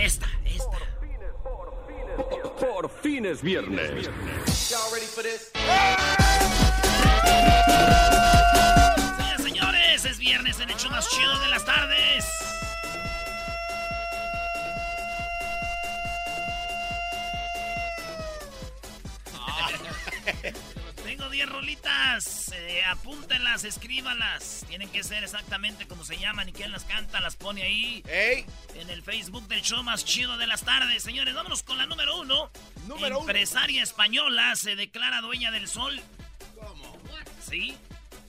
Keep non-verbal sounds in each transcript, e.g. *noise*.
Esta, esta. Por fin es viernes. Señoras señores, es viernes el hecho más chido de las tardes. 10 rolitas. eh, apúntenlas, escríbanlas. Tienen que ser exactamente como se llaman y quién las canta, las pone ahí. ¡Ey! En el Facebook del show más chido de las tardes. Señores, vámonos con la número uno. Número uno. Empresaria española se declara dueña del sol. ¿Cómo? Sí.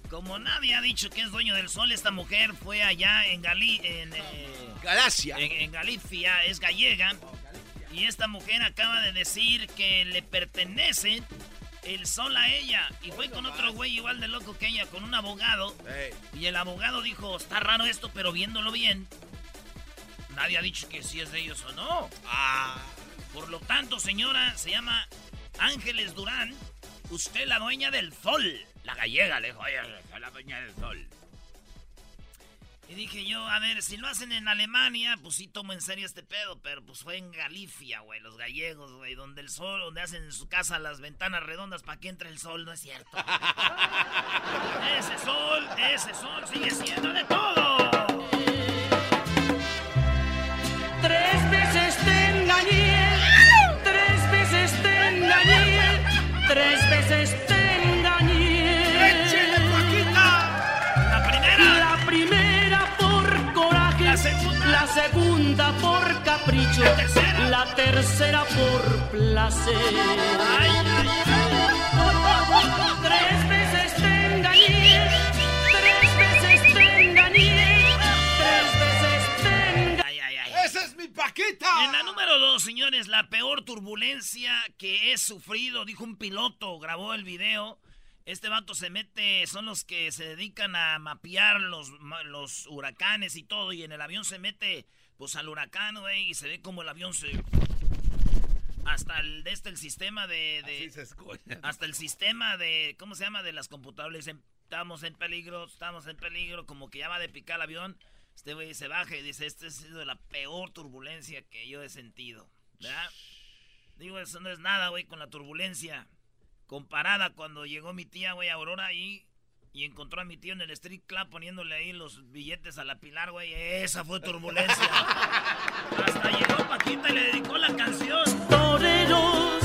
Como nadie ha dicho que es dueño del sol, esta mujer fue allá en Gali en, eh, Galacia. en, en Galicia, es gallega. Y esta mujer acaba de decir que le pertenece el sol a ella. Y fue con otro güey igual de loco que ella, con un abogado. Y el abogado dijo, está raro esto, pero viéndolo bien, nadie ha dicho que sí es de ellos o no. Ah. Por lo tanto, señora, se llama Ángeles Durán. Usted la dueña del sol. La gallega le dijo, oye, soy la dueña del sol. Y dije yo, a ver, si lo hacen en Alemania, pues sí tomo en serio este pedo, pero pues fue en Galicia, güey, los gallegos, güey, donde el sol, donde hacen en su casa las ventanas redondas para que entre el sol, no es cierto. *laughs* ese sol, ese sol sigue siendo de todo. Tres veces te engañé, tres veces te engañé, tres veces te engañé. Segunda. por capricho, La tercera. la tercera por placer. Ay, ay, ay. Tres veces te engañé, tres veces te engañé, tres veces te engañé. Ay, ay, ay. ¡Esa es mi Paquita! En la número dos, señores, la peor turbulencia que he sufrido, dijo un piloto, grabó el video. Este vato se mete, son los que se dedican a mapear los, los huracanes y todo, y en el avión se mete, pues al huracán, güey, y se ve como el avión se... Hasta el, este, el sistema de... de- Así se escucha. hasta el sistema de, ¿cómo se llama? De las computadoras. Estamos en peligro, estamos en peligro, como que ya va de picar el avión. Este güey se baja y dice, esta ha sido la peor turbulencia que yo he sentido. ¿Verdad? Digo, eso no es nada, güey, con la turbulencia. Comparada cuando llegó mi tía, güey, Aurora ahí y encontró a mi tío en el street club poniéndole ahí los billetes a la pilar, güey. Esa fue turbulencia. *laughs* Hasta llegó Paquita y le dedicó la canción. toreros,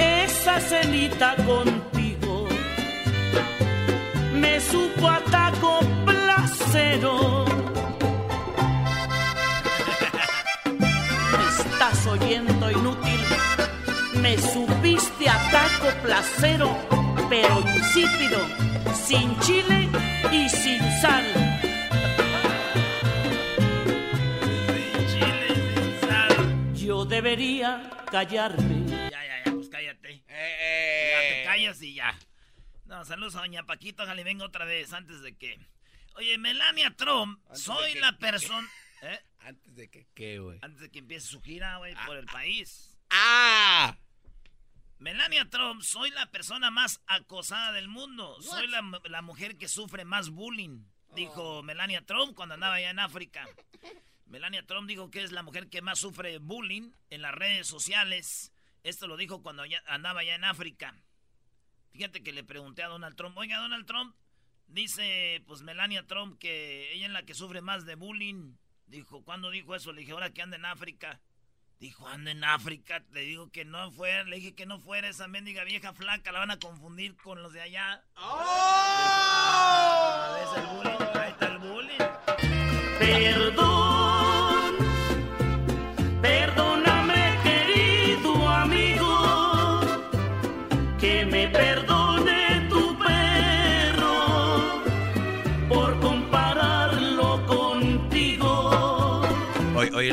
esa cenita contigo me supo a taco placero. *laughs* Estás oyendo inútil, me supiste a taco placero, pero insípido, sin chile y sin sal. Sin chile, sin sal. Yo debería callarme. Ya, ya, ya, pues cállate. Eh, Ya te callas y ya. No, saludos a Doña Paquito, ojalá y venga otra vez antes de que. Oye, Melania Trump, Antes soy que- la persona. *laughs* ¿Eh? Antes de que, ¿qué, güey? Antes de que empiece su gira, güey, por el país. ¡Ah! Melania Trump, soy la persona más acosada del mundo. Soy la, mu- la mujer que sufre más bullying, dijo Melania Trump cuando andaba allá en África. Melania Trump dijo que es la mujer que más sufre bullying en las redes sociales. Esto lo dijo cuando ya- andaba allá en África. Fíjate que le pregunté a Donald Trump, oiga Donald Trump, dice pues Melania Trump que ella es la que sufre más de bullying. Dijo, ¿cuándo dijo eso? Le dije, ahora que anda en África. Dijo, anda en África. Le digo que no fuera, le dije que no fuera esa mendiga vieja flaca, la van a confundir con los de allá. Ah, ¿ves el bullying? Ahí está el bullying. Perdón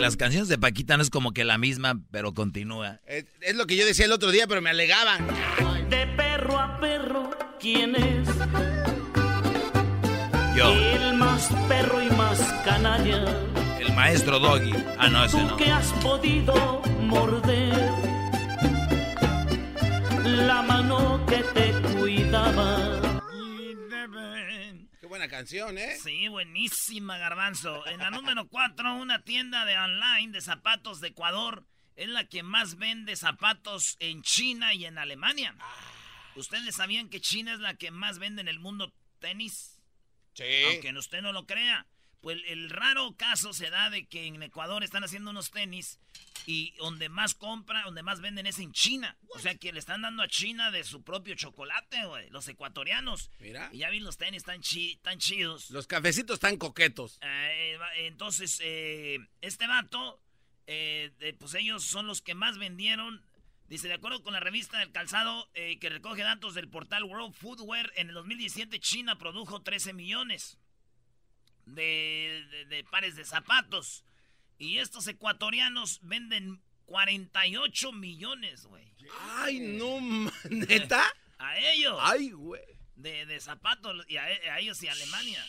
las canciones de Paquita no es como que la misma, pero continúa. Es, es lo que yo decía el otro día, pero me alegaban. De perro a perro, ¿quién es? Yo, El más perro y más canalla. el maestro Doggy. Ah, no, ese Tú no. que has podido morder la mano que te buena canción, ¿eh? Sí, buenísima, Garbanzo. En la número 4, una tienda de online de zapatos de Ecuador es la que más vende zapatos en China y en Alemania. ¿Ustedes sabían que China es la que más vende en el mundo tenis? Sí. Aunque usted no lo crea. Pues el raro caso se da de que en Ecuador están haciendo unos tenis y donde más compra, donde más venden es en China. O sea que le están dando a China de su propio chocolate, güey. Los ecuatorianos. Mira. Y ya vi los tenis tan, chi tan chidos. Los cafecitos tan coquetos. Eh, entonces, eh, este vato, eh, de- pues ellos son los que más vendieron. Dice, de acuerdo con la revista del calzado eh, que recoge datos del portal World Footwear, en el 2017 China produjo 13 millones de, de- de pares de zapatos. Y estos ecuatorianos venden 48 millones, güey. Ay, no, neta. *laughs* A ellos. Ay, güey. De, de zapatos. Y a, a ellos y a Alemania.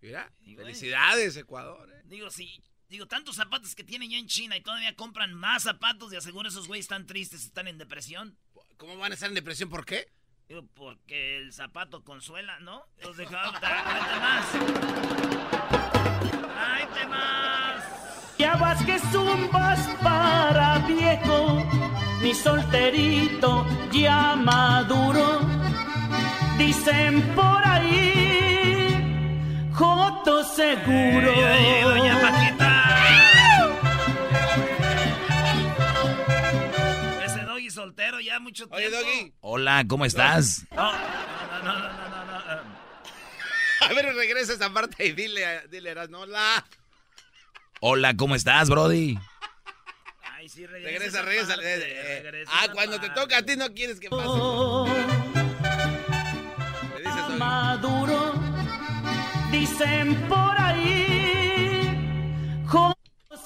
Mira, Y, felicidades, Ecuador. ¿eh? Digo, sí. Digo, tantos zapatos que tienen ya en China y todavía compran más zapatos y aseguro esos güeyes están tristes, están en depresión. ¿Cómo van a estar en depresión? ¿Por qué? Digo, porque el zapato consuela, ¿no? Los dejaba. *laughs* ¡Ahí más! ¡Ahí te más! Ya vas que zumbas para viejo, mi solterito ya maduro. Dicen por ahí, Joto seguro. ¡Ya llegó Doña ya mucho tiempo. Oye, Doggy. Hola, ¿cómo estás? No, no, no, no, no, no, no. *laughs* A ver, regresa esa parte y dile, a- dile, no la. Hola, ¿cómo estás, Brody? Ay, sí, regresa. Regresa, esa regresa. parte, eh, eh. regresa Ah, cuando te parte. toca a ti no quieres que pase. Le dices, Doggy. Maduro, dicen por ahí,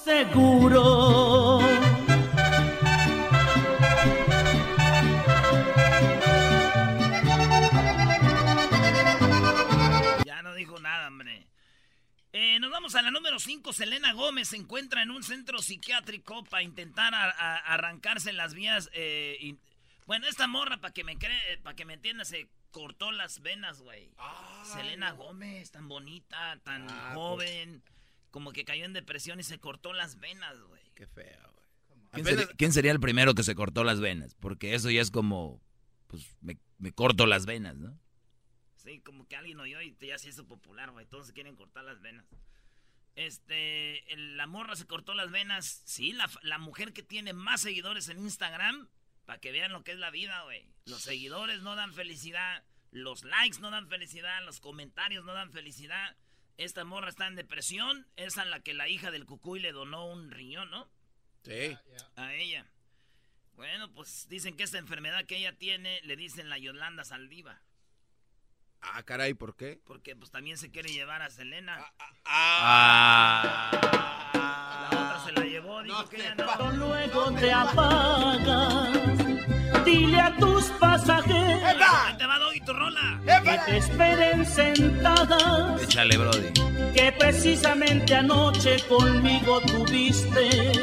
seguro. Eh, nos vamos a la número 5. Selena Gómez se encuentra en un centro psiquiátrico para intentar a- a- arrancarse las vías. eh, y- bueno, esta morra, para que me cree, para que me entienda, se cortó las venas, güey. Selena Gómez, tan bonita, tan Ah, joven, como que cayó en depresión y se cortó las venas, güey. Qué feo, güey. ¿Quién Apenas- sería, quién sería el primero que se cortó las venas? Porque eso ya es como, pues, me, me corto las venas, ¿no? Sí, como que alguien oyó y ya se hizo popular, güey. Todos se quieren cortar las venas. Este, el- la morra se cortó las venas. Sí, la, la mujer que tiene más seguidores en Instagram. Para que vean lo que es la vida, güey. Los seguidores no dan felicidad. Los likes no dan felicidad. Los comentarios no dan felicidad. Esta morra está en depresión. Es a la que la hija del cucuy le donó un riñón, ¿no? Sí. A ella. Bueno, pues dicen que esta enfermedad que ella tiene le dicen la Yolanda Saldiva. Ah, caray, ¿por qué? Porque pues también se quiere llevar a Selena. Ah. La otra se la llevó, dijo que ella no. Luego te apagas, dile a tus pasajeros te va Doggy tu rola. que te esperen sentadas, Échale, Brody. que precisamente anoche conmigo tuviste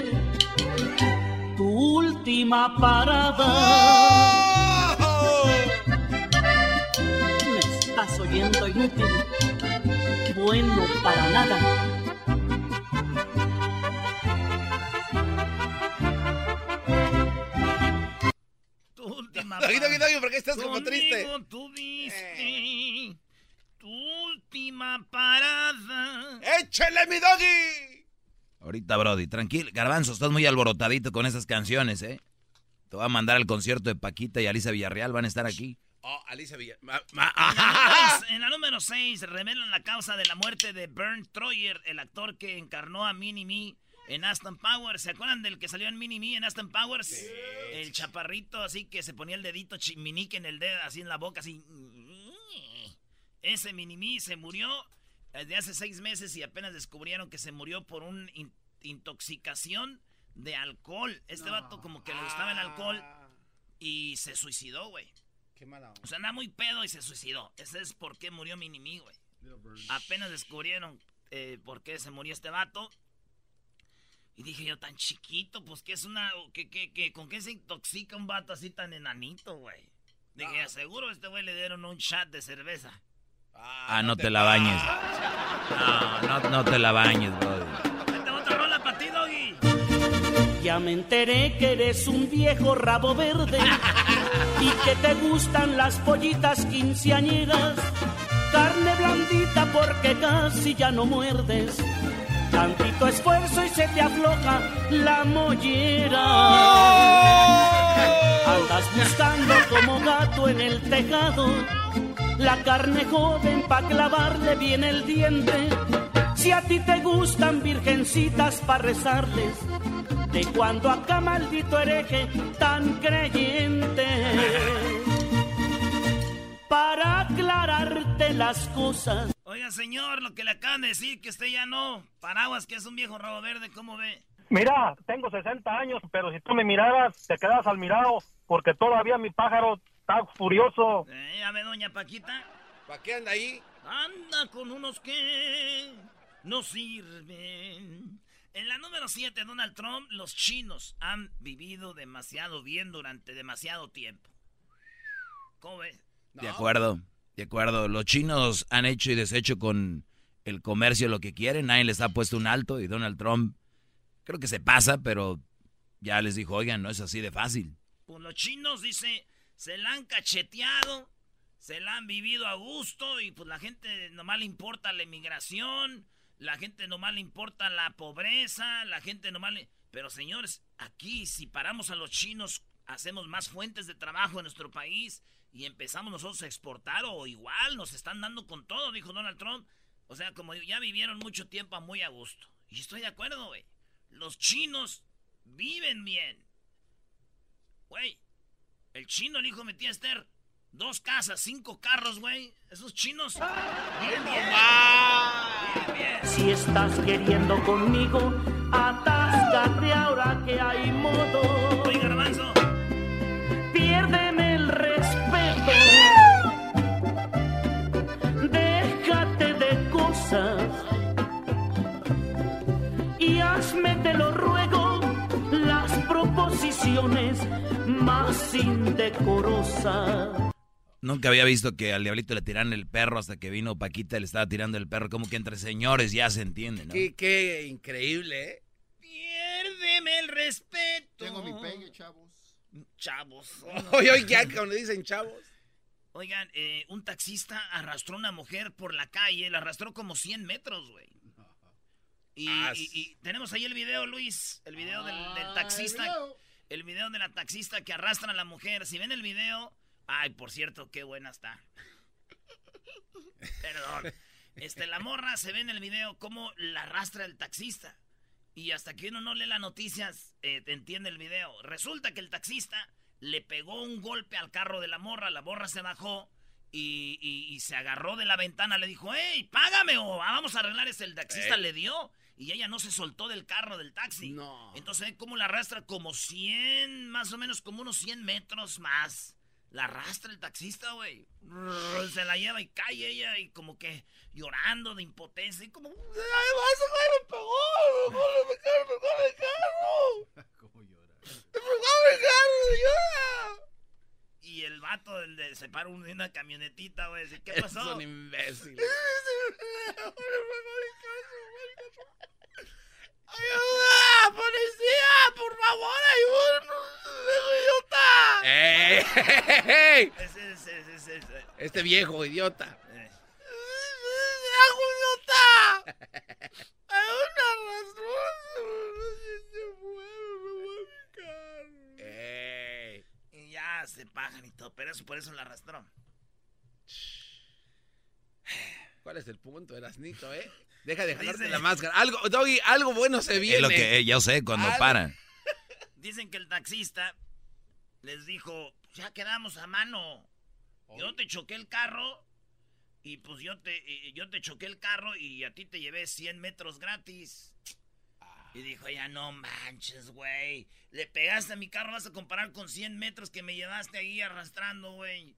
tu última parada. Me oyendo inútil, bueno para nada. Tu última Doggy, parada. Doggy, ¿por qué estás como triste? tuviste tu última parada. ¡Échale, mi Doggy! Ahorita, Brody, tranquilo. Garbanzo, estás muy alborotadito con esas canciones, ¿eh? Te voy a mandar al concierto de Paquita y Alisa Villarreal, van a estar aquí. Oh, Alicia Villa. ma- ma- En la número- ¡Ah! Número 6 revelan la causa de la muerte de Bernd Troyer, el actor que encarnó a Mini Me en Aston Powers. ¿Se acuerdan del que salió en Mini Me en Aston Powers? El chaparrito así que se ponía el dedito chiminique en el dedo, así en la boca, así. Ese Mini Me se murió desde hace seis meses y apenas descubrieron que se murió por un in- intoxicación de alcohol. Este vato como que le gustaba el alcohol Ah, y se suicidó, güey. Qué mala onda. O sea, anda muy pedo y se suicidó. Ese es por qué murió Minimi, güey. Apenas descubrieron eh, por qué se murió este vato. Y dije yo, tan chiquito, pues que es una... Que, que, que, ¿Con qué se intoxica un vato así tan enanito, güey? Dije, seguro a este güey le dieron un shot de cerveza. Ah, no te la bañes. No, no, no te la bañes, brother. Vente otra rola para ti, Doggy. Ya me enteré que eres un viejo rabo verde *laughs* y que te gustan las pollitas quinceañeras. Carne blandita porque casi ya no muerdes. Tantito esfuerzo y se te afloja la mollera. Andas buscando como gato en el tejado la carne joven pa' clavarle bien el diente. Si a ti te gustan virgencitas pa' rezarles, de cuando acá maldito hereje tan creyente. Para aclararte las cosas. Oiga, señor, lo que le acaban de decir, que usted ya no. Paraguas, que es un viejo rabo verde, ¿cómo ve? Mira, tengo 60 años, pero si tú me miraras, te quedas al mirado, porque todavía mi pájaro está furioso. Eh, ya ve, doña Paquita. ¿Para qué anda ahí? Anda con unos que no sirven. En la número 7, Donald Trump, los chinos han vivido demasiado bien durante demasiado tiempo. ¿Cómo ves? De acuerdo, de acuerdo. Los chinos han hecho y deshecho con el comercio lo que quieren. Nadie les ha puesto un alto y Donald Trump creo que se pasa, pero ya les dijo, oigan, no es así de fácil. Pues los chinos, dice, se la han cacheteado, se la han vivido a gusto y pues la gente nomás le importa la inmigración, la gente nomás le importa la pobreza, la gente nomás le... Pero señores, aquí si paramos a los chinos, hacemos más fuentes de trabajo en nuestro país y empezamos nosotros a exportar o igual nos están dando con todo, dijo Donald Trump. O sea, como ya vivieron mucho tiempo muy a gusto. Y estoy de acuerdo, güey. Los chinos viven bien. Güey, el chino, el hijo de mi tía Esther, dos casas, cinco carros, güey. Esos chinos bien. Si estás queriendo conmigo, atáscate ahora que hay modo. Oye, garbanzo. Piérdeme el respeto. Déjate de cosas. Y hazme, te lo ruego, las proposiciones más indecorosas. Nunca había visto que al diablito le tiraran el perro hasta que vino Paquita y le estaba tirando el perro. Como que entre señores ya se entiende, ¿no? Qué, qué increíble, ¿eh? Piérdeme el respeto. Tengo mi pegue, chavos. Chavos. *laughs* Oye, oye, ya cuando dicen chavos. Oigan, eh, un taxista arrastró a una mujer por la calle, la arrastró como 100 metros, güey. Y, Ah, y- y tenemos ahí el video, Luis, el video del, del Ah, taxista, el video. el video de la taxista que arrastra a la mujer. Si ven el video, ay, por cierto, qué buena está. *laughs* Perdón. Este, la morra se ve en el video cómo la arrastra el taxista. Y hasta que uno no lee las noticias, eh, entiende el video. Resulta que el taxista le pegó un golpe al carro de la morra, la morra se bajó y, y- y se agarró de la ventana, le dijo, hey, págame o vamos a arreglar ese. El taxista Eh. le dio y ella no se soltó del carro del taxi. No. Entonces, ¿ve cómo la arrastra? Como 100, más o menos como unos 100 metros más. La arrastra el taxista, güey. Se la lleva y cae ella y como que llorando de impotencia y como... ¡Ay, vas, güey, me pegó! ¡Me pegó, me pegó, el carro! ¿Cómo llora? ¡Me pegó el carro, llora! Y el vato del de, se para una camionetita, güey. ¿Qué Es *laughs* pasó? un imbécil. *laughs* ¡Ayuda! ¡Policía! ¡Por favor, ayúdanos! Este viejo idiota. Eh. ¡Ey! Y ya se pagan y todo, pero eso por eso la arrastró. ¿Cuál es el punto, Erasnito, eh? Deja de jalarte Dice- la máscara. Algo, Doggy, algo bueno se viene. Es lo que eh, yo sé cuando Algo- paran. *laughs* Dicen que el taxista les dijo, ya quedamos a mano. Yo te choqué el carro y pues yo te, yo te choqué el carro y a ti te llevé 100 metros gratis. Y dijo ella, no manches, güey. Le pegaste a mi carro, vas a comparar con 100 metros que me llevaste ahí arrastrando, güey.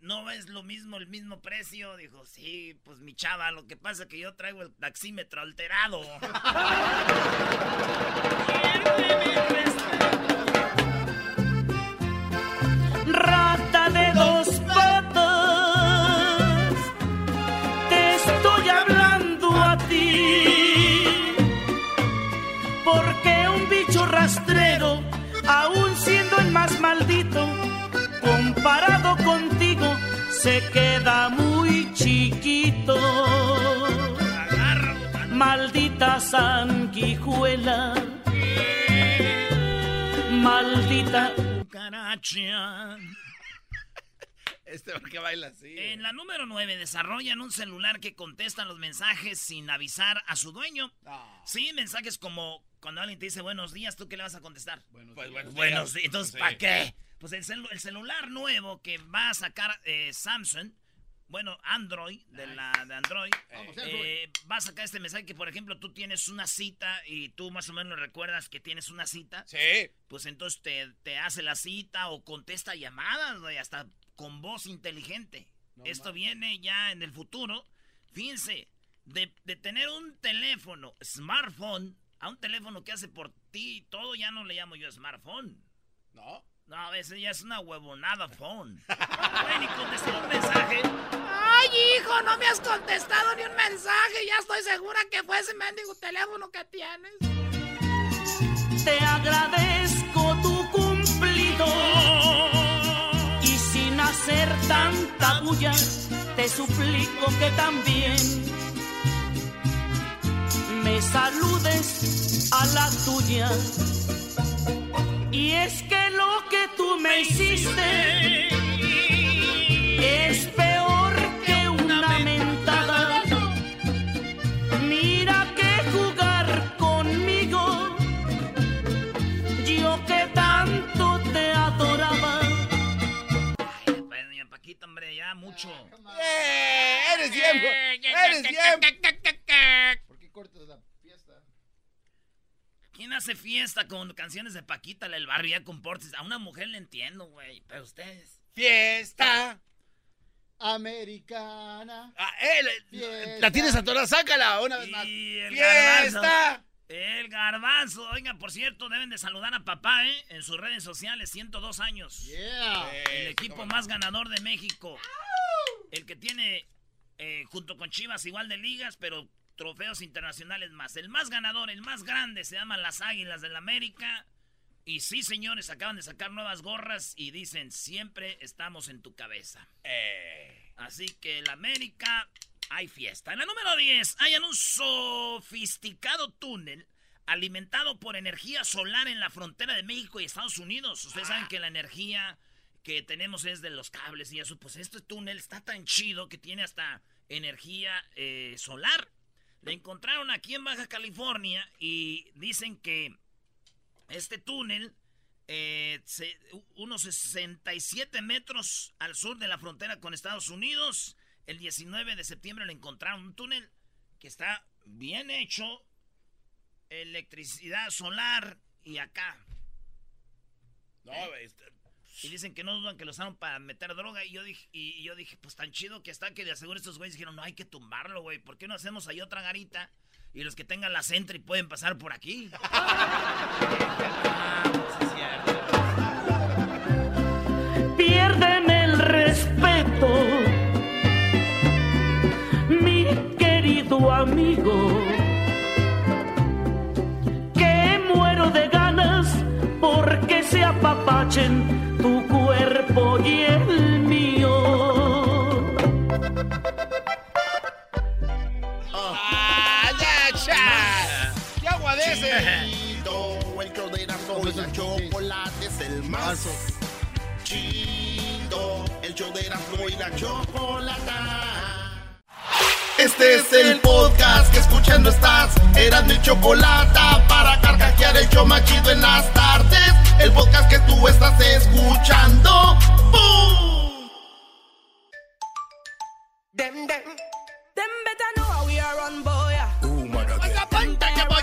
No es lo mismo, el mismo precio. Dijo, sí, pues mi chava, lo que pasa es que yo traigo el taxímetro alterado. *laughs* se queda muy chiquito. Maldita sanguijuela. Maldita cucaracha. *laughs* Este, ¿por qué baila así? En la número 9, desarrollan un celular que contesta los mensajes sin avisar a su dueño. Sí, mensajes como cuando alguien te dice buenos días, ¿tú qué le vas a contestar? Buenos Pues, días. buenos días. Entonces, Sí. ¿para qué? Pues el, celu- el celular nuevo que va a sacar eh, Samsung, bueno, Android, de la de Android, eh, va a sacar este mensaje que, por ejemplo, tú tienes una cita y tú más o menos recuerdas que tienes una cita. Sí. Pues entonces te, te hace la cita o contesta llamadas, güey, hasta con voz inteligente. Esto viene ya en el futuro. Fíjense, de, de tener un teléfono, smartphone, a un teléfono que hace por ti todo, ya no le llamo yo smartphone. ¿No? No, a veces ya es una huevonada phone. *laughs* No ni contestar un mensaje. Ay, hijo, no me has contestado ni un mensaje. Ya estoy segura que fue ese mendigo teléfono que tienes. te agradezco tu cumplido y sin hacer tanta bulla te suplico que también me saludes a la tuya y es que lo que tú me hiciste es peor que una mentada mira que jugar conmigo yo que tanto te adoraba. Ay, pues, doña Paquita, hombre, ya mucho. ¡Eh! ¡Eres bien! ¡Eres bien! ¿Por qué cortas la hace fiesta con canciones de Paquita, la del barrio, con portes? A una mujer le entiendo, güey, pero ustedes... ¡Fiesta! Americana. Ah, eh, la- tienes atorada, sácala una vez más. Y el garbanzo. ¡Fiesta! El garbanzo. Oigan, por cierto, deben de saludar a papá, ¿eh? En sus redes sociales, 102 años. Yeah. El equipo más ganador de México. El que tiene, eh, junto con Chivas, igual de ligas, pero trofeos internacionales más. El más ganador, el más grande, se llaman las Águilas del América. Y sí, señores, acaban de sacar nuevas gorras y dicen, siempre estamos en tu cabeza. Eh. Así que el América, hay fiesta. En la número 10, hayan un sofisticado túnel alimentado por energía solar en la frontera de México y Estados Unidos. Ustedes saben que la energía que tenemos es de los cables y eso. Pues este túnel está tan chido que tiene hasta energía eh, solar. Le encontraron aquí en Baja California y dicen que este túnel, eh, se- unos 67 metros al sur de la frontera con Estados Unidos, el 19 de septiembre le encontraron un túnel que está bien hecho, electricidad solar y acá. No, este, Y dicen que no dudan que lo usaron para meter droga. Y yo dije, y yo dije pues tan chido que está que de aseguro estos güeyes dijeron, no hay que tumbarlo, güey. ¿Por qué no hacemos ahí otra garita? Y los que tengan la Sentry pueden pasar por aquí. *laughs* Ah, pues sí es cierto. Piérdeme el respeto, mi querido amigo, que muero de ganas porque se apapachen tu cuerpo y el mío. ¡Ah, ya! ¡Ya aguadece! *laughs* Chido, el show de Erasmo y la chocolate es el más chido. El show de Erasmo y la chocolata. Este es el podcast que escuchando estás. Eran mi chocolata para carcajear el show más chido en las tardes el podcast que tú estás escuchando. ¡Bum! Dem, dem, dem better know we are on boy. Uh,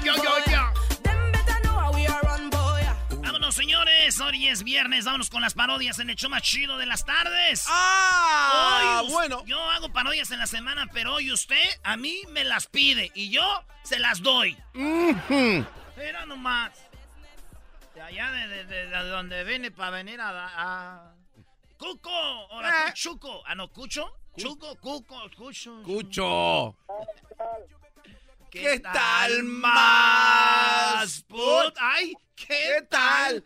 yo, yo, yo. Dem better know we are on boy. Vámonos, señores. Hoy es viernes. Vámonos con las parodias en el show más chido de las tardes. Ah, hoy, bueno. Yo hago parodias en la semana, pero hoy usted a mí me las pide y yo se las doy. Mm -hmm. Era nomás. De allá de, de, donde viene para venir a... a... ¡Cuco! Ahora, eh. Chuco. Ah, no, ¿Cucho? Chuco, Cuco, Cucho. Cucho. ¿Qué, tal, más? Put? ¡Ay! ¿Qué, tal?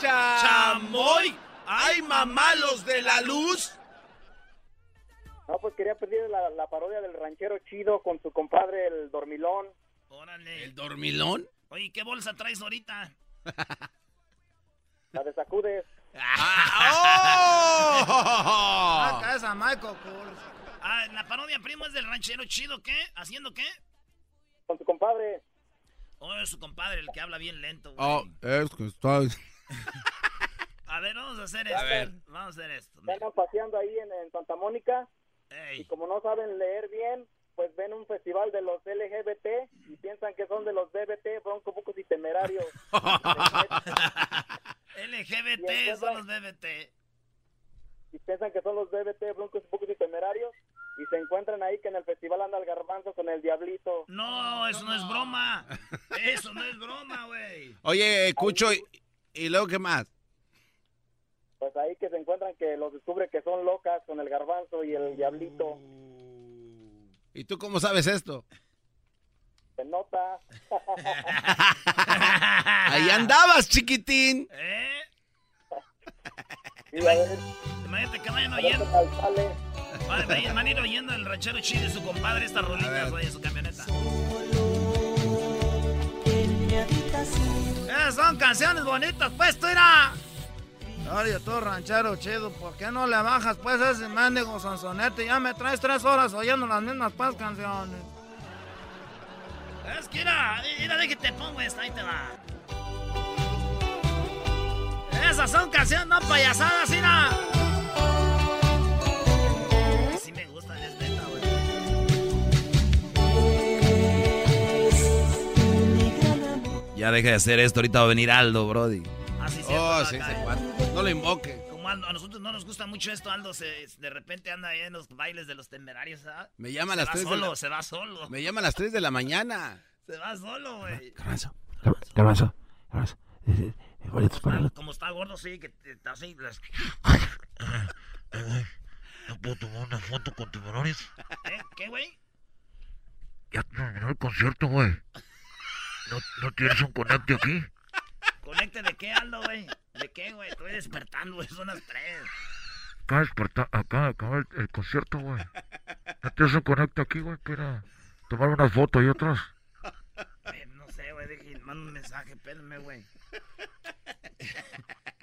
¡Chamoy! ¡Ay, mamá, los de la luz! No, pues quería pedir la, parodia del ranchero chido con su compadre, el dormilón. Órale. ¿El dormilón? Oye, ¿qué bolsa traes ahorita? *laughs* La de sacudes. ¡Ah! ¡Oh! Acá es a Michael Ah, la parodia primo es del ranchero chido, ¿qué? ¿Haciendo qué? Con su compadre. Oh, es su compadre, el que habla bien lento, güey. Oh, es que está... *laughs* a ver, vamos a hacer esto. A ver. Vamos a hacer esto. Están paseando ahí en, Santa Mónica. Y como no saben leer bien, pues ven un festival de los LGBT y piensan que son de los BBT, Bronco Bucos y Temerarios. *laughs* LGBT son los BBT. Y piensan que son los BBT, Broncos Bucos y Temerarios. Y se encuentran ahí que en el festival anda el garbanzo con el diablito. No, eso no es broma. Eso no es broma, güey. Oye, Cucho, ¿y, luego qué más? Pues ahí que se encuentran que los descubre que son locas con el garbanzo y el diablito. ¿Y tú cómo sabes esto? Se nota. *laughs* ahí andabas, chiquitín. ¿Eh? Imagínate que vayan oyendo. Vale, van a ir oyendo el ranchero chido de su compadre estas rolitas, oye, su camioneta. Eh, son canciones bonitas, pues, tú irá. Oye, tú ranchero chido, ¿por qué no le bajas, pues, ese mendigo sonsonete? Ya me traes tres horas oyendo las mismas, pues, canciones. Es que mira, mira de que te pongo esta, ahí te va. Esas son canciones, no payasadas, mira. Ya deja de hacer esto, ahorita va a venir Aldo, Brody. Así oh, sí, se No lo invoque. Como a nosotros no nos gusta mucho esto, Aldo se, de repente anda ahí en los bailes de los temerarios, ¿sabes? Me llama a las 3 de la... Se va solo. Me llama a las 3 de la mañana. Se va solo, güey. Garbanzo, garbanzo, garbanzo. Como está gordo, sí, que está así. ¿No puedo tomar una foto con tiburones? ¿Eh? ¿Qué, güey? Ya terminó el concierto, güey. ¿No, ¿No tienes un conecte aquí? ¿Conecte de qué, Aldo, güey? ¿De qué, güey? Estoy despertando, güey. Son las tres. Acá despertar, acá acaba el, concierto, güey. ¿No tienes un conecte aquí, güey? Para tomar una foto y otras. no sé, güey. Manda un mensaje, espérenme, güey.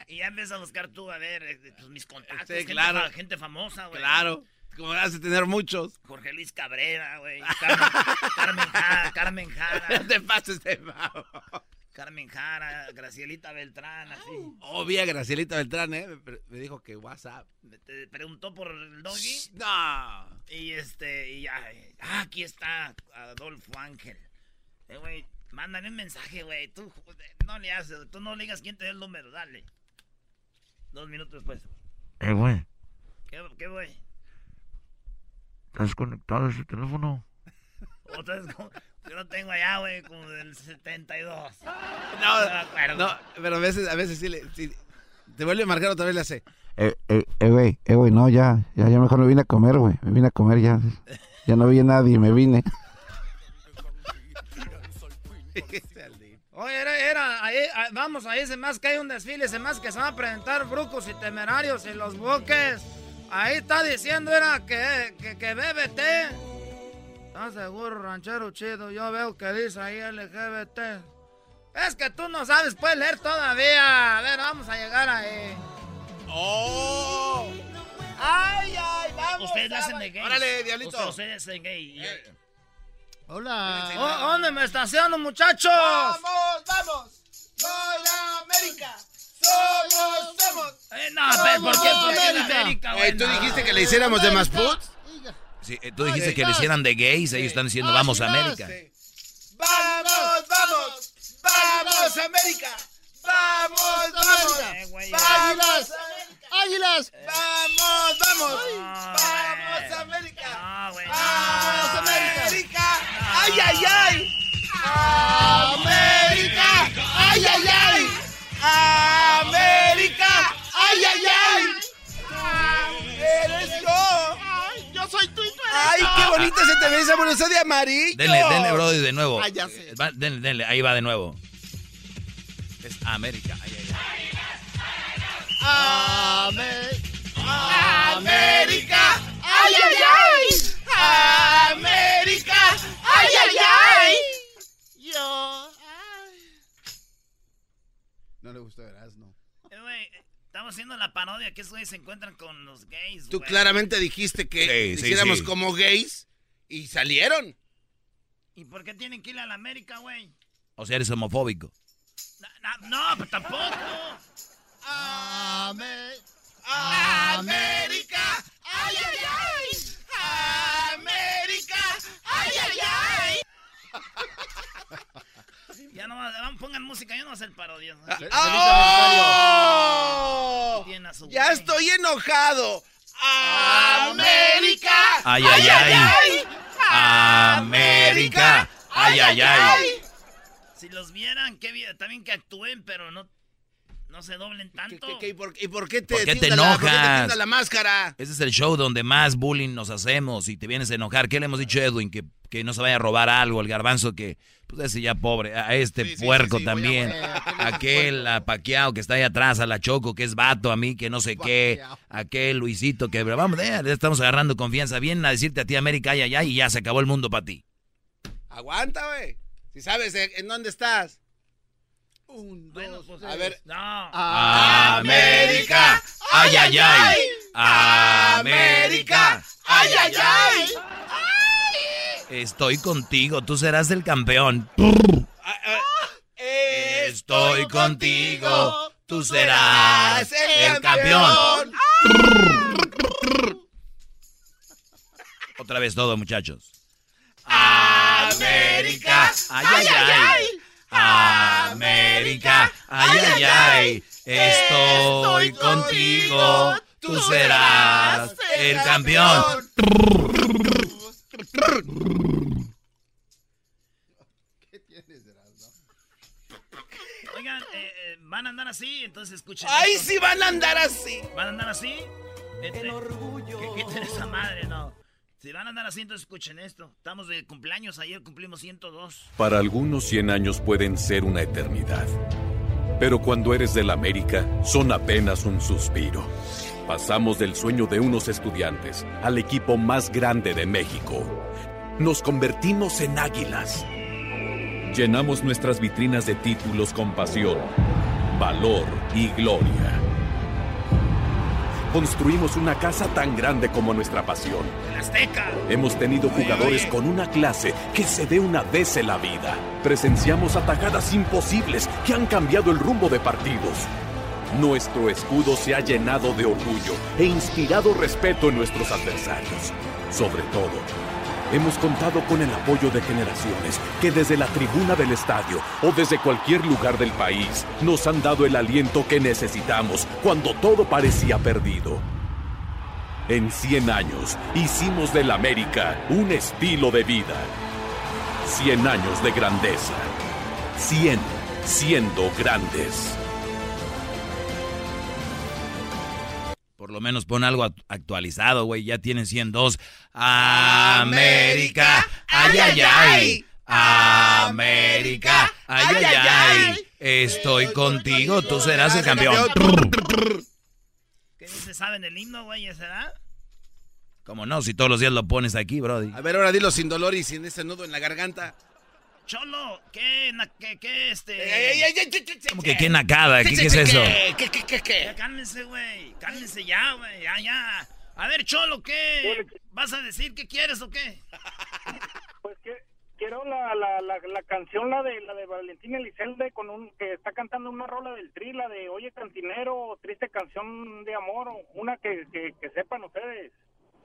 y ya empiezas a buscar tú, a ver, eh, pues, mis contactos. Sí, claro. Gente, gente famosa, güey. Claro. Como vas a tener muchos. Jorge Luis Cabrera, güey. Carmen, Carmen Jara. Carmen Jara. *laughs* te pases de Carmen Jara, Gracielita Beltrán, así. Obvia Gracielita Beltrán, ¿eh? Me, dijo que WhatsApp. Te preguntó por el doggy. No. Y este, y ya. Ah, aquí está Adolfo Ángel. Eh, güey, mándale un mensaje, güey. Tú no le haces, tú no le digas quién te da el número, dale. Dos minutos después. Eh, güey. ¿Qué, qué güey? ¿Estás conectado a ese teléfono? *laughs* Otra vez, yo lo tengo allá, güey, como del 72. No, no, pero a veces, a veces sí, le, te vuelve a marcar otra vez le hace. Eh, eh, eh, güey, eh, güey, no, ya, ya, ya mejor me vine a comer, güey, me vine a comer ya. Ya no vi a nadie, me vine. Oye, era, era ahí, vamos, ahí se más que hay un desfile, se más que se van a presentar brucos y temerarios y los buques. Ahí está diciendo, era que, que, que BBT. ¿Estás seguro, ranchero chido? Yo veo que dice ahí LGBT. Es que tú no sabes, puedes leer todavía. A ver, vamos a llegar ahí. ¡Oh! ¡Ay, ay! ¡Vamos! Ustedes hacen de gay. ¡Órale, diablito! Ustedes hacen gay. Eh. Hola. Oh, ¿Dónde me estaciono, muchachos? ¡Vamos, vamos! ¡Voy a América! ¡Somos, somos! Eh, no, ¿por qué? ¿Por qué América, güey? ¿Tú dijiste que le hiciéramos de más puts? Sí, eh, tú dijiste que le hicieran de gays, ellos están diciendo vamos a América. ¡Vamos, vamos! ¡Vamos, América! ¡Vamos, vamos! Eh, ¡Águilas! ¡Águilas! ¡Vamos, vamos! ¡Vamos, América! ¡Vamos, América! ¡Ay, ay, ay! ¡América! ¡Ay, qué bonita se te ve esa blusa de amarillo! Denle, denle, Brody, de nuevo. Ah, ya sé. Va, denle, denle, ahí va de nuevo. Es América. Ay, ay, ay. ¡América! ¡Ay, ay, ay! ¡América! ¡Ay, ay, ay! Yo. No le gustó, verás, no. Eh, güey, estamos haciendo la parodia que esos güeyes se encuentran con los gays, Tú claramente dijiste que Sí, sí, hiciéramos sí. como gays y salieron. ¿Y por qué tienen que ir a la América, güey? O sea, eres homofóbico. No, no, no, pues tampoco. ¡América! ¡Ay, ay, ay! ¡América! ¡Ay, ay, ay! Ya no pongan música, yo no voy a hacer parodias. ¿no? ¡Oh! Tienen a su ¡Ya estoy enojado! ¡América! Ay, ay, ay. América. Ay, ay, ay. Si los vieran, qué bien, también que actúen, pero no, no se doblen ¿Qué- tanto. qué- qué- y, por, y por qué te, ¿Por qué te tienda la- por qué te enojas? la máscara? Ese es el show donde más bullying nos hacemos y te vienes a enojar. ¿Qué le hemos dicho a Edwin? Que, que no se vaya a robar algo, el garbanzo que, pues ese ya pobre, a este Sí, puerco sí, sí, voy a- también, eh, aquel a Paquiao que está ahí atrás, a la Choco que es vato, a mí que no sé qué, aquel Luisito que, vamos, ya le estamos agarrando confianza. Vienen a decirte a ti América, ay, ay, ay, y ya se acabó el mundo para ti. Aguanta, güey. Si sabes eh, en dónde estás. Un, Bueno, dos, pues, a ver. No. América, ay, ay, ay, América, ¡Ay, ay, ay! estoy contigo, tú serás el campeón. Estoy contigo, tú serás el campeón. Otra vez todo, muchachos. América, Ay, ay, ay. América, ay, ay, ay. Estoy contigo, tú serás el campeón. ¿Qué tienes? Oigan, eh, eh, van a andar así, entonces escuchen. ¡Ay, esto. sí van a andar así! ¿Van a andar así? Este, Que quiten esa madre, no. Si van a andar entonces escuchen esto. Estamos de cumpleaños, ayer cumplimos 102. Para algunos 100 años pueden ser una eternidad. Pero cuando eres del América, son apenas un suspiro. Pasamos del sueño de unos estudiantes al equipo más grande de México. Nos convertimos en águilas. Llenamos nuestras vitrinas de títulos con pasión, valor y gloria. Construimos una casa tan grande como nuestra pasión. ¡El Azteca! Hemos tenido jugadores con una clase que se ve una vez en la vida. Presenciamos atajadas imposibles que han cambiado el rumbo de partidos. Nuestro escudo se ha llenado de orgullo e inspirado respeto en nuestros adversarios. Sobre todo, hemos contado con el apoyo de generaciones que desde la tribuna del estadio o desde cualquier lugar del país nos han dado el aliento que necesitamos cuando todo parecía perdido. En 100 años hicimos del América un estilo de vida. 100 años de grandeza. 100 siendo grandes. Menos pon algo act- actualizado, güey. Ya tienen 102. América. Ay, ay, ay. América. Ay, ay, ay. Estoy contigo. Tú serás el campeón. ¿Qué dice? ¿Saben el himno, güey? ¿Será? Como no, si todos los días lo pones aquí, Brody. A ver, ahora dilo sin dolor y sin ese nudo en la garganta. Cholo, ¿qué, na- qué, qué, este? Ey, ey, ey, Como que qué nacada, ¿qué, ¿Qué, qué es eso? ¿Qué, qué, qué, qué? Ya cálmense, güey. Cálmense ya, güey. Ya, ya. A ver, Cholo, ¿qué? ¿Vas a decir qué quieres o qué? *laughs* Pues que quiero la, la, la, la canción, la de la de Valentín Elizalde, con un que está cantando una rola del tri, la de Oye Cantinero, triste canción de amor, una que, que, que sepan ustedes.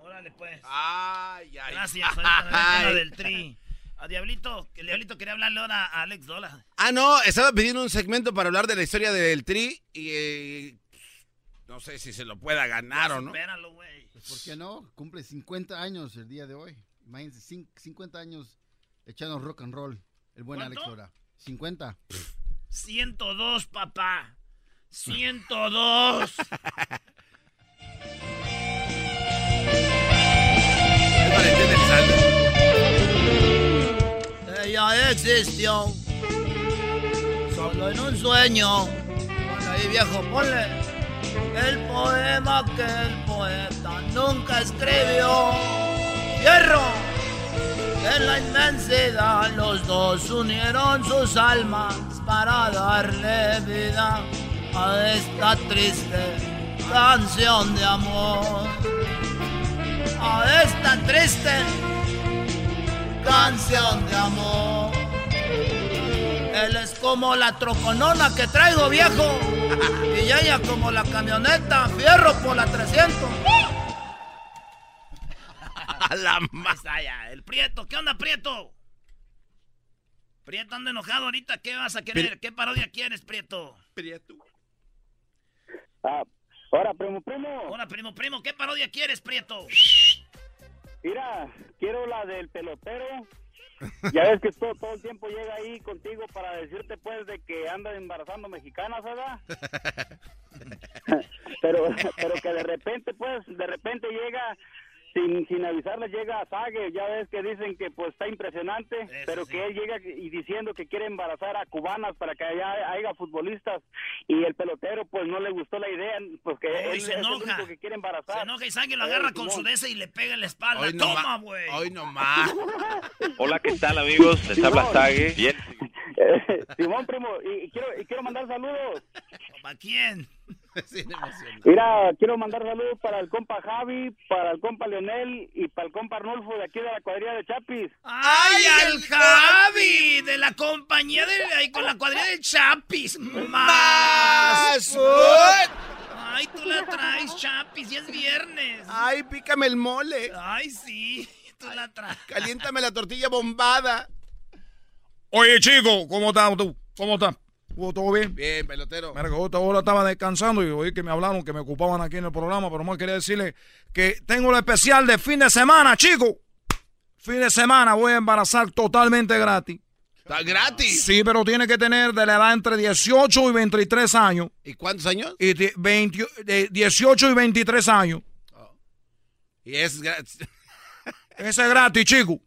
Órale, pues. Ay, ay. Gracias, me ven la del tri. *laughs* A Diablito, que el Diablito quería hablarle ahora a Alex Dola. Ah, no, estaba pidiendo un segmento para hablar de la historia del Tri y eh, no sé si se lo pueda ganar o no. Espéralo, güey. Pues, ¿Por qué no? Cumple 50 años el día de hoy. Imagínense, cin- 50 años echando rock and roll. El buen ¿Cuánto? Alex Lora. 50. 102, papá. 102. *laughs* Ella existió solo en un sueño. Ponle ahí, viejo, ponle el poema que el poeta nunca escribió. ¡Hierro! En la inmensidad los dos unieron sus almas para darle vida a esta triste canción de amor. A esta triste canción de amor. Él es como la troconona que traigo viejo *laughs* y ella como la camioneta fierro por la 300. *laughs* A la está ya, el Prieto. ¿Qué onda, Prieto? Prieto anda enojado ahorita. ¿Qué vas a querer? ¿Qué parodia quieres, Prieto? Prieto. Ah, ahora, primo, primo. Hola, primo, primo. ¿Qué parodia quieres, Prieto? Mira, quiero la del pelotero. Ya ves que todo, todo el tiempo llega ahí contigo para decirte, pues, de que anda embarazando mexicanas, ¿verdad? *laughs* *laughs* pero, pero que de repente, pues, de repente llega, sin, sin avisarles, llega a Sague. Ya ves que dicen que, pues, está impresionante, pero que él llega y diciendo que quiere embarazar a cubanas para que allá haya futbolistas. Y el pelotero, pues, no le gustó la idea, porque Uy, él se es el enoja. único que quiere embarazar. Se enoja y Sague lo agarra con su Simón. de ese y le pega en la espalda. Hoy no Toma, ma- güey. Hoy nomás. *laughs* Hola, ¿qué tal amigos? Les habla. Sage. Bien. *laughs* Simón, primo, y, y quiero, y quiero mandar saludos. ¿Para quién? *laughs* Mira, quiero mandar saludos para el compa Javi, para el compa Leonel y para el compa Arnulfo de aquí de la cuadrilla de Chapis. ¡Ay, al Javi! De la compañía de... Ahí con la cuadrilla del Chapis. ¡Más! *laughs* Ay, tú la traes, Chapis, y es viernes. Ay, pícame el mole. Ay, sí, tú la traes. Caliéntame la tortilla bombada. Oye, chico, ¿cómo estás tú? ¿Cómo estás? ¿Todo bien? Bien, pelotero. Mira, que ahora ahora estaba descansando y oí que me hablaron, que me ocupaban aquí en el programa, pero más quería decirle que tengo lo especial de fin de semana, chico. Fin de semana voy a embarazar totalmente gratis. ¿Está gratis? Sí, pero tiene que tener de la edad entre 18 y 23 años. ¿Y cuántos años? Y ti- 20 de 18 y 23 años. Y es gratis. *laughs* Ese es gratis, chico.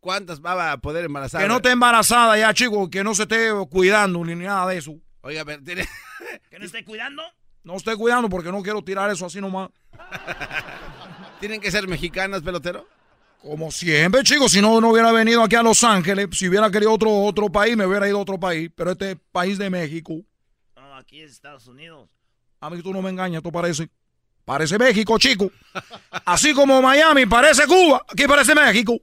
¿Cuántas va a poder embarazar? Que no esté embarazada ya, chico. Que no se esté cuidando ni nada de eso. Oiga, pero tiene... *laughs* ¿Que no esté cuidando? No esté cuidando porque no quiero tirar eso así nomás. *laughs* ¿Tienen que ser mexicanas, pelotero? Como siempre, chicos, si no, no hubiera venido aquí a Los Ángeles, si hubiera querido otro, otro país, me hubiera ido a otro país, pero este es país de México. No, aquí es Estados Unidos. A mí tú no me engañas, esto parece. Parece México, chico. Así como Miami parece Cuba, aquí parece México.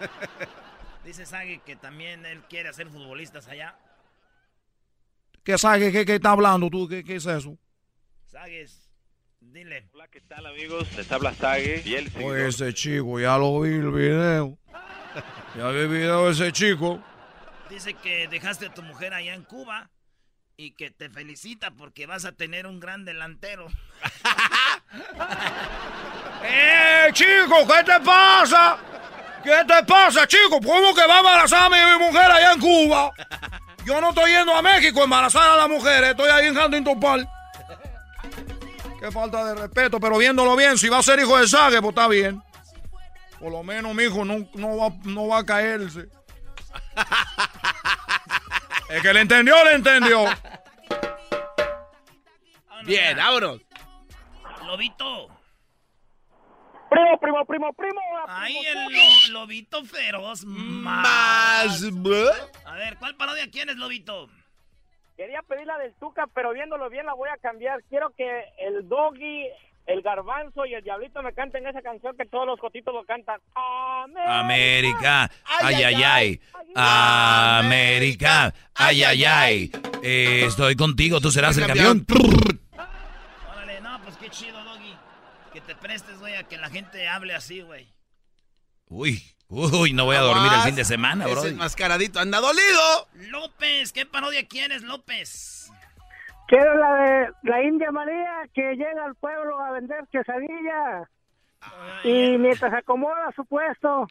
*laughs* Dice Sague que también él quiere hacer futbolistas allá. ¿Qué sabes? ¿Qué, qué está hablando tú? ¿Qué, qué es eso? Sagues, dile. Hola, ¿qué tal amigos? Les habla Sage. Fiel Pues seguidor. ese chico, ya lo vi el video. *laughs* Ya vi el video de ese chico. Dice que dejaste a tu mujer allá en Cuba y que te felicita porque vas a tener un gran delantero. *laughs* ¡Eh, chico! ¿Qué te pasa? ¿Qué te pasa, chico? ¿Cómo que va a embarazar a mi mujer allá en Cuba? Yo no estoy yendo a México a embarazar a las mujeres, estoy ahí en Huntington Park. Qué falta de respeto, pero viéndolo bien, si va a ser hijo de Sague, pues está bien. Por lo menos mi hijo no, no, va, no va a caerse. El que le entendió, le entendió. Bien, vámonos. Lobito. Primo, primo, primo, primo. Ahí el lo- lobito feroz. Más. A ver, ¿cuál parodia quieres, lobito? Quería pedir la del Tuca, pero viéndolo bien la voy a cambiar. Quiero que el Doggy, el Garbanzo y el Diablito me canten esa canción que todos los cotitos lo cantan. América, ay, ay, ay. América, ay, ay, ay. Eh, estoy contigo, tú serás el campeón. Órale, no, pues qué chido, Doggy. Que te prestes, güey, a que la gente hable así, güey. Uy, Uy, no voy a dormir el fin de semana, bro. Ese mascaradito anda dolido. López, ¿qué parodia quieres, López? Quiero la de la India María que llega al pueblo a vender quesadilla. y mientras acomoda su puesto,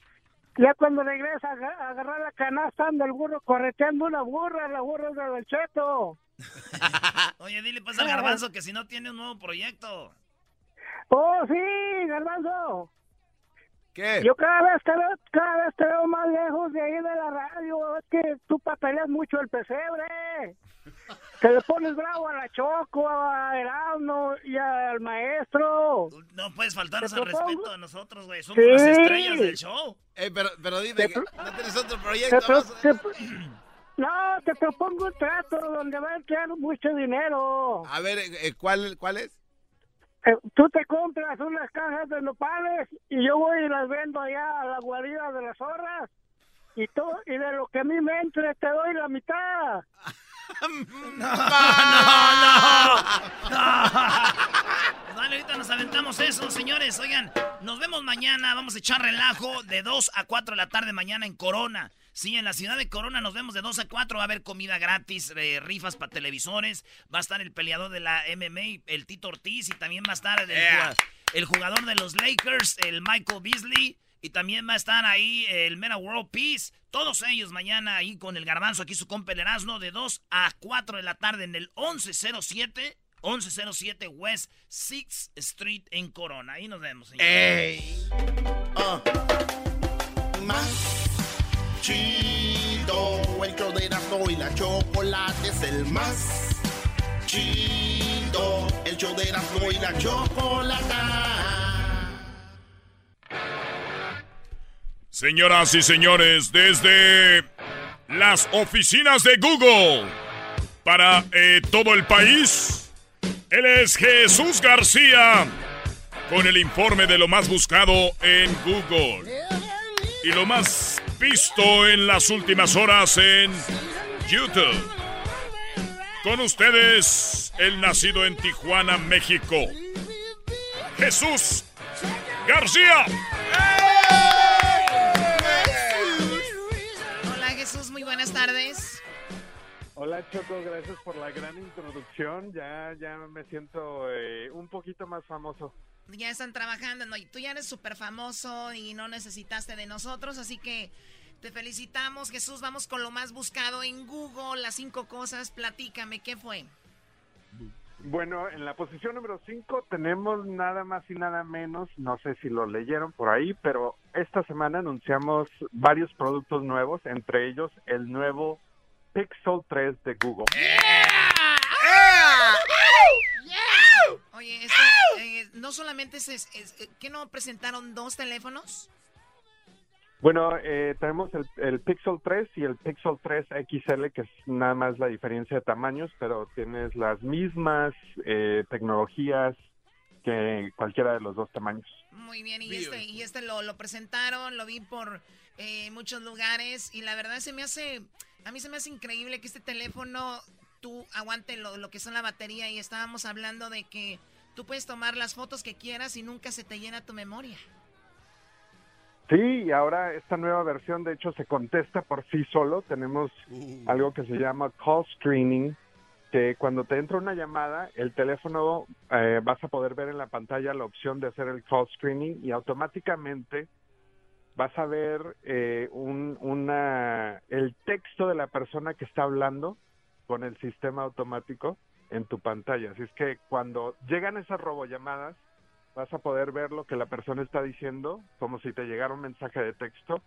ya cuando regresa a aga- a agarrar la canasta anda el burro correteando una burra, la burra es de Don Cheto. *laughs* Oye, dile pues al garbanzo que si no tiene un nuevo proyecto. Oh, sí, Garbanzo. ¿Qué? Yo cada vez te veo, cada vez te veo más lejos de ahí de la radio. Es que tú papeleas mucho el pesebre. *laughs* Te le pones bravo a la Choco, a Erasmo y al maestro. No puedes faltarnos al respeto a nosotros, güey. Somos Sí. las estrellas del show. Eh, pero, pero dime, que ¿no tienes otro Te proyecto? pro- te- no, te propongo un trato donde va a entrar mucho dinero. A ver, eh, ¿cuál, ¿cuál es? Eh, Tú te compras unas cajas de nopales y yo voy y las vendo allá a la guarida de las zorras. Y, todo, y de lo que a mí me entre te doy la mitad. *laughs* Dale, ahorita nos aventamos eso, señores. Oigan, nos vemos mañana. Vamos a echar relajo de 2 a 4 de la tarde mañana en Corona. Sí, en la ciudad de Corona nos vemos de 2 a 4. Va a haber comida gratis, eh, rifas para televisores. Va a estar el peleador de la MMA, el Tito Ortiz. Y también va a estar el, Yeah. jugad- el jugador de los Lakers, el Michael Beasley. Y también va a estar ahí el Mera World Peace. Todos ellos mañana ahí con el garbanzo, aquí su compa el Erasmo, de 2 a 4 de la tarde en el 1107. 1107 West 6th Street en Corona. Ahí nos vemos, señores. Más chido. El show de Erasmo y la chocolate es el más chido. El show de Erasmo y la chocolata. Señoras y señores, desde las oficinas de Google para eh, todo el país, él es Jesús García con el informe de lo más buscado en Google y lo más visto en las últimas horas en YouTube. Con ustedes, el nacido en Tijuana, México, Jesús García. Hola Jesús, muy buenas tardes. Hola Choco, gracias por la gran introducción. Ya, ya me siento eh, un poquito más famoso. Ya están trabajando, ¿no? Y tú ya eres súper famoso y no necesitaste de nosotros, así que te felicitamos Jesús. Vamos con lo más buscado en Google, las cinco cosas. Platícame, ¿qué fue? Bueno, en la posición número 5 tenemos nada más y nada menos, no sé si lo leyeron por ahí, pero esta semana anunciamos varios productos nuevos, entre ellos el nuevo Pixel 3 de Google. Oye, este, eh, no solamente es, es- es- eh, ¿qué no presentaron dos teléfonos? Bueno, eh, tenemos el, el Pixel 3 y el Pixel 3 XL, que es nada más la diferencia de tamaños, pero tienes las mismas eh, tecnologías que cualquiera de los dos tamaños. Muy bien, y este, y este lo, lo presentaron, lo vi por eh, muchos lugares y la verdad se me hace, a mí se me hace increíble que este teléfono tú aguante lo, lo que son la batería y estábamos hablando de que tú puedes tomar las fotos que quieras y nunca se te llena tu memoria. Sí, y ahora esta nueva versión de hecho se contesta por sí solo. Tenemos algo que se llama call screening, que cuando te entra una llamada, el teléfono eh, vas a poder ver en la pantalla la opción de hacer el call screening y automáticamente vas a ver eh, un, una, el texto de la persona que está hablando con el sistema automático en tu pantalla. Así es que cuando llegan esas robollamadas, vas a poder ver lo que la persona está diciendo, como si te llegara un mensaje de texto,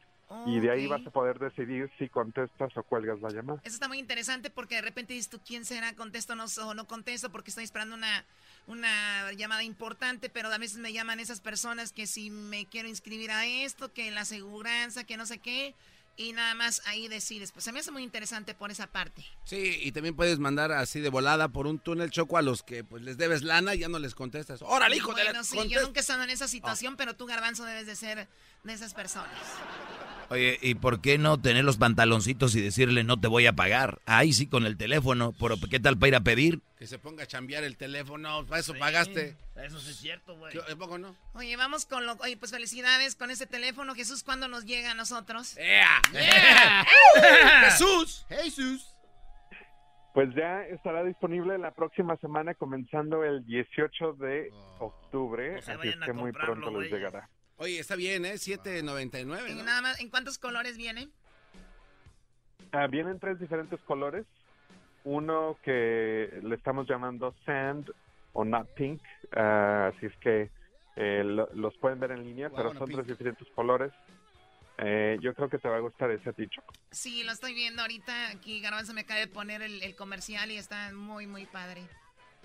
y de ahí vas a poder decidir si contestas o cuelgas la llamada. Eso está muy interesante porque de repente dices tú, ¿quién será? ¿Contesto no, o no contesto? Porque estoy esperando una, una llamada importante, pero a veces me llaman esas personas que si me quiero inscribir a esto, que la aseguranza, que no sé qué, y nada más ahí decides. Pues se me hace muy interesante por esa parte. Sí, y también puedes mandar así de volada por un túnel choco a los que pues les debes lana y ya no les contestas. ¡Órale, hijo de la sí, yo nunca he estado en esa situación, pero tú, Garbanzo, debes de ser de esas personas. Oye, ¿y por qué no tener los pantaloncitos y decirle no te voy a pagar? Ahí sí con el teléfono, pero ¿qué tal para ir a pedir? Que se ponga a chambear el teléfono, para eso pagaste. Eso sí es cierto, güey. ¿Qué- poco no? Oye, vamos con lo... Oye, pues felicidades con ese teléfono. Jesús, ¿cuándo nos llega a nosotros? ¡Ea! Yeah. *laughs* ¡Jesús! ¡Jesús! Pues ya estará disponible la próxima semana, comenzando el 18 de octubre. No se así es que muy pronto les llegará. Oye, está bien, ¿eh? 7.99, Y ¿no? nada más, ¿en cuántos colores viene? Ah, vienen tres diferentes colores. Uno que le estamos llamando Sand o Not Pink. Ah, así es que eh, lo- los pueden ver en línea, Wow, pero son tres diferentes colores. Eh, yo creo que te va a gustar ese a ti, Choco. Sí, lo estoy viendo ahorita. Aquí Garbanzo me acaba de poner el, el comercial y está muy, muy padre.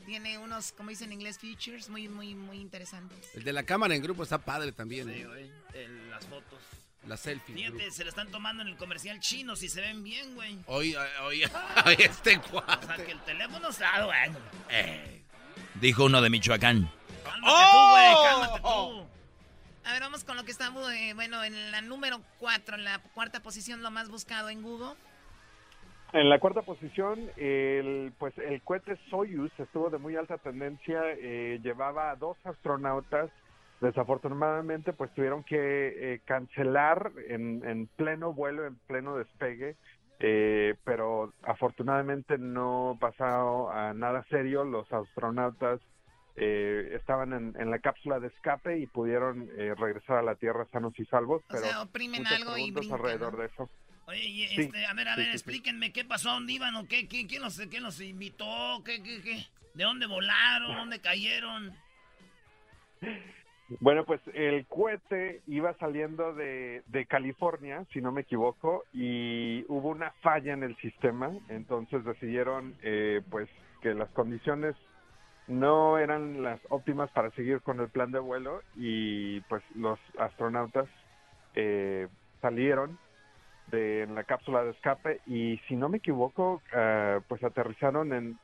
Tiene unos, como dicen en inglés, features muy, muy, muy interesantes. El de la cámara en grupo está padre también. Sí, ¿eh? güey. el- las fotos. La selfie. Fíjate, se la están tomando en el comercial chino si se ven bien, güey. Oye, oye, *laughs* oye, este O sea, que el teléfono está bueno. Eh, dijo uno de Michoacán. Cálmate tú, güey, cálmate tú. A ver, vamos con lo que está, eh, bueno, en la número 4, en la cuarta posición, lo más buscado en Google. En la cuarta posición, el, pues el cohete Soyuz estuvo de muy alta tendencia, eh, llevaba a dos astronautas, desafortunadamente pues tuvieron que eh, cancelar en, en pleno vuelo, en pleno despegue, eh, pero afortunadamente no pasó a nada serio, los astronautas eh, estaban en, en la cápsula de escape y pudieron eh, regresar a la Tierra sanos y salvos, O pero sea, oprimen muchas algo y preguntas brincan, alrededor ¿no? de eso. Oye, y, Sí, este, a ver, a sí, ver, sí, explíquenme qué pasó, dónde iban o qué, qué, quién los, quién los invitó, qué, qué, qué, de dónde volaron, dónde cayeron. *laughs* Bueno, pues el cohete iba saliendo de, de California, si no me equivoco, y hubo una falla en el sistema, entonces decidieron eh, pues que las condiciones no eran las óptimas para seguir con el plan de vuelo y pues los astronautas eh, salieron de la cápsula de escape y si no me equivoco ah, pues aterrizaron en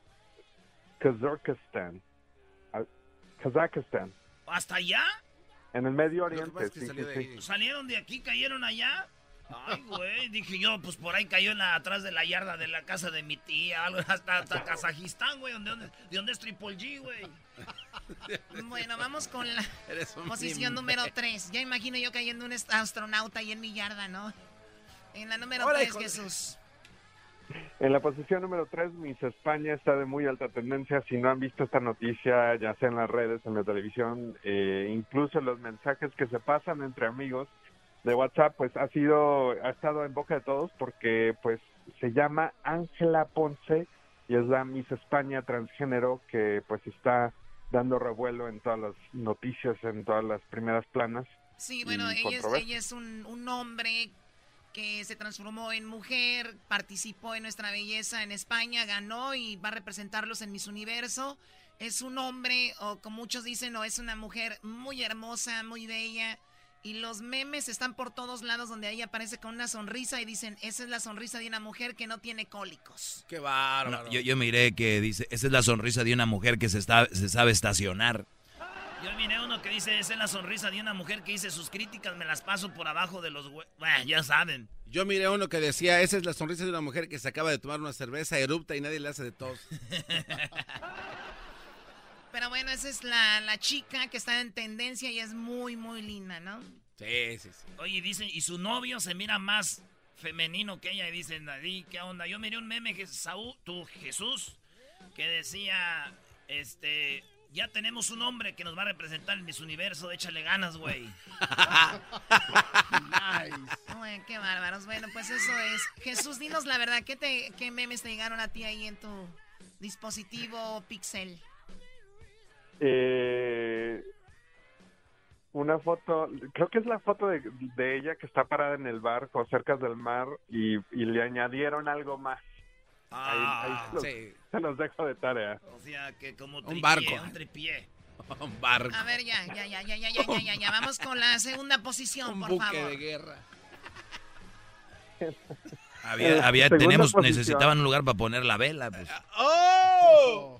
Kazakistán, Kazakistán. ¿Hasta allá? En el Medio Oriente, pasa es que sí, salió sí, de sí. ahí. ¿Salieron de aquí, cayeron allá? Ay, güey, dije yo, pues por ahí cayó en la, atrás de la yarda de la casa de mi tía, algo, hasta, hasta *laughs* Kazajistán, güey, donde, donde, de donde es Triple G, güey. *laughs* Bueno, vamos con la posición número 3. Ya imagino yo cayendo un astronauta ahí en mi yarda, ¿no? En la número Hola, 3, hijo de- Jesús. En la posición número 3, Miss España está de muy alta tendencia. Si no han visto esta noticia, ya sea en las redes, en la televisión, eh, incluso los mensajes que se pasan entre amigos de WhatsApp, pues ha sido, ha estado en boca de todos porque pues se llama Ángela Ponce y es la Miss España transgénero que pues está dando revuelo en todas las noticias, en todas las primeras planas. Sí, bueno, es, ella es un, un hombre que se transformó en mujer, participó en Nuestra Belleza en España, ganó y va a representarlos en Miss Universo. Es un hombre, o como muchos dicen, o es una mujer muy hermosa, muy bella. Y los memes están por todos lados donde ella aparece con una sonrisa y dicen, esa es la sonrisa de una mujer que no tiene cólicos. Qué bárbaro. No, yo, yo miré que dice, esa es la sonrisa de una mujer que se, está, se sabe estacionar. Yo miré uno que dice, esa es la sonrisa de una mujer que dice, sus críticas me las paso por abajo de los hue... Bueno, ya saben. Yo miré uno que decía, esa es la sonrisa de una mujer que se acaba de tomar una cerveza, erupta y nadie le hace de tos. *laughs* Pero bueno, esa es la, la chica que está en tendencia y es muy, muy linda, ¿no? Sí, sí, sí. Oye, dicen, y su novio se mira más femenino que ella y dicen, Nadie, ¿qué onda? Yo miré un meme que Saúl, tu Jesús, que decía, este, ya tenemos un hombre que nos va a representar en Miss Universo, échale ganas, güey. Uy, qué bárbaros. Bueno, pues eso es. Jesús, dinos la verdad, ¿qué, te, qué memes te llegaron a ti ahí en tu dispositivo Pixel? Eh, una foto, creo que es la foto de, de ella que está parada en el barco cerca del mar y, y le añadieron algo más. Ahí- ahí se, los, sí. se los dejo de tarea. O sea, que como Un tripié, barco. un tripié. *laughs* Un barco. A ver, ya, ya, ya, ya, ya, ya, ya, ya, ya. Vamos con la segunda posición, Un por buque favor. de guerra. *laughs* Había, había, tenemos, posición. necesitaban un lugar para poner la vela. Pues. ¡Oh!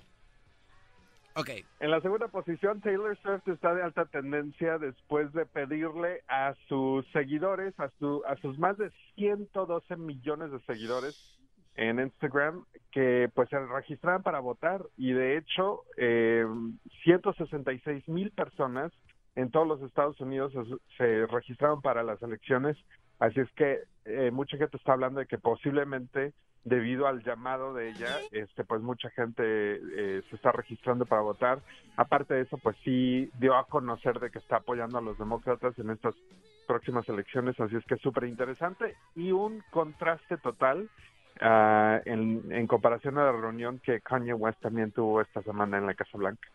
Ok. En la segunda posición, Taylor Swift está de alta tendencia después de pedirle a sus seguidores, a, su, a sus más de 112 millones de seguidores, en Instagram que pues se registraban para votar. Y de hecho eh, 166 mil personas en todos los Estados Unidos se, se registraron para las elecciones, así es que eh, mucha gente está hablando de que posiblemente debido al llamado de ella, este pues mucha gente eh, se está registrando para votar. Aparte de eso, pues sí dio a conocer de que está apoyando a los demócratas en estas próximas elecciones, así es que es súper interesante. Y un contraste total ah, en, en comparación a la reunión que Kanye West también tuvo esta semana en la Casa Blanca.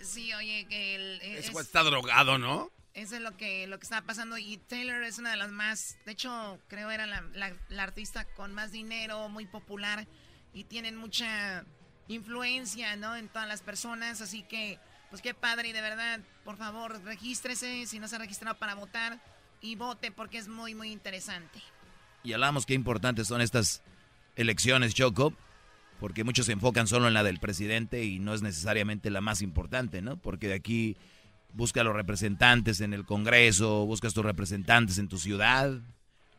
Sí, oye, que el, Ese güey está drogado, ¿no? Eso es lo que, lo que está pasando. Y Taylor es una de las más, de hecho, creo era la, la- la artista con más dinero, muy popular. Y tienen mucha influencia, ¿no? En todas las personas. Así que, pues qué padre. Y de verdad, por favor, regístrese si no se ha registrado para votar. Y vote porque es muy, muy interesante. Y hablamos qué importantes son estas elecciones, Choco, porque muchos se enfocan solo en la del presidente y no es necesariamente la más importante, ¿no? Porque de aquí busca a los representantes en el Congreso, buscas tus representantes en tu ciudad,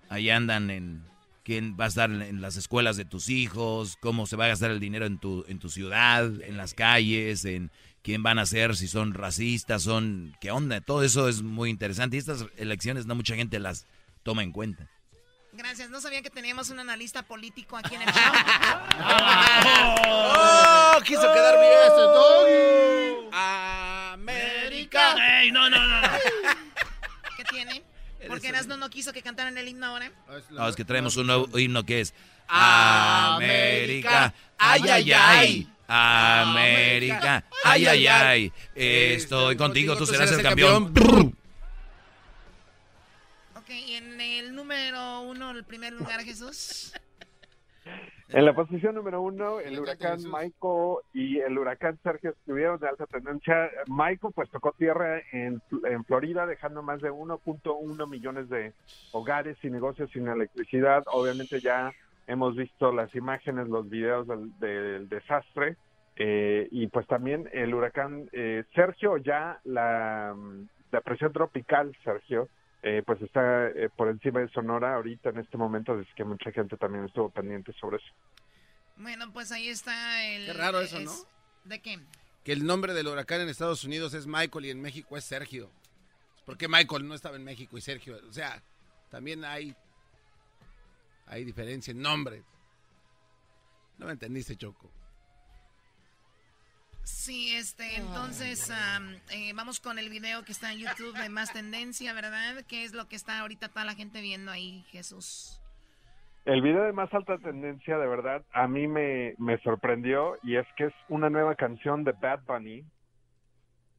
ahí andan en quién va a estar en- las escuelas de tus hijos, cómo se va a gastar el dinero en tu, en tu ciudad, en las calles, en quién van a ser, si son racistas, son, qué onda, todo eso es muy interesante y estas elecciones no mucha gente las toma en cuenta. Gracias. No sabía que teníamos un analista político aquí en el show. ¡Oh! Quiso quedar bien ese doggy. América. ¡Ey, no, no, no! no. ¿Qué tiene? Porque Erasmo no quiso que cantaran el himno ahora. No, es que traemos un nuevo himno que es América, ay, ay, ay. América, ay, ay, ay. Estoy contigo, tú serás el campeón. Y en el número uno, el primer lugar, Jesús. *laughs* En la posición número uno, el huracán Michael y el huracán Sergio estuvieron de alta tendencia. Michael pues tocó tierra en, en Florida, dejando más de 1.1 millones de hogares y negocios sin electricidad. Obviamente ya hemos visto las imágenes, los videos del, del desastre. Eh, y pues también el huracán eh, Sergio, ya la, la presión tropical Sergio, eh, pues está eh, por encima de Sonora ahorita en este momento, es que mucha gente también estuvo pendiente sobre eso. Bueno, pues ahí está el... Qué raro eso, es- ¿no? ¿De qué? Que el nombre del huracán en Estados Unidos es Michael y en México es Sergio. ¿Por qué Michael no estaba en México y Sergio? O sea, también hay, hay diferencia en nombre. No me entendiste, Choco. Sí, este, entonces eh, vamos con el video que está en YouTube de Más Tendencia, ¿verdad? ¿Qué es lo que está ahorita toda la gente viendo ahí, Jesús? El video de más alta tendencia, de verdad, a mí me, me sorprendió y es que es una nueva canción de Bad Bunny,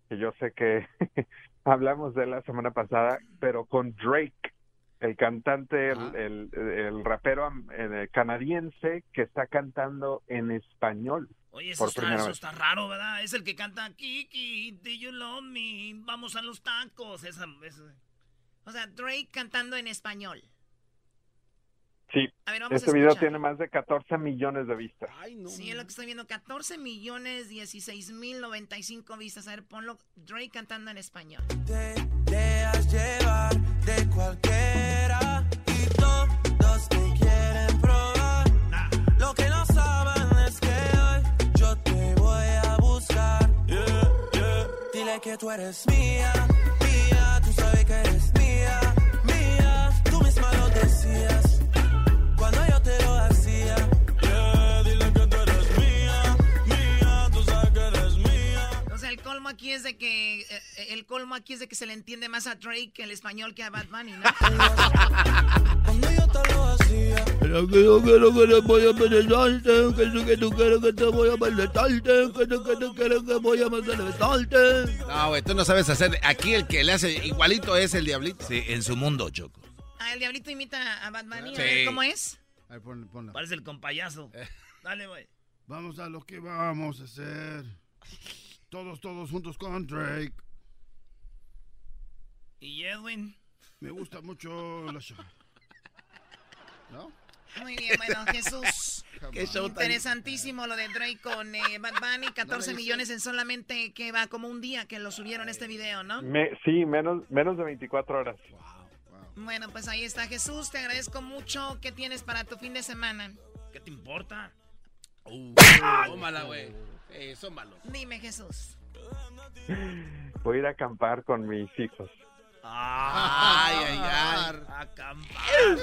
que yo sé que *laughs* hablamos de la semana pasada, pero con Drake, el cantante, el, el, el rapero eh, canadiense que está cantando en español. Oye, eso, por está, primera eso vez. está raro, ¿verdad? Es el que canta Kiki, do you love me? Vamos a los tacos. Esa, esa- O sea, Drake cantando en español. Sí, A ver, vamos a este video escuchar. tiene más de 14 millones de vistas. Sí, es lo que estoy viendo. 14 millones 16 mil 95 vistas. A ver, ponlo. Drake cantando en español. dejas llevar de cualquiera y todos te que tú eres mía, aquí es de que eh, el colmo aquí es de que se le entiende más a Drake que el español que a Bad Bunny, ¿no? Cuando yo te lo hacía. Pero que yo quiero que te voy a molestarte, que tú, que tú quieres que te voy a molestarte, que tú, que tú quieres que voy a molestarte. No, güey, tú no sabes hacer. Aquí el que le hace igualito es el diablito. Sí, en su mundo, Choco. Ah, el diablito imita a Bad Bunny. A Sí. ver, ¿Cómo es? Ahí ponle, ponla. Parece el compayazo. Eh. Dale, güey. Vamos a lo que vamos a hacer. Todos, todos juntos con Drake. ¿Y Edwin? Me gusta mucho la show. ¿No? Muy bien, bueno, Jesús. Qué show tan- Interesantísimo lo de Drake con eh, Bad Bunny. 14 millones en solamente que va como un día que lo subieron este video, ¿no? Me- sí, menos, menos de 24 horas. Bueno, pues ahí está Jesús. Te agradezco mucho. ¿Qué tienes para tu fin de semana? ¿Qué te importa? Uh, tómala, güey. Eh, son malos. Dime, Jesús. Voy a ir a acampar con mis hijos. Ay, ay, ay. Acampar.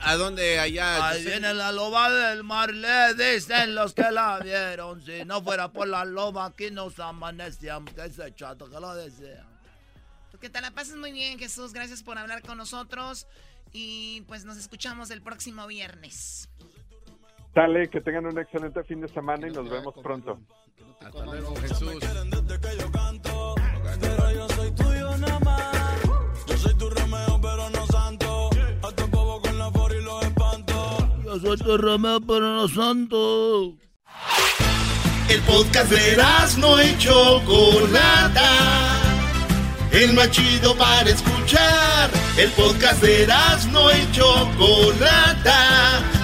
¿A, a dónde allá? Ahí viene la loba del mar, le dicen los que la vieron. Si no fuera por la loba, aquí nos amanecíamos. Que ese chato que lo desea. Que te la pases muy bien, Jesús. Gracias por hablar con nosotros. Y pues nos escuchamos el próximo viernes. Sale, que tengan un excelente fin de semana y nos vemos pronto. Hasta luego, Jesús. Pero yo soy tuyo nada más. Yo soy tu Romeo, pero no santo. Hasta bobo con la for y los espanto. Yo soy tu Romeo, pero no santo. El podcast de no y Chocolata. El más chido para escuchar. El podcast de no y Chocolata.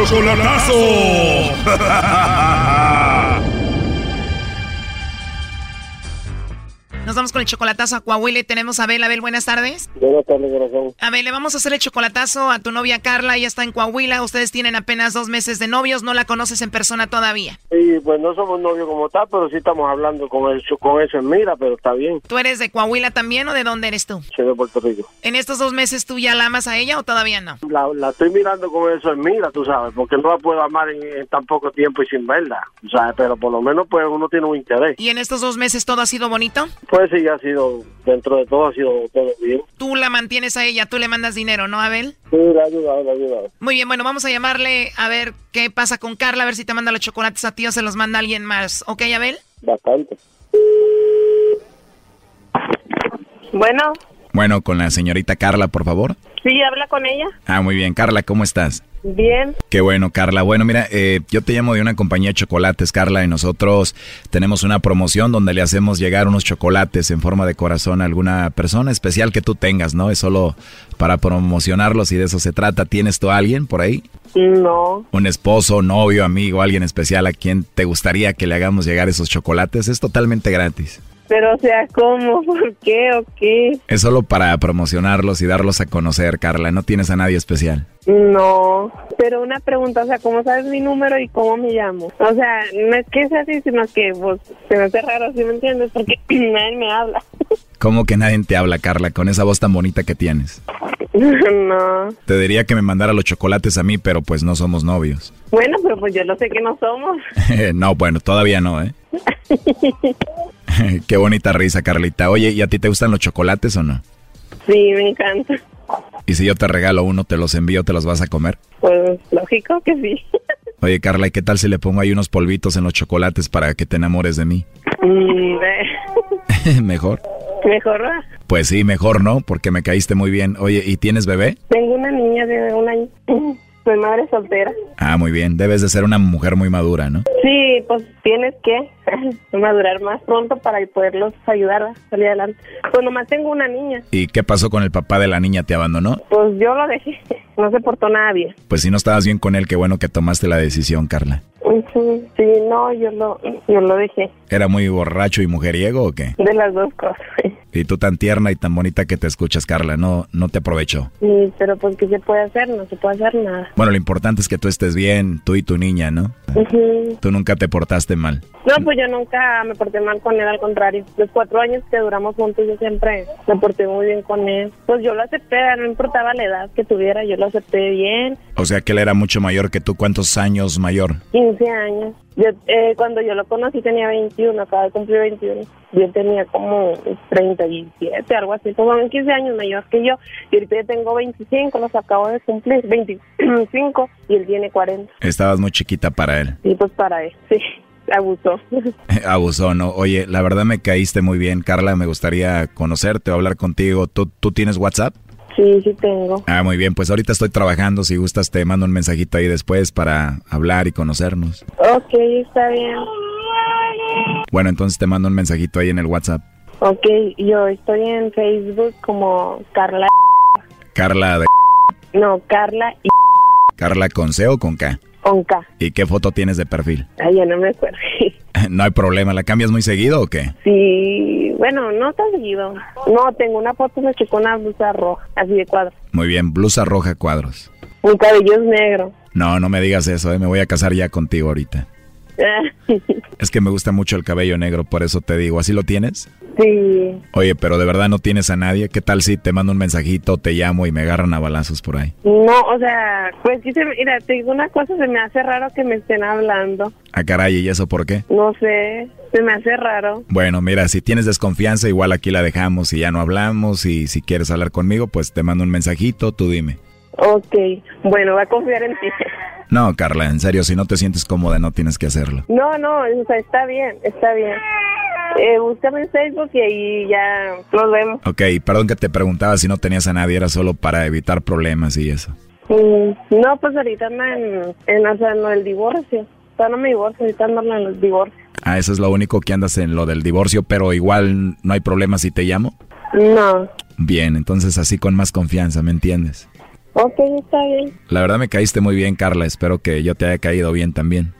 ¡El chocolatazo! *laughs* Nos vamos con el chocolatazo a Coahuila y tenemos a Abel. Abel, buenas tardes. Buenas tardes, corazón. Abel, le vamos a hacer el chocolatazo a tu novia Carla. Ella está en Coahuila. Ustedes tienen apenas dos meses de novios. No la conoces en persona todavía. Sí, pues no somos novios como tal, pero sí estamos hablando con eso, con eso en mira, pero está bien. ¿Tú eres de Coahuila también o de dónde eres tú? Soy de Puerto Rico. ¿En estos dos meses tú ya la amas a ella o todavía no? La, la estoy mirando con eso en mira, tú sabes, porque no la puedo amar en, en tan poco tiempo y sin verla. O sea, pero por lo menos pues uno tiene un interés. ¿Y en estos dos meses todo ha sido bonito? Pues sí, ha sido, dentro de todo ha sido todo bien. Tú la mantienes a ella, tú le mandas dinero, ¿no, Abel? Sí, ayudado, le ha ayudado. Muy bien, bueno, vamos a llamarle a ver qué pasa con Carla, a ver si te manda los chocolates a ti o se los manda alguien más. ¿Ok, Abel? Bastante. Bueno, Bueno, con la señorita Carla, por favor. sí, habla con ella. Ah, muy bien. Carla, ¿cómo estás? Bien. Qué bueno, Carla. Bueno, mira, eh, yo te llamo de una compañía de chocolates, Carla, y nosotros tenemos una promoción donde le hacemos llegar unos chocolates en forma de corazón a alguna persona especial que tú tengas, ¿no? Es solo para promocionarlos y de eso se trata. ¿Tienes tú a alguien por ahí? No. Un esposo, novio, amigo, alguien especial a quien te gustaría que le hagamos llegar esos chocolates? Es totalmente gratis. Pero, o sea, ¿cómo? *laughs* ¿Por qué o qué? Es solo para promocionarlos y darlos a conocer, Carla. No tienes a nadie especial. No. Pero una pregunta, o sea, ¿cómo sabes mi número y cómo me llamo? O sea, no es que sea así, sino que pues, se me hace raro, ¿sí me entiendes? Porque *clears throat* nadie me habla. *laughs* ¿Cómo que nadie te habla, Carla, con esa voz tan bonita que tienes? *laughs* no. Te diría que me mandara los chocolates a mí, pero pues no somos novios. Bueno, pero pues yo lo sé que no somos. *laughs* no, bueno, todavía no, ¿eh? *laughs* Qué bonita risa, Carlita. Oye, ¿y a ti te gustan los chocolates o no? Sí, me encanta. Y si yo te regalo uno, te los envío, ¿te los vas a comer? Pues lógico que sí. Oye, Carla, ¿y qué tal si le pongo ahí unos polvitos en los chocolates para que te enamores de mí? Mm, mejor. Mejor va. Pues sí, mejor no, porque me caíste muy bien. Oye, ¿y tienes bebé? Tengo una niña de un año. *clears throat* Soy madre soltera. Ah, muy bien. Debes de ser una mujer muy madura, ¿no? Sí, pues tienes que *laughs* madurar más pronto para poderlos ayudar a salir adelante. Pues nomás tengo una niña. ¿Y qué pasó con el papá de la niña? ¿Te abandonó? Pues yo lo dejé. *laughs* No se portó nada bien. Pues si no estabas bien con él, qué bueno que tomaste la decisión, Carla. Ujú, Sí, no, yo lo, yo lo dejé. ¿Era muy borracho y mujeriego o qué? De las dos cosas. *laughs* Y tú tan tierna y tan bonita que te escuchas, Carla, ¿no, no te aprovechó? Sí, pero pues, ¿qué se puede hacer? No se puede hacer nada. Bueno, lo importante es que tú estés bien, tú y tu niña, ¿no? Ujú. Tú nunca te portaste mal. No, pues yo nunca me porté mal con él, al contrario. Los cuatro años que duramos juntos, yo siempre me porté muy bien con él. Pues yo lo acepté, no importaba la edad que tuviera, yo lo acepté bien. O sea que él era mucho mayor que tú. ¿Cuántos años mayor? 15 años. Yo, eh, cuando yo lo conocí tenía 21, acaba de cumplir 21. Yo tenía como 37, algo así. Como 15 años mayor que yo. Y ahorita yo tengo 25, los acabo de cumplir, 25, y él tiene 40. Estabas muy chiquita para él. Y pues para él, sí, abusó. *laughs* Abusó, ¿no? Oye, la verdad me caíste muy bien, Carla. Me gustaría conocerte o hablar contigo. ¿Tú, ¿Tú tienes WhatsApp? Sí, sí tengo. Ah, muy bien. Pues ahorita estoy trabajando. Si gustas, te mando un mensajito ahí después para hablar y conocernos. Ok, está bien. Bueno, entonces te mando un mensajito ahí en el WhatsApp. Ok, yo estoy en Facebook como Carla. Carla de... No, Carla y Carla con C o con K. con K. ¿Y qué foto tienes de perfil? Ay, ya no me acuerdo. *laughs* No hay problema, ¿la cambias muy seguido o qué? Sí, bueno, no tan seguido. No, tengo una foto de con una blusa roja, así de cuadro. Muy bien, blusa roja cuadros. Mi cabello es negro. No, no me digas eso, ¿eh? me voy a casar ya contigo ahorita. Es que me gusta mucho el cabello negro, por eso te digo, ¿así lo tienes? Sí. Oye, pero de verdad no tienes a nadie. ¿Qué tal si te mando un mensajito, te llamo y me agarran a balazos por ahí? No, o sea, pues sí, se, mira, te digo una cosa, se me hace raro que me estén hablando. Ah, caray, ¿y eso por qué? No sé, se me hace raro. Bueno, mira, si tienes desconfianza, igual aquí la dejamos y ya no hablamos. Y si quieres hablar conmigo, pues te mando un mensajito, tú dime. Ok, bueno, va a confiar en ti. *laughs* No, Carla, en serio, si no te sientes cómoda, no tienes que hacerlo. No, no, o sea, está bien, está bien. Eh, búscame en Facebook y ahí ya nos vemos. Ok, perdón que te preguntaba si no tenías a nadie, era solo para evitar problemas y eso. Mm, no, pues ahorita ando en, en, o sea, en lo del divorcio. Todavía no me divorcio, ahorita ando en el divorcio. Ah, eso es lo único que andas en lo del divorcio, pero igual no hay problema si te llamo. No. Bien, entonces así con más confianza, ¿me entiendes? Ok, está bien. La verdad me caíste muy bien, Carla. Espero que yo te haya caído bien también.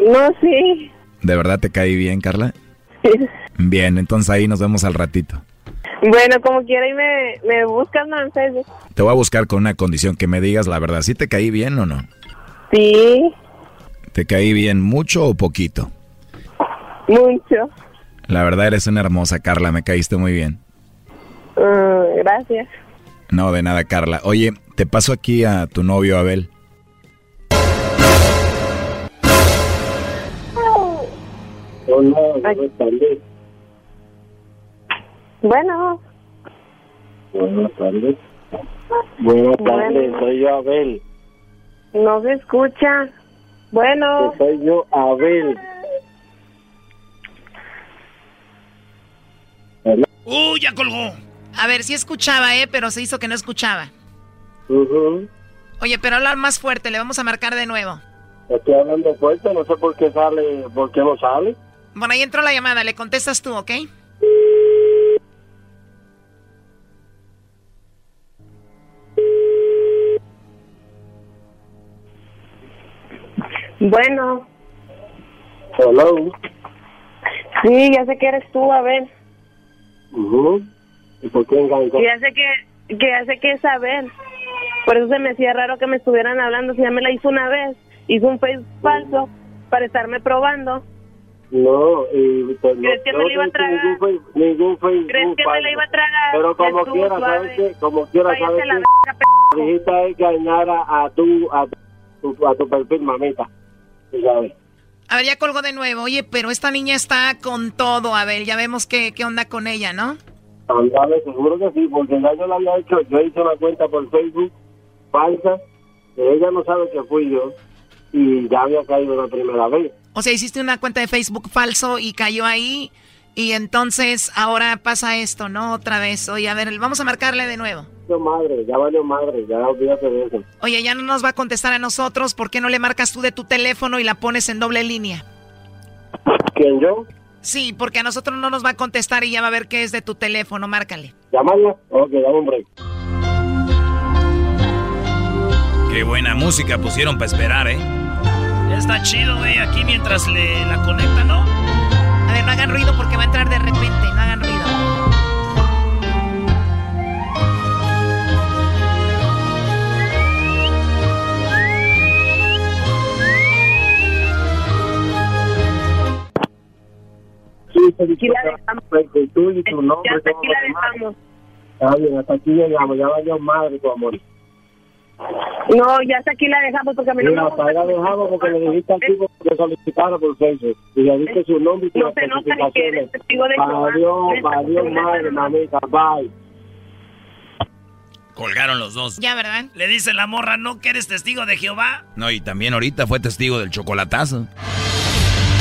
No, sí. ¿De verdad te caí bien, Carla? Bien, entonces ahí nos vemos al ratito. Bueno, como quiera y me, me buscas no en Facebook. Te voy a buscar con una condición que me digas la verdad. ¿Sí te caí bien o no? Sí, ¿Te caí bien mucho o poquito? mucho. La verdad eres una hermosa, Carla. Me caíste muy bien. Mm, gracias. No, de nada, Carla. Oye, te paso aquí a tu novio Abel. Hola, buenas tardes. Bueno, Buenas tardes. Buenas tardes, soy yo Abel. no se escucha. Bueno, Soy yo Abel. ¡Uh, ya colgó! A ver, sí escuchaba, ¿eh? Pero se hizo que no escuchaba. Oye, pero hablar más fuerte, le vamos a marcar de nuevo. Estoy hablando fuerte, no sé por qué sale, por qué no sale. Bueno, ahí entró la llamada, le contestas tú, ¿ok? bueno. Hello. Sí, ya sé que eres tú, a ver. ¿Y por qué enganchó? Ya sé que, que ya sé que es Abel. Por eso se me hacía raro que me estuvieran hablando. Si ya me la hizo una vez, hizo un Facebook falso para estarme probando. No, y pues, ¿Crees no, que no me la iba a tragar? Ningún, face- ningún Facebook ¿Crees que me falso. la iba a tragar? Pero como Estuvo quiera, suave. ¿sabes qué? Como quiera, Váyase ¿sabes la qué? Dijiste engañar a, a tu, a tu, a tu perfil, mamita. Sabes. A ver, ya colgó de nuevo. Oye, pero esta niña está con todo, Abel. Ya vemos qué, qué onda con ella, ¿no? Ándale, seguro que sí, porque ya yo la había hecho, yo hice una cuenta por Facebook falsa, que ella no sabe que fui yo, y ya había caído la primera vez. O sea, hiciste una cuenta de Facebook falso y cayó ahí. Y entonces ahora pasa esto, ¿no? Otra vez. Oye, a ver, vamos a marcarle de nuevo. Yo madre, ya valió madre, ya olvídate de eso. Oye, ya no nos va a contestar a nosotros. ¿Por qué no le marcas tú de tu teléfono y la pones en doble línea? ¿Quién yo? Sí, porque a nosotros no nos va a contestar y ya va a ver qué es de tu teléfono. Márcale. ¿Llamarla? Ok, dame un break. Qué buena música pusieron para esperar, ¿eh? Está chido, güey, aquí mientras le la conecta, ¿no? A ver, no hagan ruido porque va a entrar de repente. No hagan ruido. Sí, aquí la dejamos. Y tú y tu nombre. Ya hasta aquí la dejamos. Está bien, hasta aquí llegamos, ya madre tu amor. No, ya hasta aquí la dejamos porque a mí no me gusta. la dejamos porque le dijiste al tipo que solicitara por Facebook. Y le diste su nombre y sus No se nota ni que eres testigo de Jehová. Valió, madre, mamita, bye. Colgaron los dos. Ya, ¿verdad? Le dice la morra, ¿no que eres testigo de Jehová? No, y también ahorita fue testigo del chocolatazo.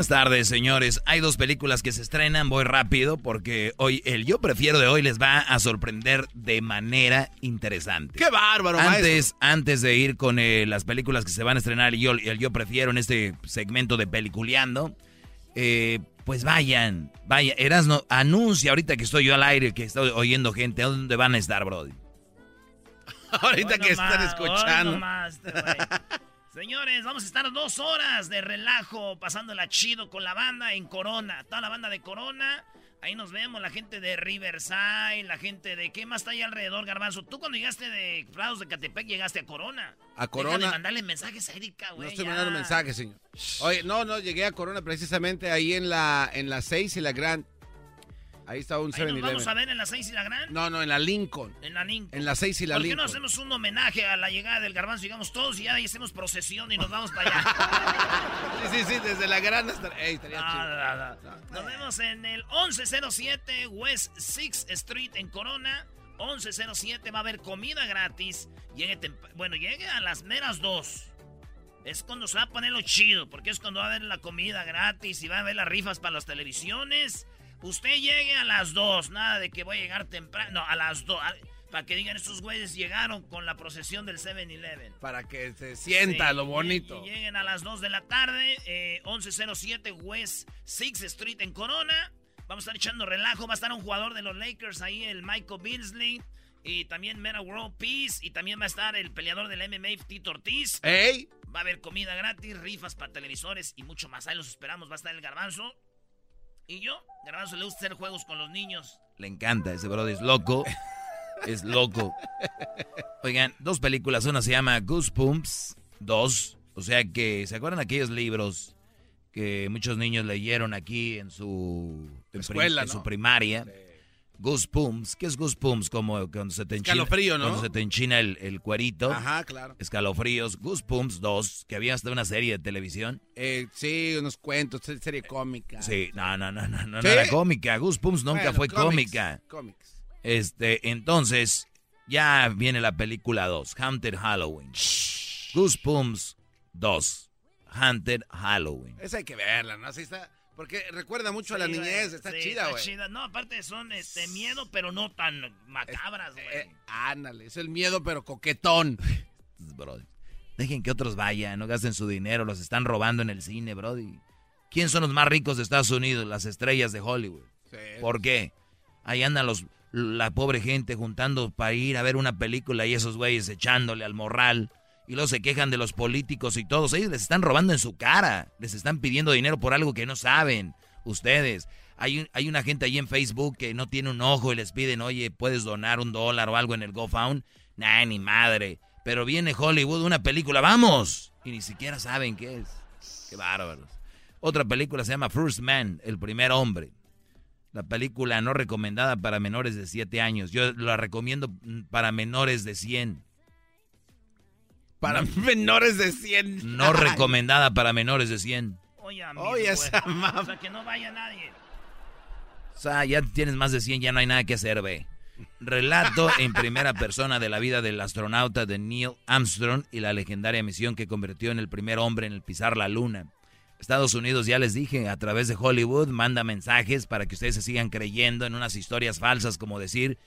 Buenas tardes, señores. Hay dos películas que se estrenan, voy rápido porque hoy el yo prefiero de hoy les va a sorprender de manera interesante. ¡Qué bárbaro, Antes, maestro! antes de ir con eh, las películas que se van a estrenar y yo, el yo prefiero en este segmento de peliculeando, eh, pues vayan, vayan. Erasno, anuncia ahorita que estoy yo al aire, que estoy oyendo gente, ¿a dónde van a estar, Brody? *laughs* Ahorita que están escuchando. Hoy nomás. *laughs* Señores, vamos a estar dos horas de relajo, pasándola chido con la banda en Corona. Toda la banda de Corona. Ahí nos vemos, la gente de Riverside, la gente de... ¿Qué más está ahí alrededor, Garbanzo? Tú cuando llegaste de Prados de Catepec llegaste a Corona. A Corona. Déjale mandarle mensajes a Erika, No güey. estoy ya. mandando mensajes, señor. Oye, no, no, llegué a Corona precisamente ahí en la en la 6 y la Grand. Ahí está un Ahí nos vamos a 7-Eleven. ver en la 6 y la Gran. No, no, en la Lincoln. En la Lincoln. En la 6 y la ¿Por qué Lincoln. no hacemos un homenaje a la llegada del garbanzo? Llegamos todos y ya hacemos procesión y nos vamos para allá. *laughs* Sí, sí, sí, desde la Gran hasta... Ey, estaría chido. no, no. Nos vemos en el 1107 West 6 Street en Corona. 1107 va a haber comida gratis. Llegue bueno, llegue a las meras 2. Es cuando se va a poner lo chido, porque es cuando va a haber la comida gratis y va a haber las rifas para las televisiones. Usted llegue a las 2, nada de que voy a llegar temprano, no, a las 2. Para que digan, estos güeyes llegaron con la procesión del 7-Eleven. Para que se sienta Sí, lo bonito. Y, lleguen a las 2 de la tarde, eh, 1107 West 6 Street en Corona. Vamos a estar echando relajo. Va a estar un jugador de los Lakers ahí, el Michael Beasley. Y también Meta World Peace. Y también va a estar el peleador del MMA, Tito Ortiz. ¡Ey! Va a haber comida gratis, rifas para televisores y mucho más. Ahí los esperamos. Va a estar el Garbanzo. Y yo, Garbanzo, le gusta hacer juegos con los niños. Le encanta, ese Brody es loco. Es loco. Oigan, dos películas. Una se llama Goosebumps. Dos. O sea que, ¿se acuerdan aquellos libros que muchos niños leyeron aquí en su, en prim- Escuela, en ¿no? su primaria? Goosebumps. ¿Qué es Goosebumps? Como cuando se te enchina, Escalofrío, ¿no? Cuando se te enchina el, el cuerito. Ajá, claro. Escalofríos. Goosebumps 2, que había hasta una serie de televisión. Eh, sí, unos cuentos, se- serie cómica. Sí, no, no, no, no, no, ¿Sí? no era cómica. Goosebumps nunca Bueno, fue cómica. cómics. Este, entonces, ya viene la película 2, Haunted Halloween. Goosebumps 2, Haunted Halloween. Esa hay que verla, ¿no? Así está. Porque recuerda mucho a la niñez, está Sí, chida, güey. chida. No, aparte son este miedo, pero no tan macabras, güey. Eh, ándale, es el miedo, pero coquetón. *laughs* Brody. Dejen que otros vayan, no gasten su dinero, los están robando en el cine, Brody. ¿Quién son los más ricos de Estados Unidos? Las estrellas de Hollywood. ¿Por qué? Ahí andan los, la pobre gente juntando para ir a ver una película y esos güeyes echándole al morral. Y luego se quejan de los políticos y todos. Ellos les están robando en su cara. Les están pidiendo dinero por algo que no saben. Ustedes. Hay, hay una gente ahí en Facebook que no tiene un ojo y les piden, oye, ¿puedes donar un dólar o algo en el GoFound? Nah, ni madre. Pero viene Hollywood, una película, ¡vamos! Y ni siquiera saben qué es. Qué bárbaros. Otra película se llama First Man, el primer hombre. La película no recomendada para menores de 7 años. Yo la recomiendo para menores de 100. Para menores de 100. No recomendada para menores de 100. Oye, Oye, esa O sea, que no vaya nadie. O sea, ya tienes más de 100, ya no hay nada que hacer, ve. Relato *laughs* en primera persona de la vida del astronauta de Neil Armstrong y la legendaria misión que convirtió en el primer hombre en el pisar la luna. Estados Unidos, ya les dije, a través de Hollywood manda mensajes para que ustedes se sigan creyendo en unas historias falsas como decir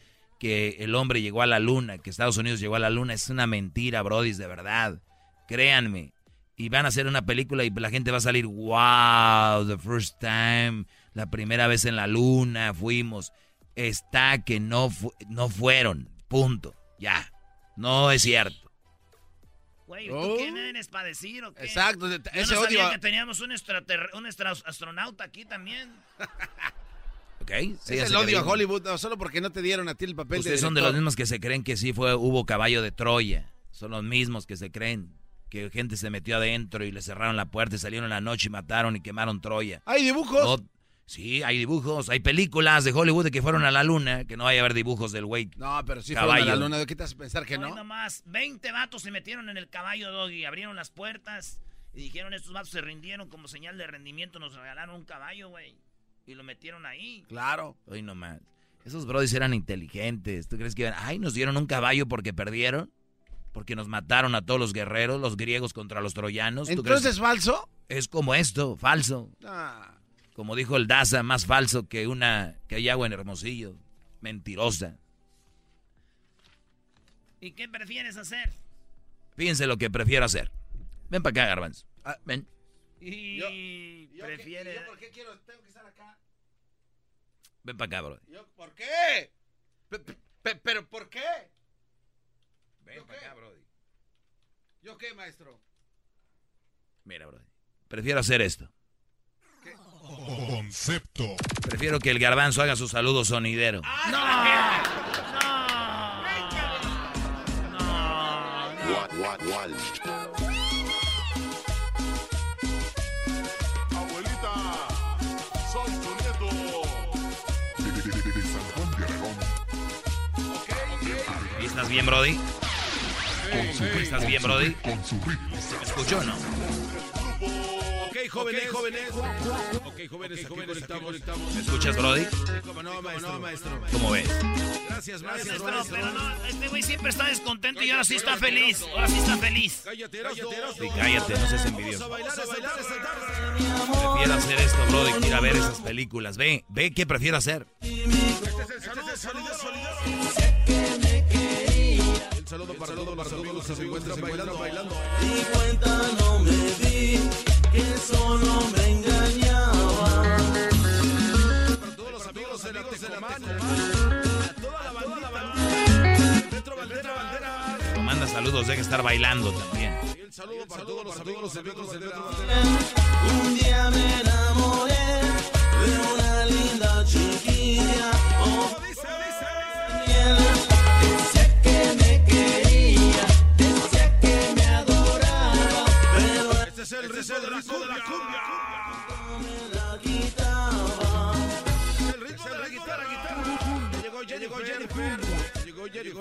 que el hombre llegó a la luna, que Estados Unidos llegó a la luna. Es una mentira, Brody, de verdad. Créanme. Y van a hacer una película y la gente va a salir, wow, the first time, la primera vez en la luna fuimos. Está que no, no fueron, punto, ya. No es cierto. Güey, ¿tú quién eres para decir o qué? Exacto, Yo ese no sabía odio a- que teníamos un, un extra- astronauta aquí también. *laughs* ¿Ok? Es Síganse el odio a. Hollywood, no, solo porque no te dieron a ti el papel Ustedes de son de los mismos que se creen que sí fue, hubo caballo de Troya. Son los mismos que se creen que gente se metió adentro y le cerraron la puerta y salieron en la noche y mataron y quemaron Troya. ¿Hay dibujos? No, sí, hay dibujos, hay películas de Hollywood de que fueron a la luna, que no vaya a haber dibujos del güey. No, pero sí caballo. fueron a la luna. ¿De qué te hace pensar que Hoy no? nomás, 20 vatos se metieron en el caballo Doggy, abrieron las puertas y dijeron, estos vatos se rindieron como señal de rendimiento, nos regalaron un caballo, güey. Y lo metieron ahí. Claro. Hoy nomás. Esos brodis eran inteligentes. ¿Tú crees que iban, ay, nos dieron un caballo porque perdieron? Porque nos mataron a todos los guerreros, los griegos contra los troyanos. ¿Tú ¿Entonces crees? es falso? Es como esto, falso. Ah. Como dijo el Daza, más falso que una que hay agua en Hermosillo. Mentirosa. ¿Y qué prefieres hacer? Fíjense lo que prefiero hacer. Ven para acá, Garbanzo. Ah, Ven. Y prefieres... ¿Por qué quiero, tengo que estar acá? Ven para acá, bro. Yo, ¿Por qué? Pe- ¿Pero por qué? Ven para acá, Brody. ¿Yo qué, maestro? Mira, Brody. Prefiero hacer esto. Concepto. Prefiero que el garbanzo haga su saludo sonidero. Abuelita, bien, Brody? ¿Estás bien, Brody? Ritmo. ¿Me escuchó o no? Ok, jóvenes, jóvenes. Ok, jóvenes, jóvenes, estamos, estamos. ¿Me escuchas, Brody? ¿Cómo no, maestro? maestro. ¿Cómo ves? Gracias, maestro. Maestro, maestro. pero no, este güey siempre está descontento y ahora sí está feliz. Ahora sí está feliz. Cállate. Sí, cállate, no seas envidioso. Vamos a bailar, a bailar esta tarde. Prefiero hacer esto, Brody, que ir a ver esas películas. Ve, ve qué prefiero hacer. Este es el saludo, saludo, para todos los amigos que se encuentran bailando, bailando. Y cuenta no me di que solo me engañaba. Para todos los amigos de la Tecomán. A toda la bandita. Bandera, bandera. Manda saludos, deja estar bailando también. Y el saludo para todos los amigos de Metro Bandera. Un día me enamoré de una linda chiquilla. Oh, miel. Decía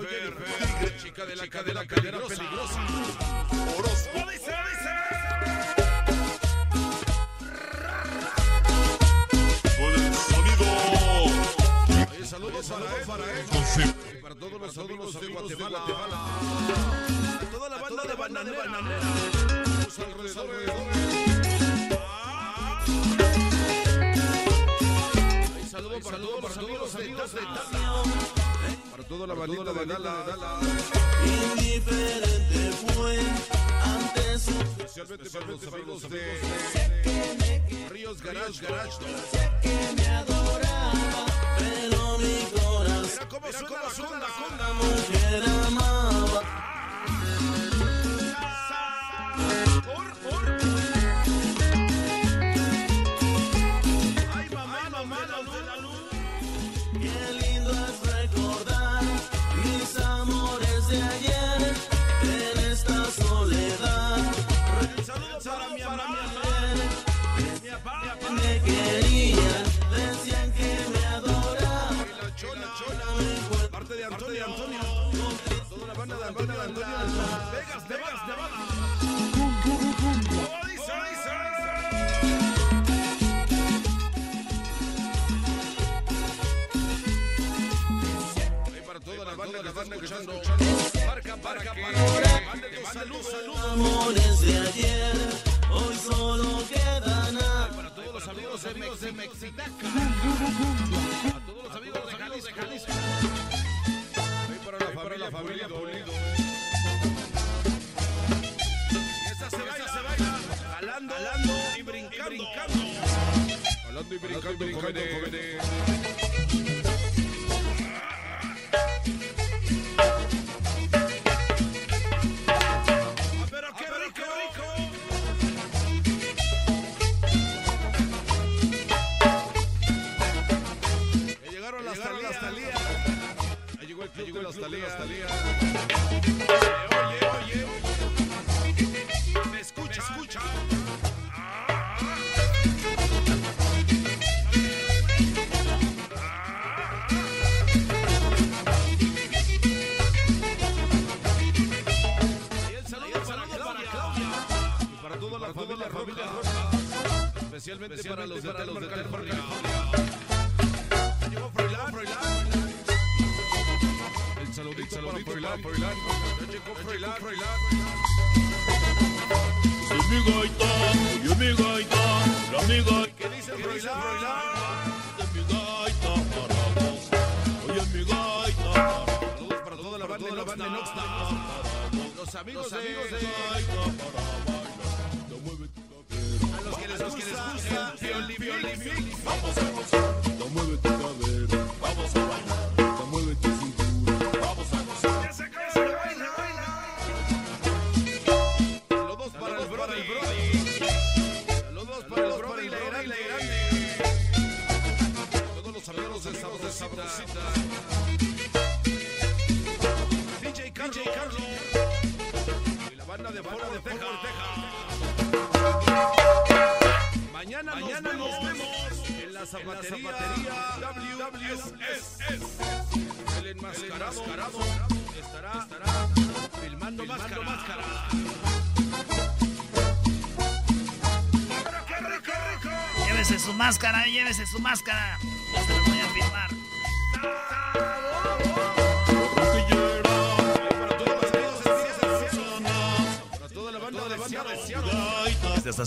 Llegó Jennifer. Chica de la cadera peligrosa. Orozco. Con el sonido. Oye, saludos para él, para él. Y para todos los amigos de Guatemala. A toda la banda de bananera. Los alrededores. Hay saludos para todos los amigos de Tala. Para toda la bandita de. Indiferente fue antes su Especialmente para los amigos de Ríos Garage Garage. que me adoraba, pero mi corazón Mira cómo suena la mujer amaba.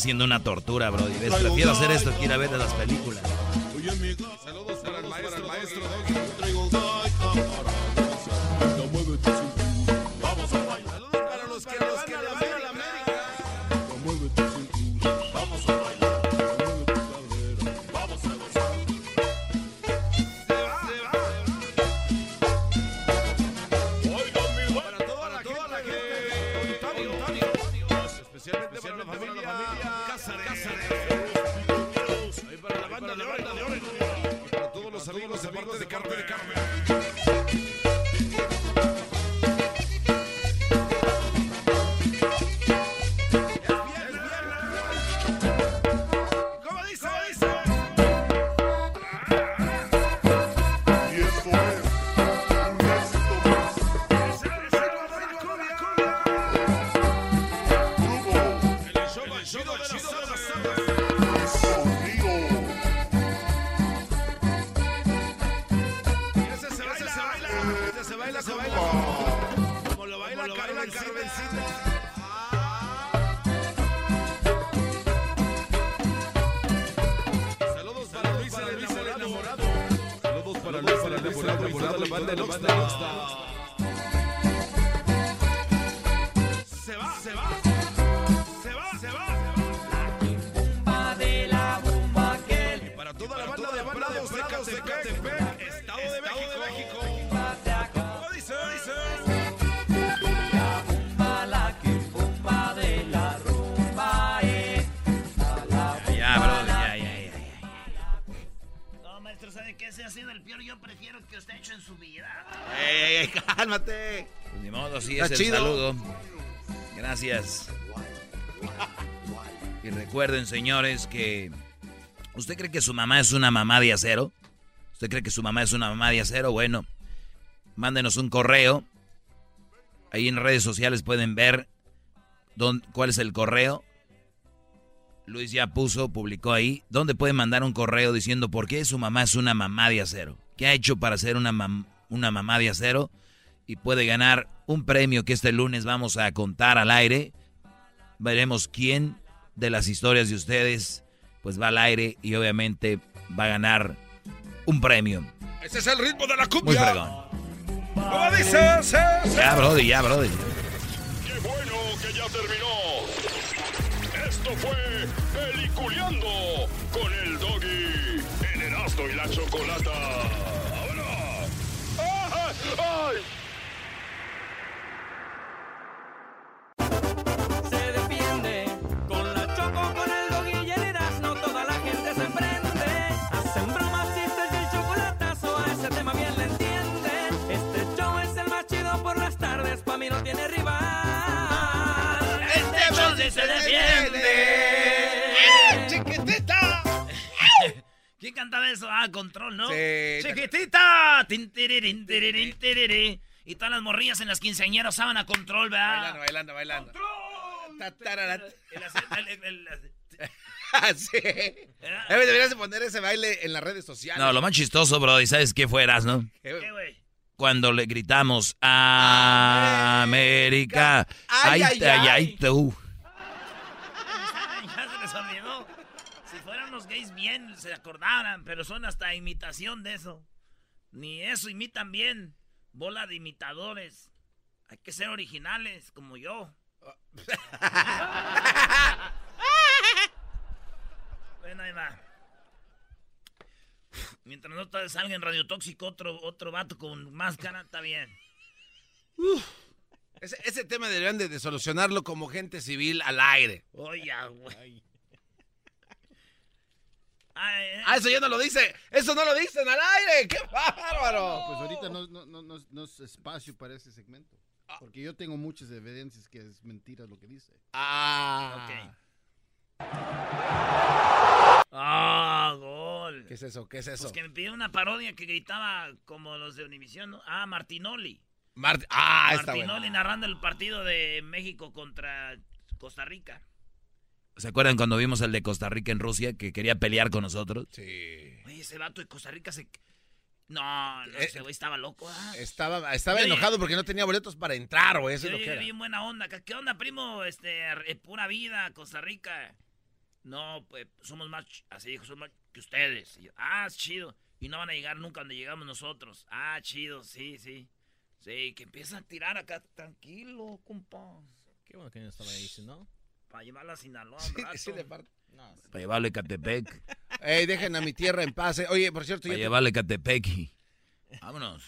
siendo una tortura, Brody. ¿Ves? Prefiero hacer esto que ir a ver las películas. El chido. saludo. Gracias. Y recuerden, señores, que ¿usted cree que su mamá es una mamá de acero? ¿Usted cree que su mamá es una mamá de acero? Bueno, mándenos un correo. Ahí en redes sociales pueden ver dónde, cuál es el correo. Luis ya puso, publicó ahí, donde pueden mandar un correo diciendo por qué su mamá es una mamá de acero. ¿Qué ha hecho para ser una, mam una mamá de acero? y puede ganar un premio que este lunes vamos a contar al aire. Veremos quién de las historias de ustedes pues va al aire y obviamente va a ganar un premio. Ese es el ritmo de la cumbia. Muy fregón. ¿Cómo dices? Ya, brody, ya, brody. Qué bueno que ya terminó. Esto fue Peliculeando con el Doggy en el asto y la Chocolata. ¡Ahora! ¡ah, ah, ¡Ay! ¿Quién cantaba eso? Ah, Control, ¿no? Sí. ¡Chiquitita! Y todas las morrillas en las quinceañeras usaban a Control, ¿verdad? Bailando, bailando, bailando. Ta, tararat. El hacer- el- el- el- Ah, *laughs* sí. Deberías de poner ese baile en las redes sociales. No, lo más chistoso, Brody, ¿sabes qué fueras, no? ¿Qué, güey? Cuando le gritamos América. Ay, ay, te- ay. ay, tú. ya se les olvidó. Si gays bien, se acordaran, pero son hasta imitación de eso. Ni eso imitan bien. Bola de imitadores. Hay que ser originales, como yo. *laughs* bueno, ahí va. Mientras no salga en Radio Tóxico otro, otro vato con máscara, está bien. Ese, ese tema deberían de, de solucionarlo como gente civil al aire. Oye, güey. Ay. Ah, eso ya no lo dice. Eso no lo dicen al aire. ¡Qué bárbaro! Pues ahorita no, no, no, no, no es espacio para ese segmento. Porque yo tengo muchas evidencias que es mentira lo que dice. Ah. Ah, gol. ¿Qué es eso? ¿Qué es eso? Pues que me pidió una parodia que gritaba como los de Univisión, ¿no? Ah, Martinoli. Mart- ah, está Martinoli bueno. narrando el partido de México contra Costa Rica. ¿Se acuerdan cuando vimos el de Costa Rica en Rusia que quería pelear con nosotros? Sí. Oye, ese vato de Costa Rica se... No, no, Eh, ese güey estaba loco, ¿ah? Estaba, estaba enojado porque no tenía boletos para entrar, o eso es lo que era. bien buena onda. ¿Qué- ¿Qué onda, primo? Este, pura vida, Costa Rica. No, pues somos más, así dijo, somos más que ustedes. Y yo, ah, es chido. Y no van a llegar nunca donde llegamos nosotros. Ah, chido, sí, sí. Sí, que empiezan a tirar acá, tranquilo, compa. Qué bueno que no estaba ahí, no. Para llevarla a Sinaloa sí, de parte. Para llevarle a Catepec. Ey, dejen a mi tierra en paz. eh. Oye, por cierto, Para ya te- llevarle a Catepec. Vámonos.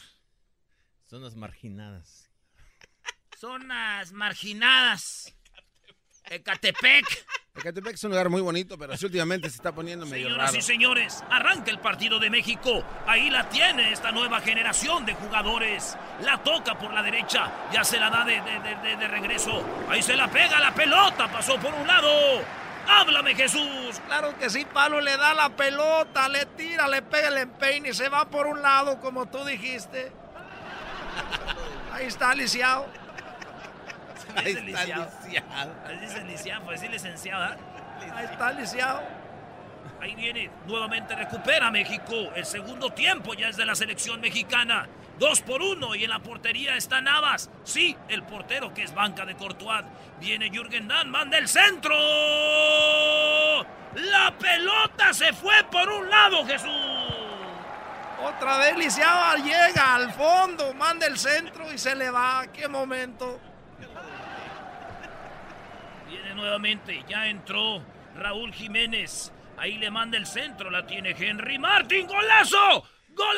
Son las marginadas. Zonas marginadas. Ecatepec. Ecatepec es un lugar muy bonito, pero sí últimamente se está poniendo medio Señoras raro. y señores, arranca el partido de México. Ahí la tiene esta nueva generación de jugadores. La toca por la derecha, ya se la da de, de- de- de- de regreso. Ahí se la pega la pelota, pasó por un lado. Háblame Jesús. Claro que sí, Pablo le da la pelota, le tira, le pega el empeine y se va por un lado, como tú dijiste. Ahí está, lisiado. Ahí está lisiado. Ahí dice lisiado, pues sí licenciado, ¿ah? Ahí está, lisiado. Ahí viene, nuevamente recupera México. El segundo tiempo ya es de la selección mexicana. Dos por uno y en la portería está Navas. Sí, el portero que es banca de Courtois. Viene Jürgen Damm, manda el centro. La pelota se fue por un lado, Jesús. Otra vez lisiado llega al fondo, manda el centro y se le va. ¡Qué momento! Viene nuevamente, ya entró Raúl Jiménez. Ahí le manda el centro, la tiene Henry Martin. ¡Golazo! ¡Golazo!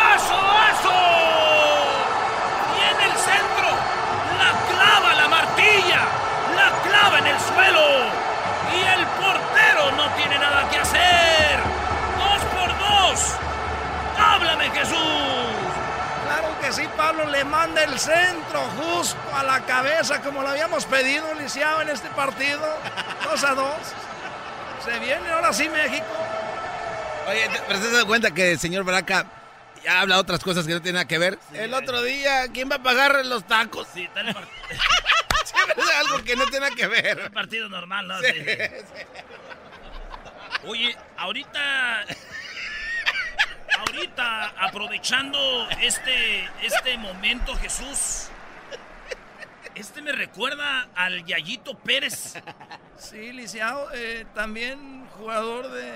¡Aso! Viene el centro, la clava la martilla, la clava en el suelo. Sí, Pablo le manda el centro justo a la cabeza, como lo habíamos pedido, lisiado en este partido. Dos a dos. Se viene ahora sí México. Oye, ¿te- pero te has dado cuenta que el señor Braca ya habla otras cosas que no tienen nada que ver? el otro día, ¿quién va a pagar los tacos? Sí, está en el, *laughs* es algo que no tiene nada que ver. un partido normal, ¿no? Sí, Sí, sí. Oye, ahorita. Ahorita, aprovechando este, este momento, Jesús. este me recuerda al Yayito Pérez. Sí, Lisiao, eh, también jugador de,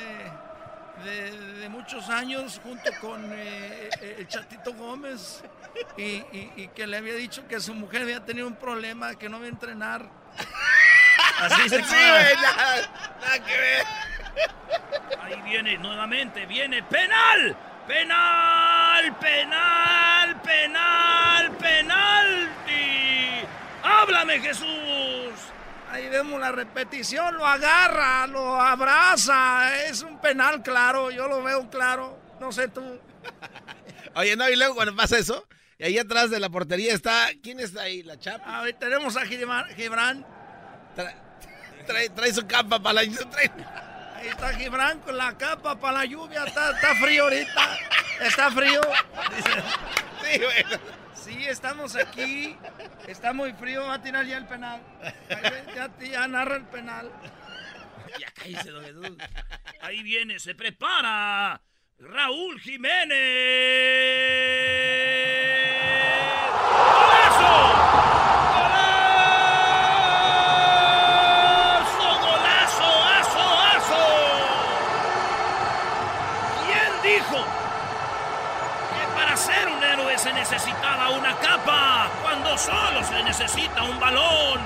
de, de muchos años junto con eh, eh, el Chatito Gómez y, y- y que le había dicho que su mujer había tenido un problema, que no iba a entrenar. Así se Sí, nada que ver. Ahí viene nuevamente, viene penal. Penal, penal, penal, penalti. Háblame, Jesús. Ahí vemos la repetición, lo agarra, lo abraza. Es un penal claro, yo lo veo claro. No sé tú. *laughs* Oye, no, y luego cuando pasa eso, y ahí atrás de la portería está. ¿Quién está ahí? ¿La chapa? Ahí tenemos a Gibran. *laughs* Trae, trae su capa para la. trae- Ahí está Gibran con la capa para la lluvia. Está, está frío ahorita. Está frío. Sí, bueno. Sí, estamos aquí. Está muy frío. Va a tirar ya el penal. Ya, ya narra el penal. Ya cállese, don Jesús. Ahí viene, se prepara. Raúl Jiménez. Solo se necesita un balón?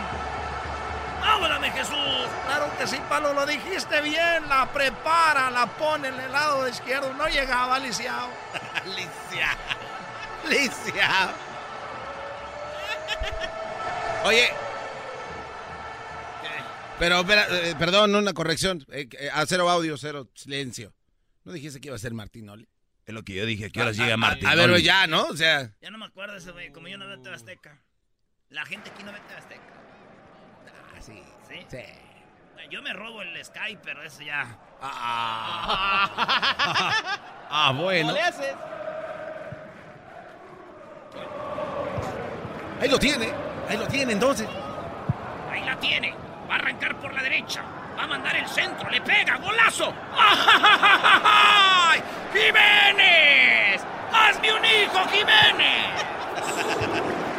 ¡Háblame, Jesús! Claro que sí, Palo, lo dijiste bien. La prepara, la pone en el lado izquierdo. No llegaba, Lisiao. Lisiao. Lisiao. Oye. Pero, espera, eh, perdón, una corrección. Eh, eh, a cero audio, cero silencio. ¿No dijiste que iba a ser Martinoli? Es lo que yo dije, ¿a qué horas A- llega a- Martín? A ver, ya, ¿no? O sea. Ya no me acuerdo ese güey, como yo no veo TV Azteca. La gente aquí no ve TV Azteca. Ah, sí. ¿Sí? Sí. Yo me robo el Sky, pero eso ya. Ah, *laughs* bueno. haces? Ahí lo tiene. Ahí lo tiene, entonces. Ahí la tiene. Va a arrancar por la derecha. Va a mandar el centro. Le pega. ¡Golazo! ¡Ay! ¡Jiménez! ¡Hazme un hijo, Jiménez!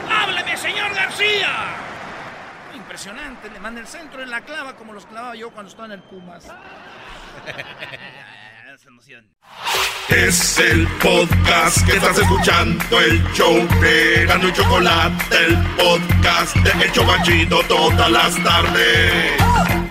¡Hábleme, señor García! Impresionante. Le manda el centro en la clava como los clavaba yo cuando estaba en el Pumas. *laughs* Esa emoción. Es el podcast que estás escuchando, el show de Gano y Chocolate, el podcast de El Chobachito todas las tardes.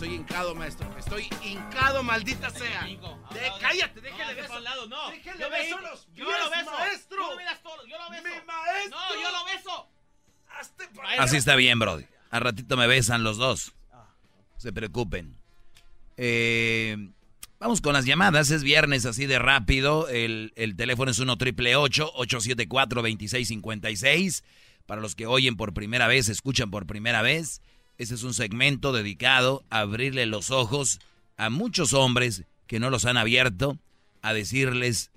Estoy hincado, maestro. Estoy hincado, maldita sea. De- cállate, déjale No, beso. al lado, no. Déjale Yo beso yo lo beso. maestro. Tú me das todo, yo lo beso. Mi maestro. No, yo lo beso. Así está bien, Brody. Al ratito me besan los dos. Se preocupen. Eh, vamos con las llamadas. Es viernes así de rápido. El, el teléfono es 1 triple 874 2656 Para los que oyen por primera vez, escuchan por primera vez. Este es un segmento dedicado a abrirle los ojos a muchos hombres que no los han abierto, a decirles,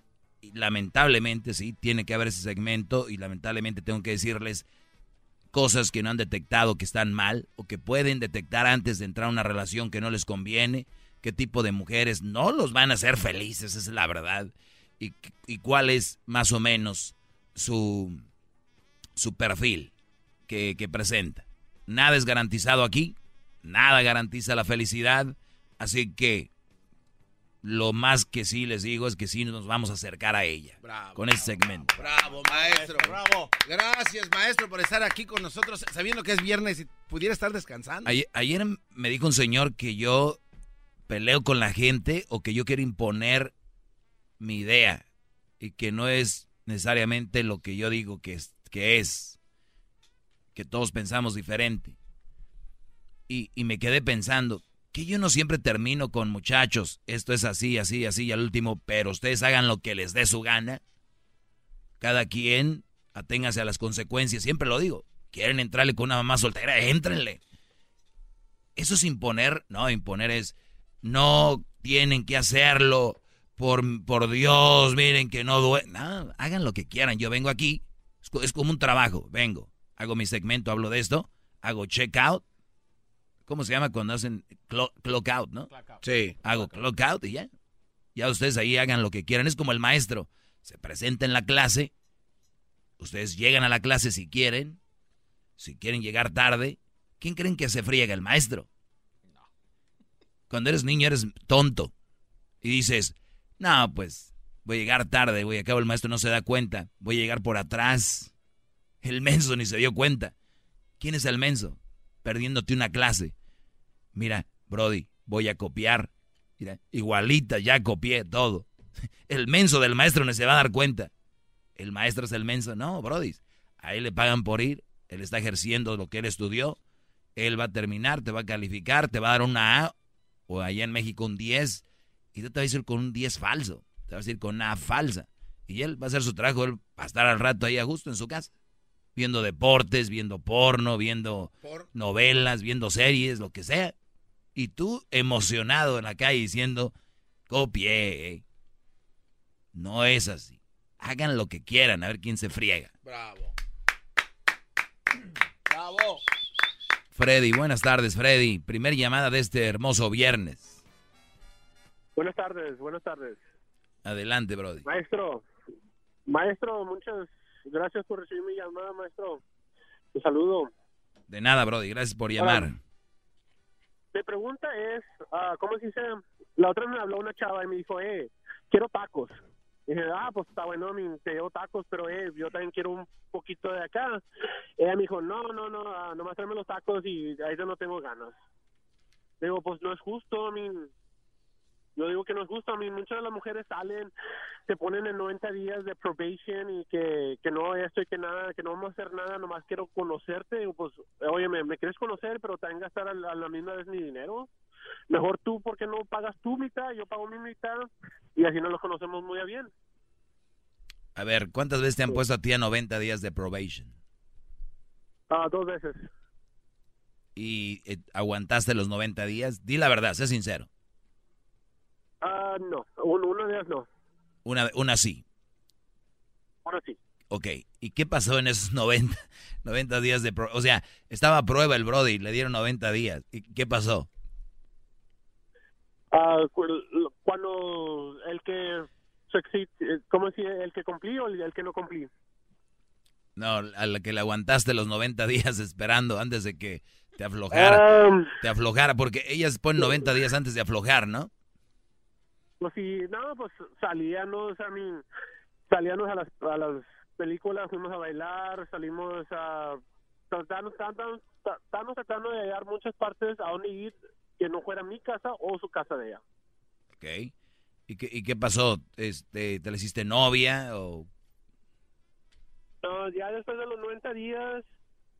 lamentablemente, sí, tiene que haber ese segmento y lamentablemente tengo que decirles cosas que no han detectado que están mal o que pueden detectar antes de entrar a una relación que no les conviene, qué tipo de mujeres no los van a hacer felices, esa es la verdad, y, cuál es más o menos su, su perfil que presenta. Nada es garantizado aquí, nada garantiza la felicidad, así que lo más que sí les digo es que sí nos vamos a acercar a ella Bravo. con este segmento. Bravo, maestro. Bravo. Gracias, maestro, por estar aquí con nosotros, sabiendo que es viernes y pudiera estar descansando. Ayer, ayer me dijo un señor que yo peleo con la gente o que yo quiero imponer mi idea y que no es necesariamente lo que yo digo que es, que es, que todos pensamos diferente. Y, y me quedé pensando que yo no siempre termino con muchachos, esto es así, así, así, y al último, pero ustedes hagan lo que les dé su gana. Cada quien aténgase a las consecuencias, siempre lo digo. Quieren entrarle con una mamá soltera, éntrenle. Eso es imponer, no, imponer es, no tienen que hacerlo, por, por Dios, miren que no duele. No, hagan lo que quieran, yo vengo aquí, es, co- es como un trabajo, vengo, hago mi segmento, hablo de esto, hago check out, ¿cómo se llama cuando hacen clock, clock out, no? Sí. Hago clock out. y ya. Ya ustedes ahí hagan lo que quieran, es como el maestro, se presenta en la clase, ustedes llegan a la clase si quieren, si quieren llegar tarde, ¿quién creen que se friega el maestro? Cuando eres niño eres tonto. Y dices, no, pues voy a llegar tarde, voy a cabo el maestro no se da cuenta, voy a llegar por atrás. El menso ni se dio cuenta. ¿Quién es el menso? Perdiéndote una clase. Mira, Brody, voy a copiar. Mira, igualita, ya copié todo. El menso del maestro no se va a dar cuenta. El maestro es el menso. No, Brody. A él le pagan por ir. Él está ejerciendo lo que él estudió. Él va a terminar, te va a calificar, te va a dar una A. O allá en México un 10. Y tú te vas a ir con un 10 falso. Te vas a ir con una A falsa. Y él va a hacer su trabajo. Él va a estar al rato ahí a gusto en su casa. Viendo deportes, viendo porno, viendo novelas, viendo series, lo que sea. Y tú emocionado en la calle diciendo, copié. No es así. Hagan lo que quieran, a ver quién se friega. Bravo. Bravo. Freddy, buenas tardes, Freddy. Primer llamada de este hermoso viernes. Buenas tardes, buenas tardes. Adelante, Brody. Maestro, maestro, muchas gracias por recibir mi llamada, maestro. Un saludo. De nada, Brody. Gracias por llamar. Mi pregunta es, ah, ¿cómo se dice? La otra me habló una chava y me dijo, eh, quiero tacos. Y dije, ah, pues está bueno, mi- te llevo tacos, pero eh, yo también quiero un poquito de acá. Ella me dijo, no, no, no, ah, nomás tráeme los tacos y ahí yo no tengo ganas. Digo, pues no es justo, a mí. Yo digo que no es justo, a mí muchas de las mujeres salen, se ponen en 90 días de probation y que, que no esto y que nada, que no vamos a hacer nada, nomás quiero conocerte. Digo, pues, oye, me, me quieres conocer, pero también gastar a la, a la misma vez mi dinero. Mejor tú, porque no pagas tu mitad? Yo pago mi mitad y así nos los conocemos muy bien. A ver, ¿cuántas veces te han puesto a ti a 90 días de probation? Ah, dos veces. ¿Y eh, aguantaste los 90 días? Di la verdad, sé sincero. Ah, no, un- uno de ellos no, Una, una sí. uno sí. Ok. ¿Y qué pasó en esos 90, 90 *laughs* días de pro- O sea, estaba a prueba el Brody, le dieron 90 días. ¿Y qué pasó? Ah, cu- cuando el que, eh, ¿cómo si el que cumplí o el, que no cumplí? No, a la que le aguantaste los 90 días esperando antes de que te aflojara. Um, te aflojara, porque ellas ponen 90 días antes de aflojar, ¿no? Pues sí, no, pues salíamos a mí, salíamos a las, a las películas, fuimos a bailar, salimos a... Tratando, estábamos tratando de hallar muchas partes a donde ir que no fuera mi casa o su casa de ella. Ok. ¿Y qué, y qué pasó? Este, ¿Te la hiciste novia o...? No, ya después de los 90 días,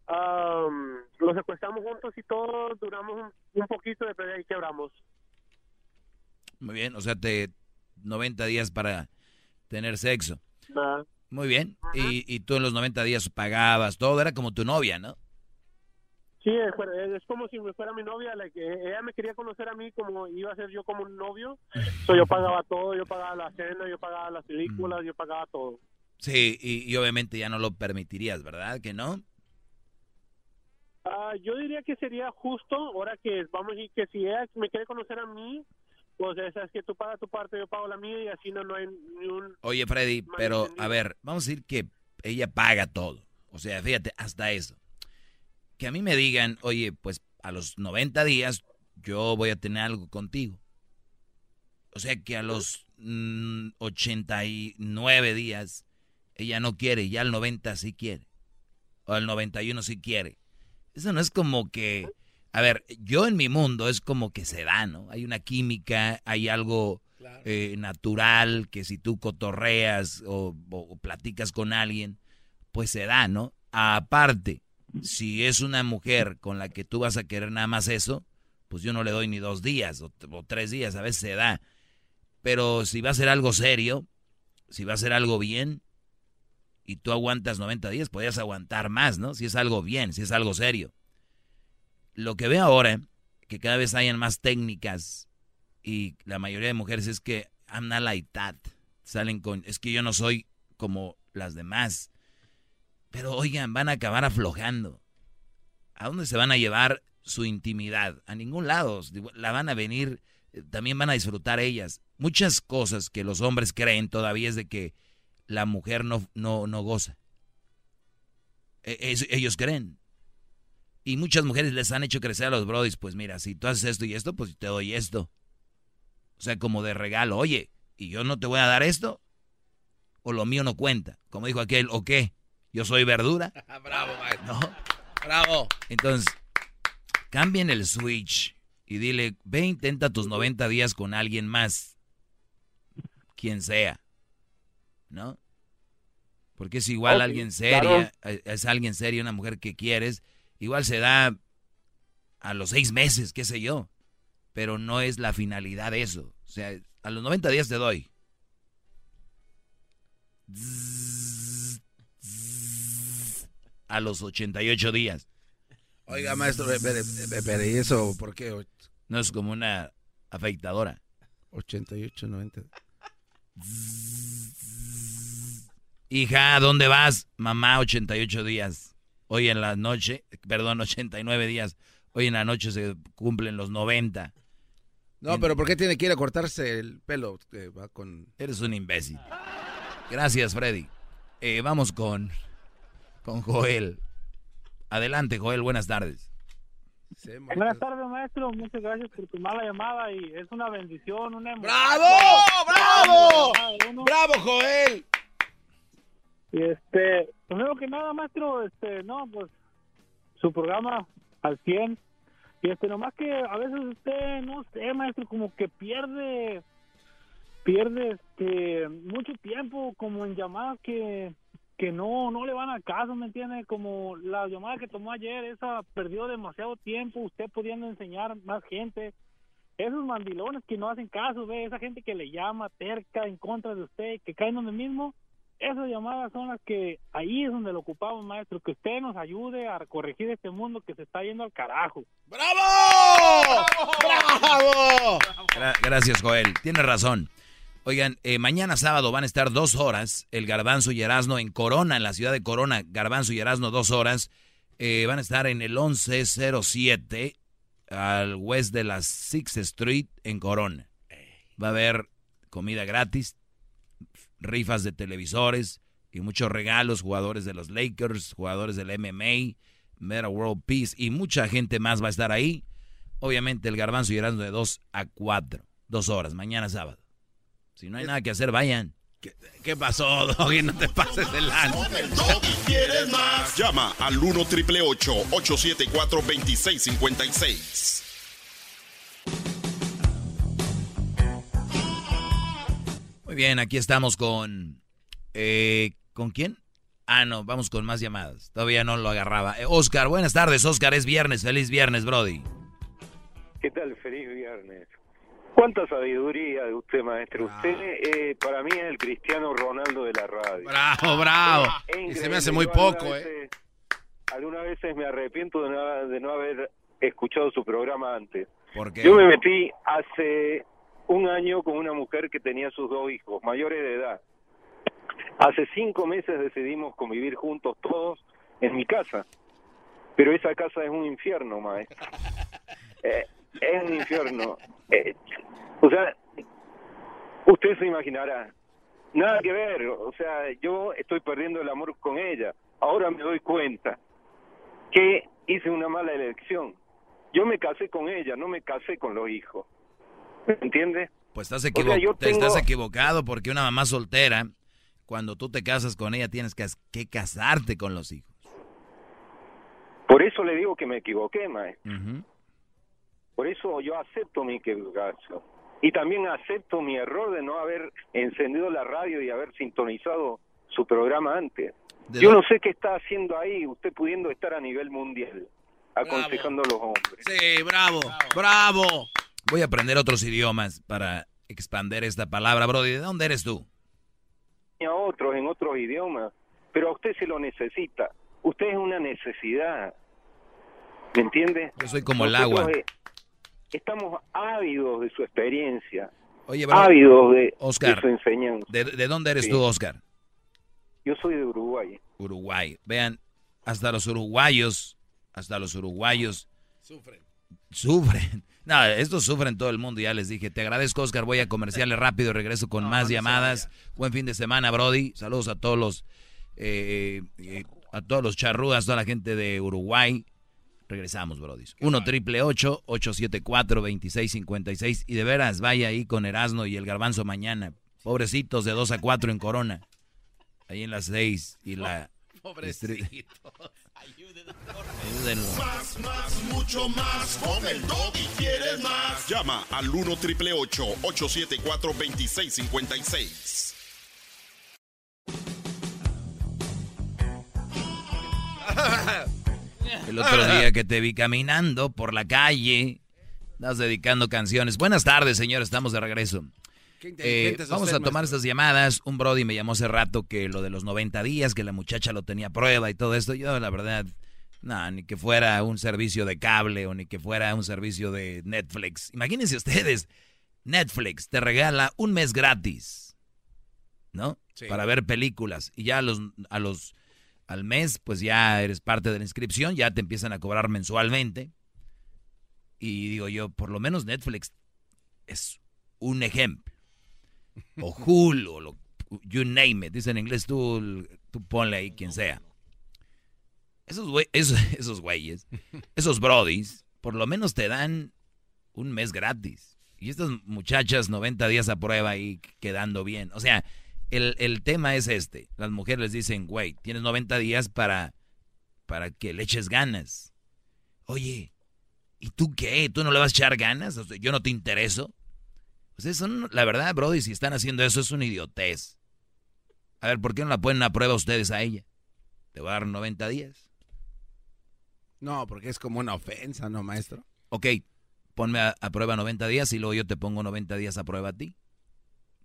am, los secuestramos juntos y todo, duramos un, un poquito, de ahí quebramos. Muy bien, o sea, te 90 días para tener sexo. Muy bien. Y, y tú en los 90 días pagabas todo, era como tu novia, ¿no? Sí, es, fue- es como si me fuera mi novia, la que ella me quería conocer a mí como iba a ser yo como un novio. So, yo pagaba todo, yo pagaba la cena, yo pagaba las películas, yo pagaba todo. Sí, y, y obviamente ya no lo permitirías, ¿verdad? ¿Que no? Ah, yo diría que sería justo, ahora que vamos a decir que si ella me quiere conocer a mí, pues esa es que tú pagas tu parte, yo pago la mía y así no, no hay ni un... Oye, Freddy, pero a ver, vamos a decir que ella paga todo. O sea, fíjate, hasta eso. Que a mí me digan, oye, pues a los 90 días yo voy a tener algo contigo. O sea que a los mm, 89 días ella no quiere, ya al 90 sí quiere. O al 91 sí quiere. Eso no es como que... A ver, yo en mi mundo es como que se da, ¿no? Hay una química, hay algo eh, natural que si tú cotorreas o, o- o platicas con alguien, pues se da, ¿no? Aparte, si es una mujer con la que tú vas a querer nada más eso, pues yo no le doy ni dos días o, o tres días, a veces se da. Pero si va a ser algo serio, si va a ser algo bien, y tú aguantas 90 días, podrías aguantar más, ¿no? Si es algo bien, si es algo serio. Lo que veo ahora, que cada vez hayan más técnicas y la mayoría de mujeres es que I'm not like that. Salen con, es que yo no soy como las demás. Pero oigan, van a acabar aflojando. ¿A dónde se van a llevar su intimidad? A ningún lado. La van a venir, también van a disfrutar ellas. Muchas cosas que los hombres creen todavía es de que la mujer no, no, no goza. E, ellos creen. Y muchas mujeres les han hecho crecer a los brodis, pues mira, si tú haces esto y esto, pues te doy esto. O sea, como de regalo, oye, ¿y yo no te voy a dar esto? ¿O lo mío no cuenta? Como dijo aquel, ¿o qué? ¿Yo soy verdura? *laughs* Bravo, maestro. No. Bravo. Entonces, cambien el switch y dile, ve, intenta tus 90 días con alguien más. Quien sea. ¿No? Porque es igual Ok, alguien seria, claro. eh, es alguien serio, una mujer que quieres. Igual se da a los seis meses, qué sé yo. Pero no es la finalidad de eso. O sea, a los 90 días te doy. A los 88 días. Oiga, maestro, espere, espere, ¿y eso por qué? No es como una afeitadora. 88, 90. Hija, ¿dónde vas? Mamá, 88 días. Hoy en la noche, perdón, *laughs* 89 días. Hoy en la noche se cumplen los 90. No, pero ¿por qué tiene que ir a cortarse el pelo? Que va con... Eres un imbécil. Gracias, Freddy. Eh, vamos con, con Joel. Adelante, Joel, buenas tardes. Buenas tardes, maestro. Muchas gracias por tu mala llamada y es una bendición, una emoción. ¡Bravo! ¡Bravo, Joel! Y este, primero que nada, maestro, este, no, pues su programa al 100. Y este, nomás que a veces usted, no sé, maestro, como que pierde, pierde este, mucho tiempo como en llamadas que, que no, no le van al caso, ¿me entiende? Como la llamada que tomó ayer, esa perdió demasiado tiempo, usted pudiendo enseñar más gente. Esos mandilones que no hacen caso, ve, esa gente que le llama terca en contra de usted, que caen donde mismo, esas llamadas son las que ahí es donde lo ocupamos, maestro, que usted nos ayude a corregir este mundo que se está yendo al carajo. ¡Bravo! ¡Bravo! Gra- gracias, Joel. Tienes razón. Oigan, eh, mañana sábado van a estar dos horas el Garbanzo y Erasno en Corona, en la ciudad de Corona. Garbanzo y Erasno dos horas. Eh, van a estar en el 1107 al west de la Sixth Street en Corona. Va a haber comida gratis, rifas de televisores y muchos regalos, jugadores de los Lakers, jugadores del MMA, Meta World Peace y mucha gente más va a estar ahí. Obviamente el garbanzo Erasmo de 2 a 4, dos horas, mañana sábado. Si no hay nada que hacer, vayan. ¿Qué pasó, *laughs* Doggy? No te pases de lanza. ¿Quieres más? Llama al 1 triple 874 2656. Muy bien, aquí estamos con... eh, ¿Con quién? Ah, no, vamos con más llamadas. Todavía no lo agarraba. Eh, Oscar, buenas tardes, Oscar. Es viernes. Feliz viernes, Brody. ¿Qué tal? Feliz viernes. ¿Cuánta sabiduría de usted, maestro? Usted, eh, para mí, es el Cristiano Ronaldo de la radio. Bravo, bravo. Es Y se me hace muy Yo algunas poco, ¿eh? veces- Algunas veces me arrepiento de no, de no haber escuchado su programa antes. ¿Por qué? Yo me metí hace un año con una mujer que tenía sus dos hijos, mayores de edad. Hace cinco meses decidimos convivir juntos todos en mi casa. Pero esa casa es un infierno, maestro. *laughs* Eh, es un infierno. Eh, o sea, usted se imaginará. Nada que ver. O sea, yo estoy perdiendo el amor con ella. Ahora me doy cuenta que hice una mala elección. Yo me casé con ella, no me casé con los hijos. ¿Me entiendes? Pues estás, O sea, equivo- te estás equivocado porque una mamá soltera, cuando tú te casas con ella, tienes que, que casarte con los hijos. Por eso le digo que me equivoqué, maestro. Por eso yo acepto mi equivocación. Y también acepto mi error de no haber encendido la radio y haber sintonizado su programa antes. ¿De Yo no sé qué está haciendo ahí, usted pudiendo estar a nivel mundial, aconsejando a los hombres. Sí, bravo, bravo. Voy a aprender otros idiomas para expander esta palabra, Brody. ¿De dónde eres tú? A otros en otros idiomas. pero a usted se lo necesita. Usted es una necesidad. ¿Me entiende? Yo soy como el agua. eh, estamos ávidos de su experiencia, Oye, bro, ávidos de, Oscar, de su enseñanza. ¿de, de dónde eres Sí. tú, Oscar? Yo soy de Uruguay. Uruguay. Vean, hasta los uruguayos, hasta los uruguayos Sufren. sufren. No, estos sufren todo el mundo, ya les dije. Te agradezco, Oscar. Voy a comerciales rápido, regreso con más llamadas. Buen fin de semana, Brody. Saludos a todos los, eh, eh, a todos los charrúas, toda la gente de Uruguay. Regresamos, Brody. 1 triple 874 2656 Y de veras, vaya ahí con Erasno y el Garbanzo mañana. Pobrecitos de 2 a 4 en Corona. Ahí en las 6 y la... *laughs* Pobrecito. Ayúdenlo. Más, más, mucho más. Con el doggy quieres más. Llama al 1 triple 874 2656. El otro día que te vi caminando por la calle, estás dedicando canciones. Buenas tardes, señor, estamos de regreso. Eh, vamos a tomar estas llamadas. Un Brody me llamó hace rato que lo de los 90 días, que la muchacha lo tenía a prueba y todo esto. Yo, la verdad, no, ni que fuera un servicio de cable o ni que fuera un servicio de Netflix. Imagínense ustedes, Netflix te regala un mes gratis, ¿no? Sí. Para ver películas. Y ya a los, a los, al mes, pues ya eres parte de la inscripción, ya te empiezan a cobrar mensualmente. Y digo yo, por lo menos Netflix es un ejemplo. O Hulu, o lo, you name it. Dice en inglés, tú, tú ponle ahí quien sea. Esos, güey- esos, esos güeyes, esos brodis, por lo menos te dan un mes gratis. Y estas muchachas 90 días a prueba y quedando bien. O sea, el, el tema es este. Las mujeres les dicen, güey, tienes 90 días para, para que le eches ganas. Oye, ¿y tú qué? ¿Tú no le vas a echar ganas? ¿Yo no te intereso? Ustedes son, la verdad, Brody, si están haciendo eso es una idiotez. A ver, ¿por qué no la ponen a prueba ustedes a ella? Te voy a dar 90 días. No, porque es como una ofensa, ¿no, maestro? Ok, ponme a, a prueba 90 días y luego yo te pongo 90 días a prueba a ti.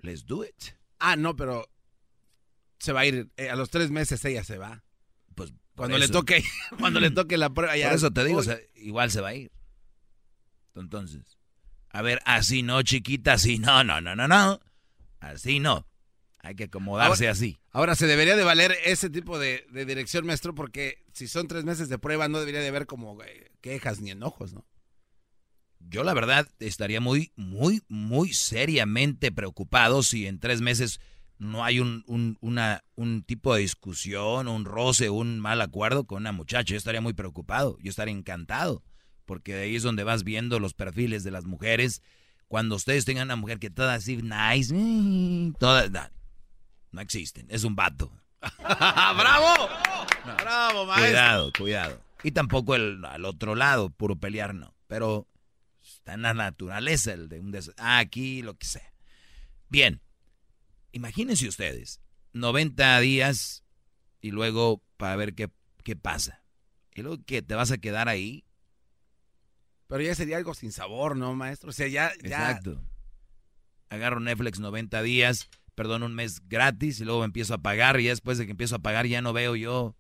Let's do it. Ah, no, pero se va a ir. eh, a los tres meses ella se va. Pues cuando le toque, *laughs* cuando le toque la prueba ya. Por eso te digo, o Uy. sea, igual se va a ir. Entonces, a ver, así no, chiquita, así no, no, no, no, no. Así no. Hay que acomodarse Ahora- así. Ahora se debería de valer ese tipo de, de dirección, maestro, porque si son tres meses de prueba no debería de haber como eh, quejas ni enojos, ¿no? Yo la verdad estaría muy, muy, muy seriamente preocupado si en tres meses no hay un, un, una, un tipo de discusión, un roce, un mal acuerdo con una muchacha. Yo estaría muy preocupado, yo estaría encantado, porque de ahí es donde vas viendo los perfiles de las mujeres. Cuando ustedes tengan una mujer que toda así nice, mm, toda, no, no existen, es un vato. *laughs* ¡Bravo! ¡Bravo, maestro! Cuidado, cuidado. Y tampoco el al otro lado, puro pelear, no. Pero está en la naturaleza el de un des ah, aquí, lo que sea. Bien, imagínense ustedes, 90 días y luego para ver qué, qué pasa. Y luego que te vas a quedar ahí. Pero ya sería algo sin sabor, ¿no, maestro? O sea, ya... ya Exacto. Agarro Netflix 90 días, perdón, un mes gratis y luego empiezo a pagar y después de que empiezo a pagar ya no veo yo.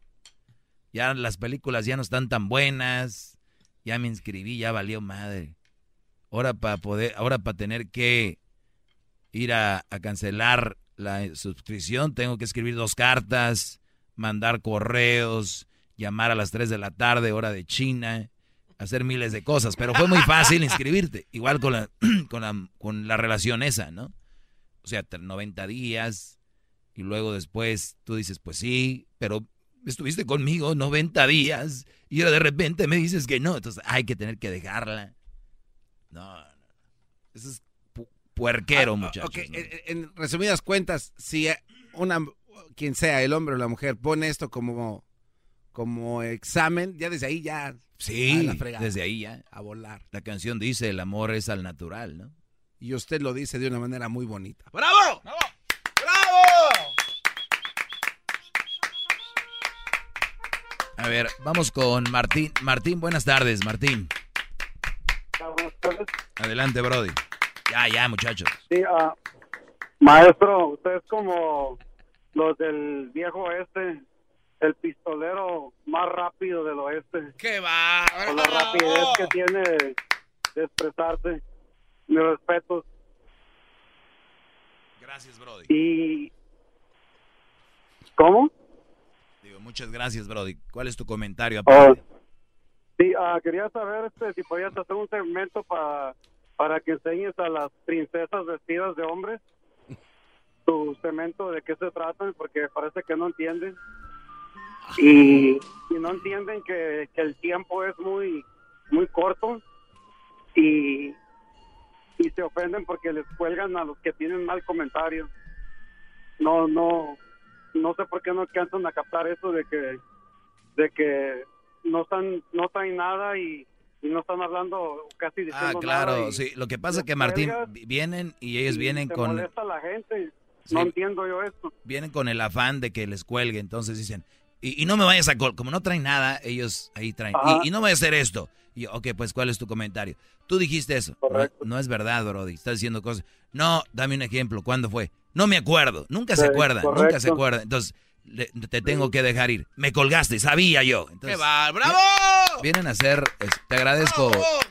Ya las películas ya no están tan buenas. Ya me inscribí, ya valió madre. Ahora para poder, ahora para tener que ir a, a cancelar la suscripción, tengo que escribir dos cartas, mandar correos, llamar a las 3 de la tarde, hora de China, hacer miles de cosas. Pero fue muy fácil inscribirte. Igual con la, *clears throat* con la, con la relación esa, ¿no? O sea, 90 días y luego después tú dices, pues sí, pero estuviste conmigo 90 días y ahora de repente me dices que no. Entonces hay que tener que dejarla. No, no. Eso es pu- puerquero, Ah, muchachos. ok, ¿no? en, en resumidas cuentas, si una, quien sea, el hombre o la mujer, pone esto como, como examen, ya desde ahí ya... Sí, fregada. desde ahí ya. A volar. La canción dice, el amor es al natural, ¿no? Y usted lo dice de una manera muy bonita. ¡Bravo! ¡Bravo! A ver, vamos con Martín. Martín, buenas tardes, Martín. Adelante, Brody. Ya, ya, muchachos. Sí, ah, maestro, usted es como los del viejo oeste, el pistolero más rápido del oeste. ¡Qué va! Por la rapidez que tiene de expresarse. Mi respeto. Gracias, Brody. Y... ¿Cómo? Digo, muchas gracias, Brody. ¿Cuál es tu comentario? Oh, sí, ah, quería saber este, si podías hacer un segmento para para que enseñes a las princesas vestidas de hombres tu segmento de qué se tratan, porque parece que no entienden. *laughs* Y, y no entienden que, que el tiempo es muy muy corto y, y se ofenden porque les cuelgan a los que tienen mal comentario. No, no, no sé por qué no alcanzan a captar eso de que de que no están no traen nada y, y no están hablando casi Ah, diciendo claro, nada y sí. Lo que pasa es que Martín vienen y ellos y vienen con molesta la gente Sí. no entiendo yo esto vienen con el afán de que les cuelgue, entonces dicen, y, y no me vayas a col como no traen nada, ellos ahí traen. Y, y no voy a hacer esto. Y yo, ok, pues ¿cuál es tu comentario? Tú dijiste eso. No, no es verdad, Brody. Estás diciendo cosas. No, dame un ejemplo. ¿Cuándo fue? No me acuerdo. Nunca se acuerda. Nunca correcto. se acuerda. Entonces, le- te tengo que dejar ir. Me colgaste, sabía yo. Entonces, ¡Qué va! ¡Bravo! Vienen a hacer, te agradezco,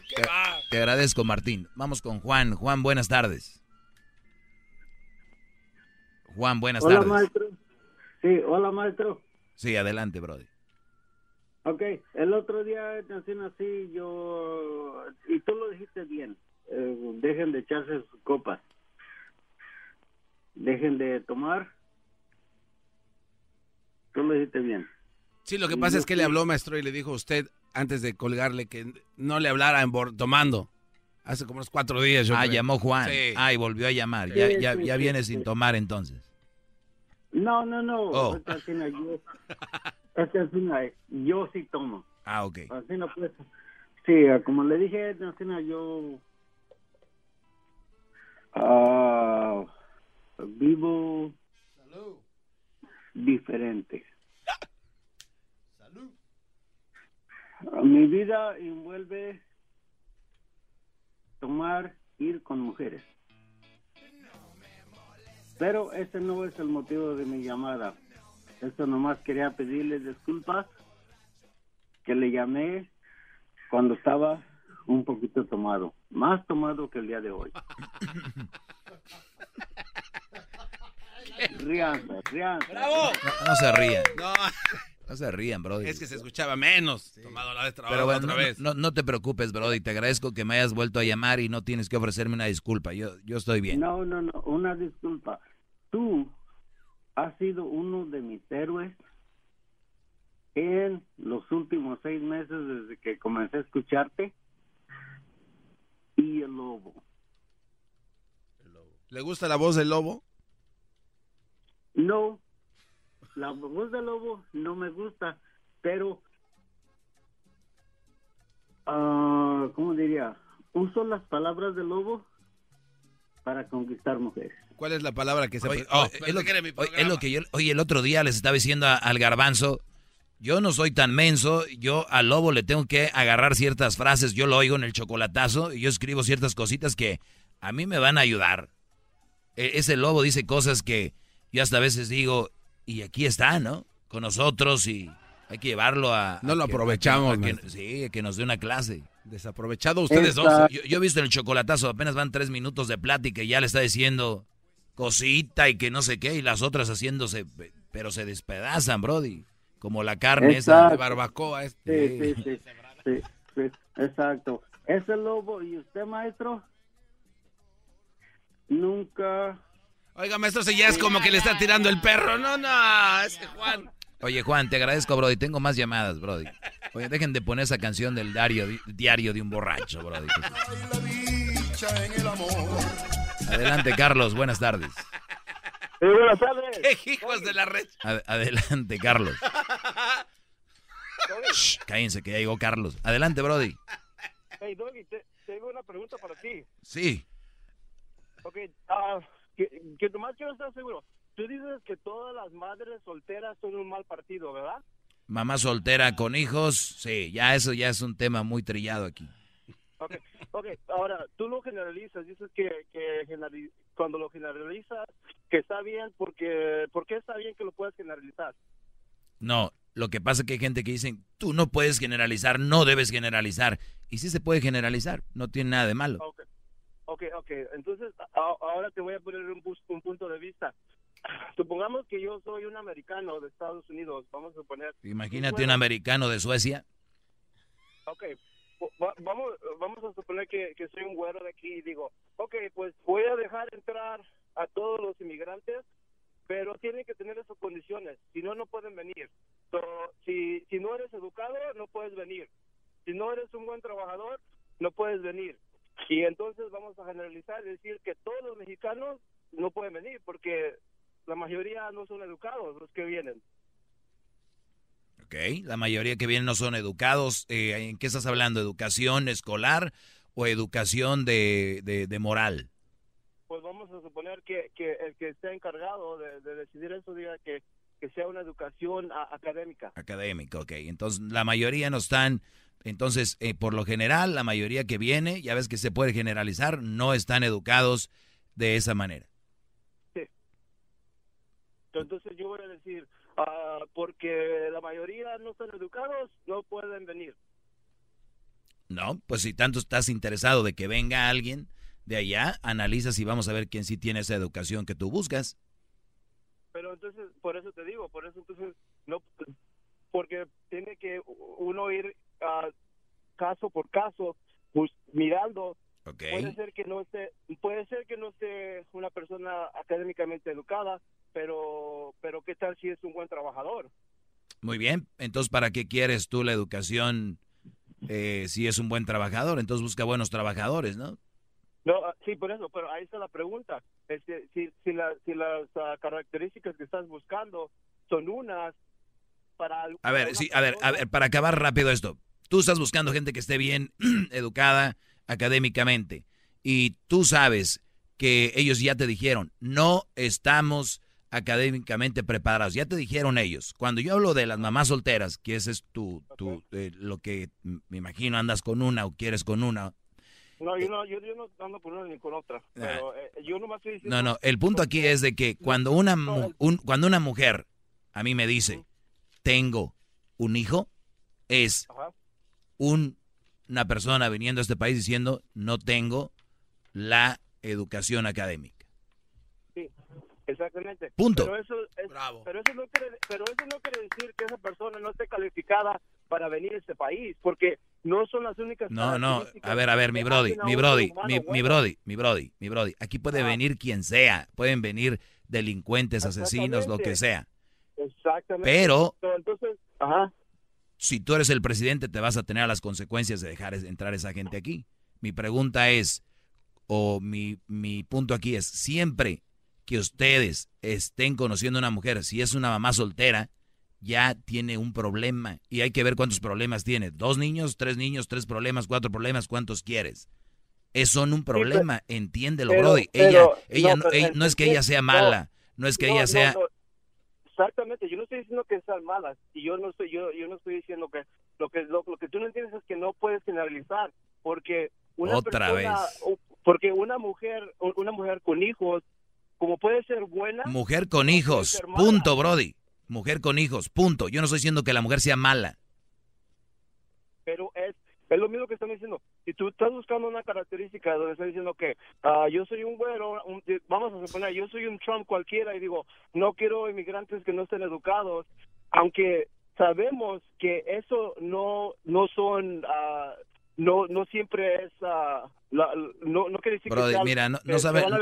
¡Qué te, va! te agradezco Martín. Vamos con Juan. Juan, buenas tardes. Juan, buenas hola, tardes. maestro. Sí, hola, maestro. Sí, adelante, Brody. Ok, el otro día nací así, yo... Y tú lo dijiste bien. eh, dejen de echarse sus copas. Dejen de tomar. Tú lo dijiste bien. Sí, lo que pasa es que le habló maestro y le dijo a usted antes de colgarle que no le hablara en bor- tomando. Hace como unos cuatro días. Yo ah, creo. llamó Juan. Sí. Ah, y volvió a llamar. Ya, Sí, ya, sí, ya sí, viene sí. sin tomar entonces. No, no, no. Oh. Es que así no, yo, es que así no, yo sí tomo. Ah, ok. Así no pues. Sí, como le dije, así no, yo ah, vivo diferente. Ah, Mi vida envuelve tomar, ir con mujeres. Pero ese no es el motivo de mi llamada. Esto nomás quería pedirle disculpas que le llamé cuando estaba un poquito tomado, más tomado que el día de hoy. *laughs* Ríanse, ríanse. ¡Bravo! No, no se rían. No, No se rían, Brody. es que se escuchaba menos. Tomado la otra, Pero bueno, otra no, vez. no, no te preocupes, Brody. Te agradezco que me hayas vuelto a llamar y no tienes que ofrecerme una disculpa. Yo, yo estoy bien. No, no, no, una disculpa. Tú has sido uno de mis héroes en los últimos seis meses desde que comencé a escucharte. Y el lobo. ¿Le gusta la voz del lobo? No, la voz del lobo no me gusta, pero, ah, ¿cómo diría? Uso las palabras del lobo para conquistar mujeres. ¿Cuál es la palabra que se... Oye, Oh, oye, es, lo, que era mi oye, es lo que yo, oye, el otro día les estaba diciendo a- al garbanzo, yo no soy tan menso, yo al lobo le tengo que agarrar ciertas frases, yo lo oigo en el chocolatazo y yo escribo ciertas cositas que a mí me van a ayudar. E- ese lobo dice cosas que yo hasta a veces digo, y aquí está, ¿no? Con nosotros y hay que llevarlo a... No a lo que- aprovechamos, a que- maestro. sí, que nos dé una clase. Desaprovechado ustedes dos. Exacto. Yo, yo he visto en el chocolatazo, apenas van tres minutos de plática y ya le está diciendo cosita y que no sé qué, y las otras haciéndose, pe- pero se despedazan, Brody. Como la carne esa Exacto. de barbacoa. este. Sí, sí, sí, sí, sí, exacto. Ese lobo y usted, maestro, nunca... Oiga, maestro, ese ya es como que le está tirando el perro. No, no, ese Juan. Oye, Juan, te agradezco, Brody. Tengo más llamadas, Brody. Oye, dejen de poner esa canción del diario, diario de un borracho, Brody. Adelante, Carlos. Buenas tardes. Sí, buenas tardes. ¡Qué hijos de la red! Ad- adelante, Carlos. Shh, cállense, que ya llegó Carlos. Adelante, Brody. Hey, Doggy, te- tengo una pregunta para ti. Sí. Ok, ah, que, que nomás quiero estar seguro. Tú dices que todas las madres solteras son un mal partido, ¿verdad? Mamá soltera con hijos, sí, ya eso ya es un tema muy trillado aquí. Ok, ok, ahora tú lo generalizas, dices que, que generali- cuando lo generalizas, que está bien, porque ¿por qué está bien que lo puedas generalizar? No, Lo que pasa es que hay gente que dice, tú no puedes generalizar, no debes generalizar. Y sí se puede generalizar, no tiene nada de malo. Ok, ok, ok. Entonces, a- ahora te voy a poner un, punto de vista. Supongamos que yo soy un americano de Estados Unidos, vamos a suponer. Imagínate Bueno, un americano de Suecia. Ok, va- vamos, vamos a suponer que, que soy un güero de aquí y digo, ok, pues voy a dejar entrar a todos los inmigrantes, pero tienen que tener esas condiciones, si no, no pueden venir. So, si, si no eres educado, no puedes venir. Si no eres un buen trabajador, no puedes venir. Y entonces vamos a generalizar y decir que todos los mexicanos no pueden venir porque la mayoría no son educados los que vienen. Ok, la mayoría que vienen no son educados. Eh, ¿En qué estás hablando? ¿Educación escolar o educación de, de, de moral? pues vamos a suponer que, que el que esté encargado de, de decidir eso diga que, que sea una educación a- académica. Académico, ok. Entonces, la mayoría no están, entonces, eh, por lo general, la mayoría que viene, ya ves que se puede generalizar, no están educados de esa manera. Entonces yo voy a decir, ah, porque la mayoría no están educados, no pueden venir. No, pues si tanto estás interesado de que venga alguien de allá, analizas y vamos a ver quién sí tiene esa educación que tú buscas. Pero entonces, por eso te digo, por eso entonces, no, porque tiene que uno ir ah, caso por caso, pues, mirando. Puede ser que no esté, puede ser que no esté una persona académicamente educada, pero, pero qué tal si es un buen trabajador. Muy bien, entonces ¿para qué quieres tú la educación eh, si es un buen trabajador? Entonces busca buenos trabajadores, ¿no? No, ah, sí, por eso, pero ahí está la pregunta. Este, si, si, la- si las ah, características que estás buscando son unas para... A ver, sí, a ver, a ver, para acabar rápido esto. Tú estás buscando gente que esté bien *clears throat* educada académicamente y tú sabes que ellos ya te dijeron, no estamos académicamente preparados. Ya te dijeron ellos. Cuando yo hablo de las mamás solteras, que ese es tu, tu eh, lo que me imagino andas con una o quieres con una. No, yo no, yo, yo no ando por una ni con otra. Pero eh, yo nomás estoy diciendo... No, no, el punto aquí es de que cuando una, un- cuando una mujer a mí me dice, tengo un hijo, es Ajá. Un- una persona viniendo a este país diciendo, no tengo la educación académica. Sí, exactamente. Punto. Pero eso, es- pero, eso no quiere, pero eso no quiere decir que esa persona no esté calificada para venir a este país, porque no son las únicas No, no, a ver, a ver, mi brody, mi brody, humano mi, mi bueno. brody, mi brody, mi brody. Aquí puede venir quien sea, pueden venir delincuentes, asesinos, lo que sea. Exactamente. Pero- Pero entonces, ajá. Si tú eres el presidente, te vas a tener las consecuencias de dejar entrar esa gente aquí. Mi pregunta es, o mi, mi punto aquí es, siempre que ustedes estén conociendo a una mujer, si es una mamá soltera, ya tiene un problema. Y hay que ver cuántos problemas tiene. Dos niños, tres niños, tres problemas, cuatro problemas, ¿cuántos quieres? Es son un problema, entiéndelo, pero- Brody. pero- ella, ella, no, es que ella sea mala, no es que ella sea... Exactamente, yo no estoy diciendo que sean malas y yo no estoy yo yo no estoy diciendo que lo que lo, lo que tú no entiendes es que no puedes generalizar porque una Otra persona vez. porque una mujer una mujer con hijos como puede ser buena Mujer con hijos, punto, Brody. Mujer con hijos, punto. Yo no estoy diciendo que la mujer sea mala. pero es es lo mismo que están diciendo. Si tú estás buscando una característica donde estás diciendo que ah, yo soy un güero, un- vamos a suponer, yo soy un Trump cualquiera y digo, no quiero inmigrantes que no estén educados, aunque sabemos que eso no no son, ah, no no siempre es, ah, la- no, no quiere decir que Brody, sea- mira, no, no sabe, no,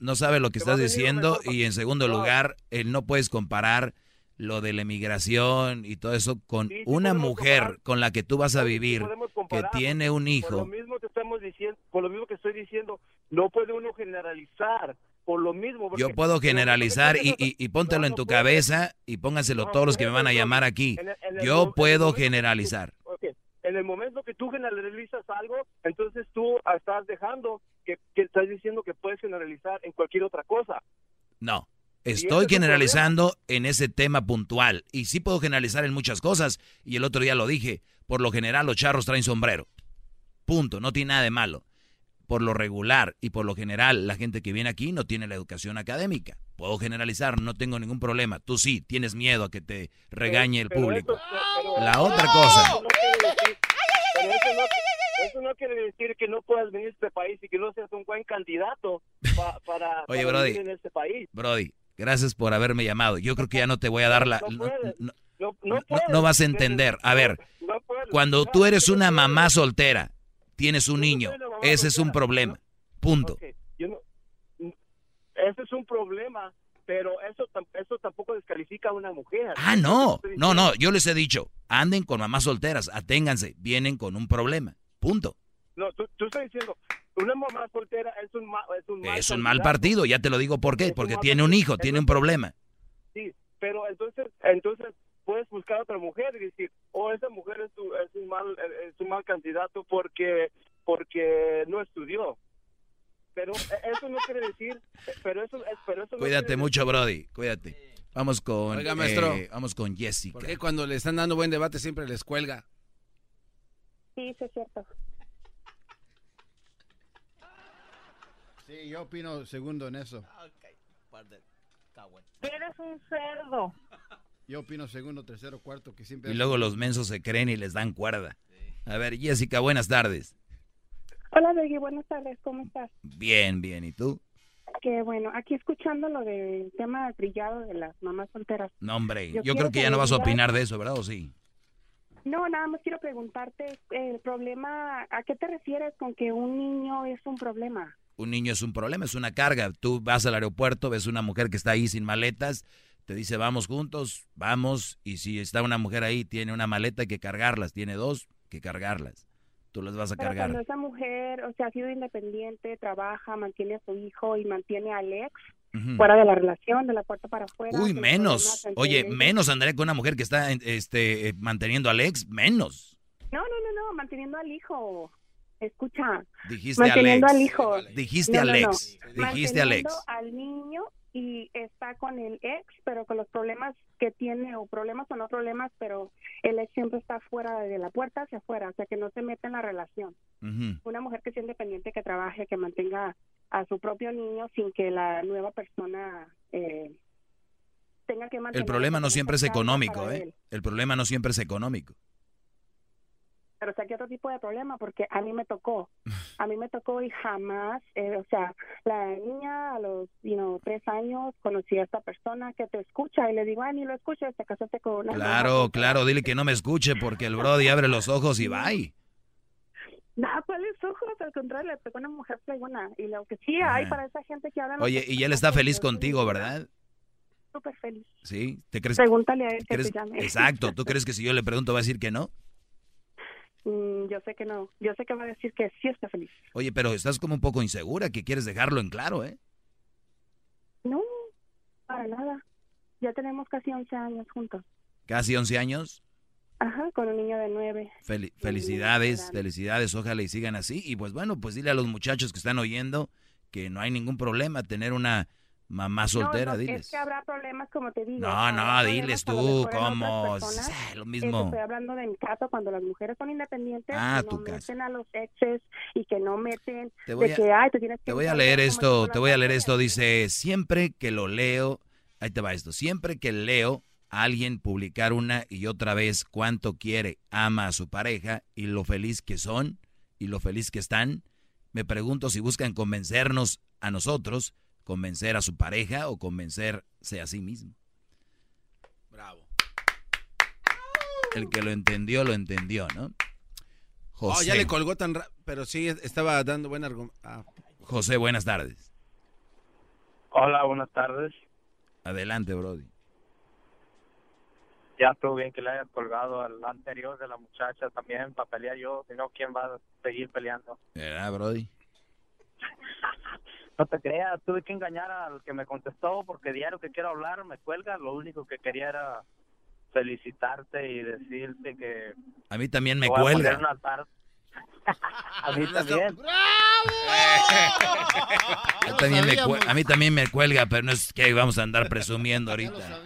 no- sabe lo que Te estás diciendo mejor. y en segundo lugar, él no puedes comparar lo de la emigración y todo eso con una mujer con la que tú vas a vivir que comparar, tiene un Por lo hijo. mismo que estamos diciendo, por lo mismo que estoy diciendo, no puede uno generalizar por lo mismo. Yo puedo generalizar y, y, y póntelo en tu puede. cabeza y póngaselo No, todos los que me van a llamar aquí. En el- en el Yo puedo que generalizar. Ok, En el momento que tú generalizas algo, entonces tú estás dejando que, que estás diciendo que puedes generalizar en cualquier otra cosa. No. Estoy generalizando en ese tema puntual. Y sí puedo generalizar en muchas cosas. Y el otro día lo dije. Por lo general los charros traen sombrero. Punto. No tiene nada de malo. Por lo regular y por lo general la gente que viene aquí no tiene la educación académica. Puedo generalizar, no tengo ningún problema. Tú sí, tienes miedo a que te regañe el público. La otra cosa. Eso no quiere decir- pero eso no- eso no quiere decir que no puedas venir a este país y que no seas un buen candidato pa- para, *laughs* Oye, para Brody. vivir en este país. Brody, gracias por haberme llamado. Yo creo que ya no te voy a dar la... No vas a entender. A ver, cuando tú eres una mamá soltera, tienes un niño, ese es un problema. Punto. Ese es un problema, pero eso, eso tampoco descalifica a una mujer. Ah, no, no, no, yo les he dicho, anden con mamás solteras, aténganse, vienen con un problema. Punto. No, tú, tú estás diciendo, una mamá soltera es un, ma- es un mal Es un mal partido, ya te lo digo por qué, porque tiene un hijo, tiene un problema. Sí, pero entonces, entonces puedes buscar a otra mujer y decir, oh, esa mujer es, tu- es un mal, es un mal candidato porque, porque no estudió. Pero eh, eso no quiere decir, pero eso, es- pero eso Cuídate mucho, Brody, cuídate. Vamos con, Oiga, maestro. eh, vamos con Jessica. ¿Por qué cuando le están dando buen debate siempre les cuelga? Sí, sí es cierto. Sí, yo opino segundo en eso. Eres un cerdo. Yo opino segundo, tercero, cuarto, que siempre... Y luego los mensos se creen y les dan cuerda. A ver, Jessica, buenas tardes. Hola, Beggy, buenas tardes, ¿cómo estás? Bien, bien, ¿y tú? Que bueno, aquí escuchando lo del tema brillado de las mamás solteras. No, hombre, Yo yo, quiero creo que ya no vas a opinar de eso, ¿verdad? ¿O sí? No, nada más quiero preguntarte el problema, ¿a qué te refieres con que un niño es un problema? Un niño es un problema, es una carga. Tú vas al aeropuerto, ves una mujer que está ahí sin maletas, te dice vamos juntos, vamos, y si está una mujer ahí, tiene una maleta, hay que cargarlas, tiene dos, que cargarlas. Tú las vas a Pero cargar. cuando esa mujer, o sea, ha sido independiente, trabaja, mantiene a su hijo y mantiene al ex Ujú. fuera de la relación, de la puerta para afuera. Uy, menos. Oye, menos andaré con una mujer que está este, eh, manteniendo al ex, menos. No, no, no, no, manteniendo al hijo. Escucha. Dijiste manteniendo al hijo. Dijiste No, al no, no. Dijiste al Manteniendo ex. al niño y está con el ex, pero con los problemas que tiene, o problemas o no problemas, pero el ex siempre está fuera de la puerta hacia afuera, o sea, que no se mete en la relación. Una mujer que sea independiente, que trabaje, que mantenga a su propio niño sin que la nueva persona eh, tenga que mantener. El problema no siempre es económico, ¿eh? él. El problema no siempre es económico. Pero sea, que otro tipo de problema, porque a mí me tocó, a mí me tocó y jamás, eh, o sea, la niña a los, you know, tres años conocí a esta persona que te escucha y le digo, ay, ni lo escuches, te casaste con una Claro, claro, dile que no me escuche porque el Brody abre los ojos y va. *laughs* No, ¿cuáles ojos? Al contrario, le pegó una mujer fregona. Y lo que sí hay Ajá. para esa gente que habla... Oye, y él está feliz contigo, ¿verdad? Súper feliz. ¿Sí? ¿Te crees? Pregúntale a él que crees- te llame. Exacto, ¿tú *laughs* crees que si yo le pregunto va a decir que no? Mm, yo sé que no. Yo sé que va a decir que sí está feliz. Oye, pero estás como un poco insegura, que quieres dejarlo en claro, ¿eh? No, para nada. Ya tenemos casi 11 años juntos. Casi 11 años. Ajá, con un niño de 9. Fel- felicidades, felicidades, ojalá y sigan así. Y pues bueno, pues dile a los muchachos que están oyendo que no hay ningún problema tener una mamá soltera, no, no, diles. Es que habrá problemas, como te digo. No, no, diles tú, ¿cómo? lo mismo. estoy hablando de mi caso, cuando las mujeres son independientes Ah, tu no caso. meten a los exes y que no meten Te voy de a- que, ay, tienes que Te voy a leer esto, te voy a leer mujeres. esto, dice, siempre que lo leo, ahí te va esto, siempre que leo a alguien publicar una y otra vez cuánto quiere, ama a su pareja y lo feliz que son y lo feliz que están, me pregunto si buscan convencernos a nosotros, convencer a su pareja o convencerse a sí mismo. Bravo. El que lo entendió, lo entendió, ¿no? Oh, José, ya le colgó tan rápido, pero sí estaba dando buen argumento. José, buenas tardes. Hola, buenas tardes. Adelante, Brody. Ya estuvo bien que le hayas colgado al anterior de la muchacha también para pelear yo, si no, ¿quién va a seguir peleando? ¿Verdad, Brody? *laughs* No te creas, tuve que engañar al que me contestó porque diario que quiero hablar me cuelga, lo único que quería era felicitarte y decirte que A mí también me cuelga. A mí también. A, *laughs* también me a mí también me cuelga, pero no es que vamos a andar presumiendo ahorita.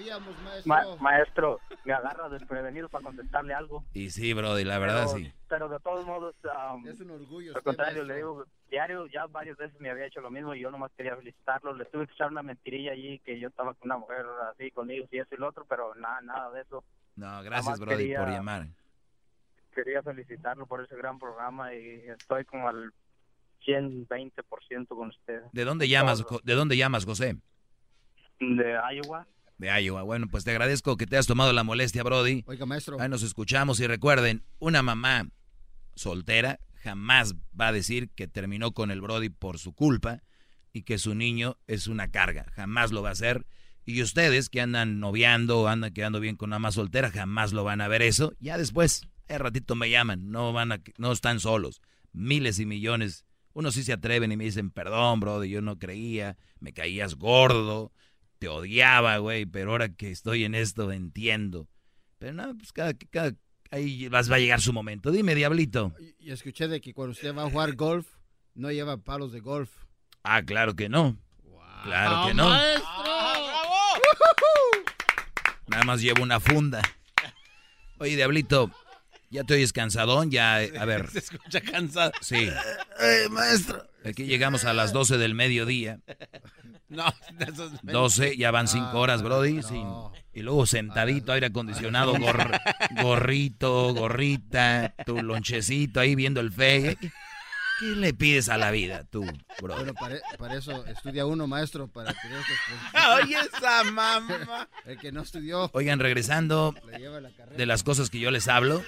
Ma- maestro, me agarra desprevenido para contestarle algo. Y sí, Brody, la verdad pero, sí. Pero de todos modos, um, Es un orgullo. al contrario, le digo, diario ya varias veces me había hecho lo mismo y yo nomás quería felicitarlo. Le tuve que echar una mentirilla allí que yo estaba con una mujer así conmigo y eso y lo otro, pero nada, nada de eso. No, gracias, Brody, quería- por llamar. Quería felicitarlo por ese gran programa y estoy como al 120% con usted. ¿De dónde llamas, ¿De dónde llamas, José? De Iowa. De Iowa. Bueno, pues te agradezco que te has tomado la molestia, Brody. Oiga, maestro. Ahí nos escuchamos y recuerden, una mamá soltera jamás va a decir que terminó con el Brody por su culpa y que su niño es una carga. Jamás lo va a hacer. Y ustedes que andan noviando o andan quedando bien con una mamá soltera, jamás lo van a ver eso. Ya después, el ratito me llaman, no van a, no están solos. Miles y millones. Unos sí se atreven y me dicen, perdón, Brody, yo no creía, me caías gordo, te odiaba, güey, pero ahora que estoy en esto entiendo. Pero no, pues cada, cada, ahí vas, va a llegar su momento. Dime, diablito. Y escuché de que cuando usted va a jugar golf, no lleva palos de golf. Ah, claro que no. Claro ¡Ah, que no. maestro! Nada más llevo una funda. Oye, diablito, ya te oyes cansadón, ya, *laughs* a ver. Se escucha cansado. Sí. *laughs* Eh, maestro. Aquí llegamos a las 12 del mediodía. *laughs* No, de esos 12, ya van 5 horas, Brody. sin- y luego sentadito, aire acondicionado, gor- gorrito, gorrita, tu lonchecito ahí viendo el fe. ¿Qué le pides a la vida, tú, bro? Bueno, para, para eso estudia uno, maestro, para tener estas Oye, esa mamá. El que no estudió. Oigan, regresando la de las cosas que yo les hablo,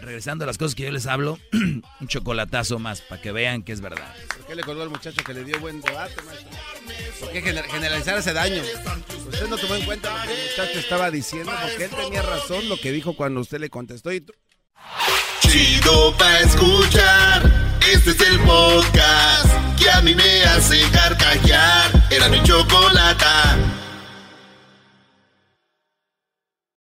regresando a las cosas que yo les hablo, *clears throat* un chocolatazo más para que vean que es verdad. ¿Por qué le colgó al muchacho que le dio buen debate, maestro? ¿Por qué gener- generalizar ese daño? Usted no tomó en cuenta lo que el muchacho estaba diciendo, porque él tenía razón lo que dijo cuando usted le contestó. Y tú- Chido pa' escuchar. Este es el podcast que a mí me hace carcajear. Era mi chocolate.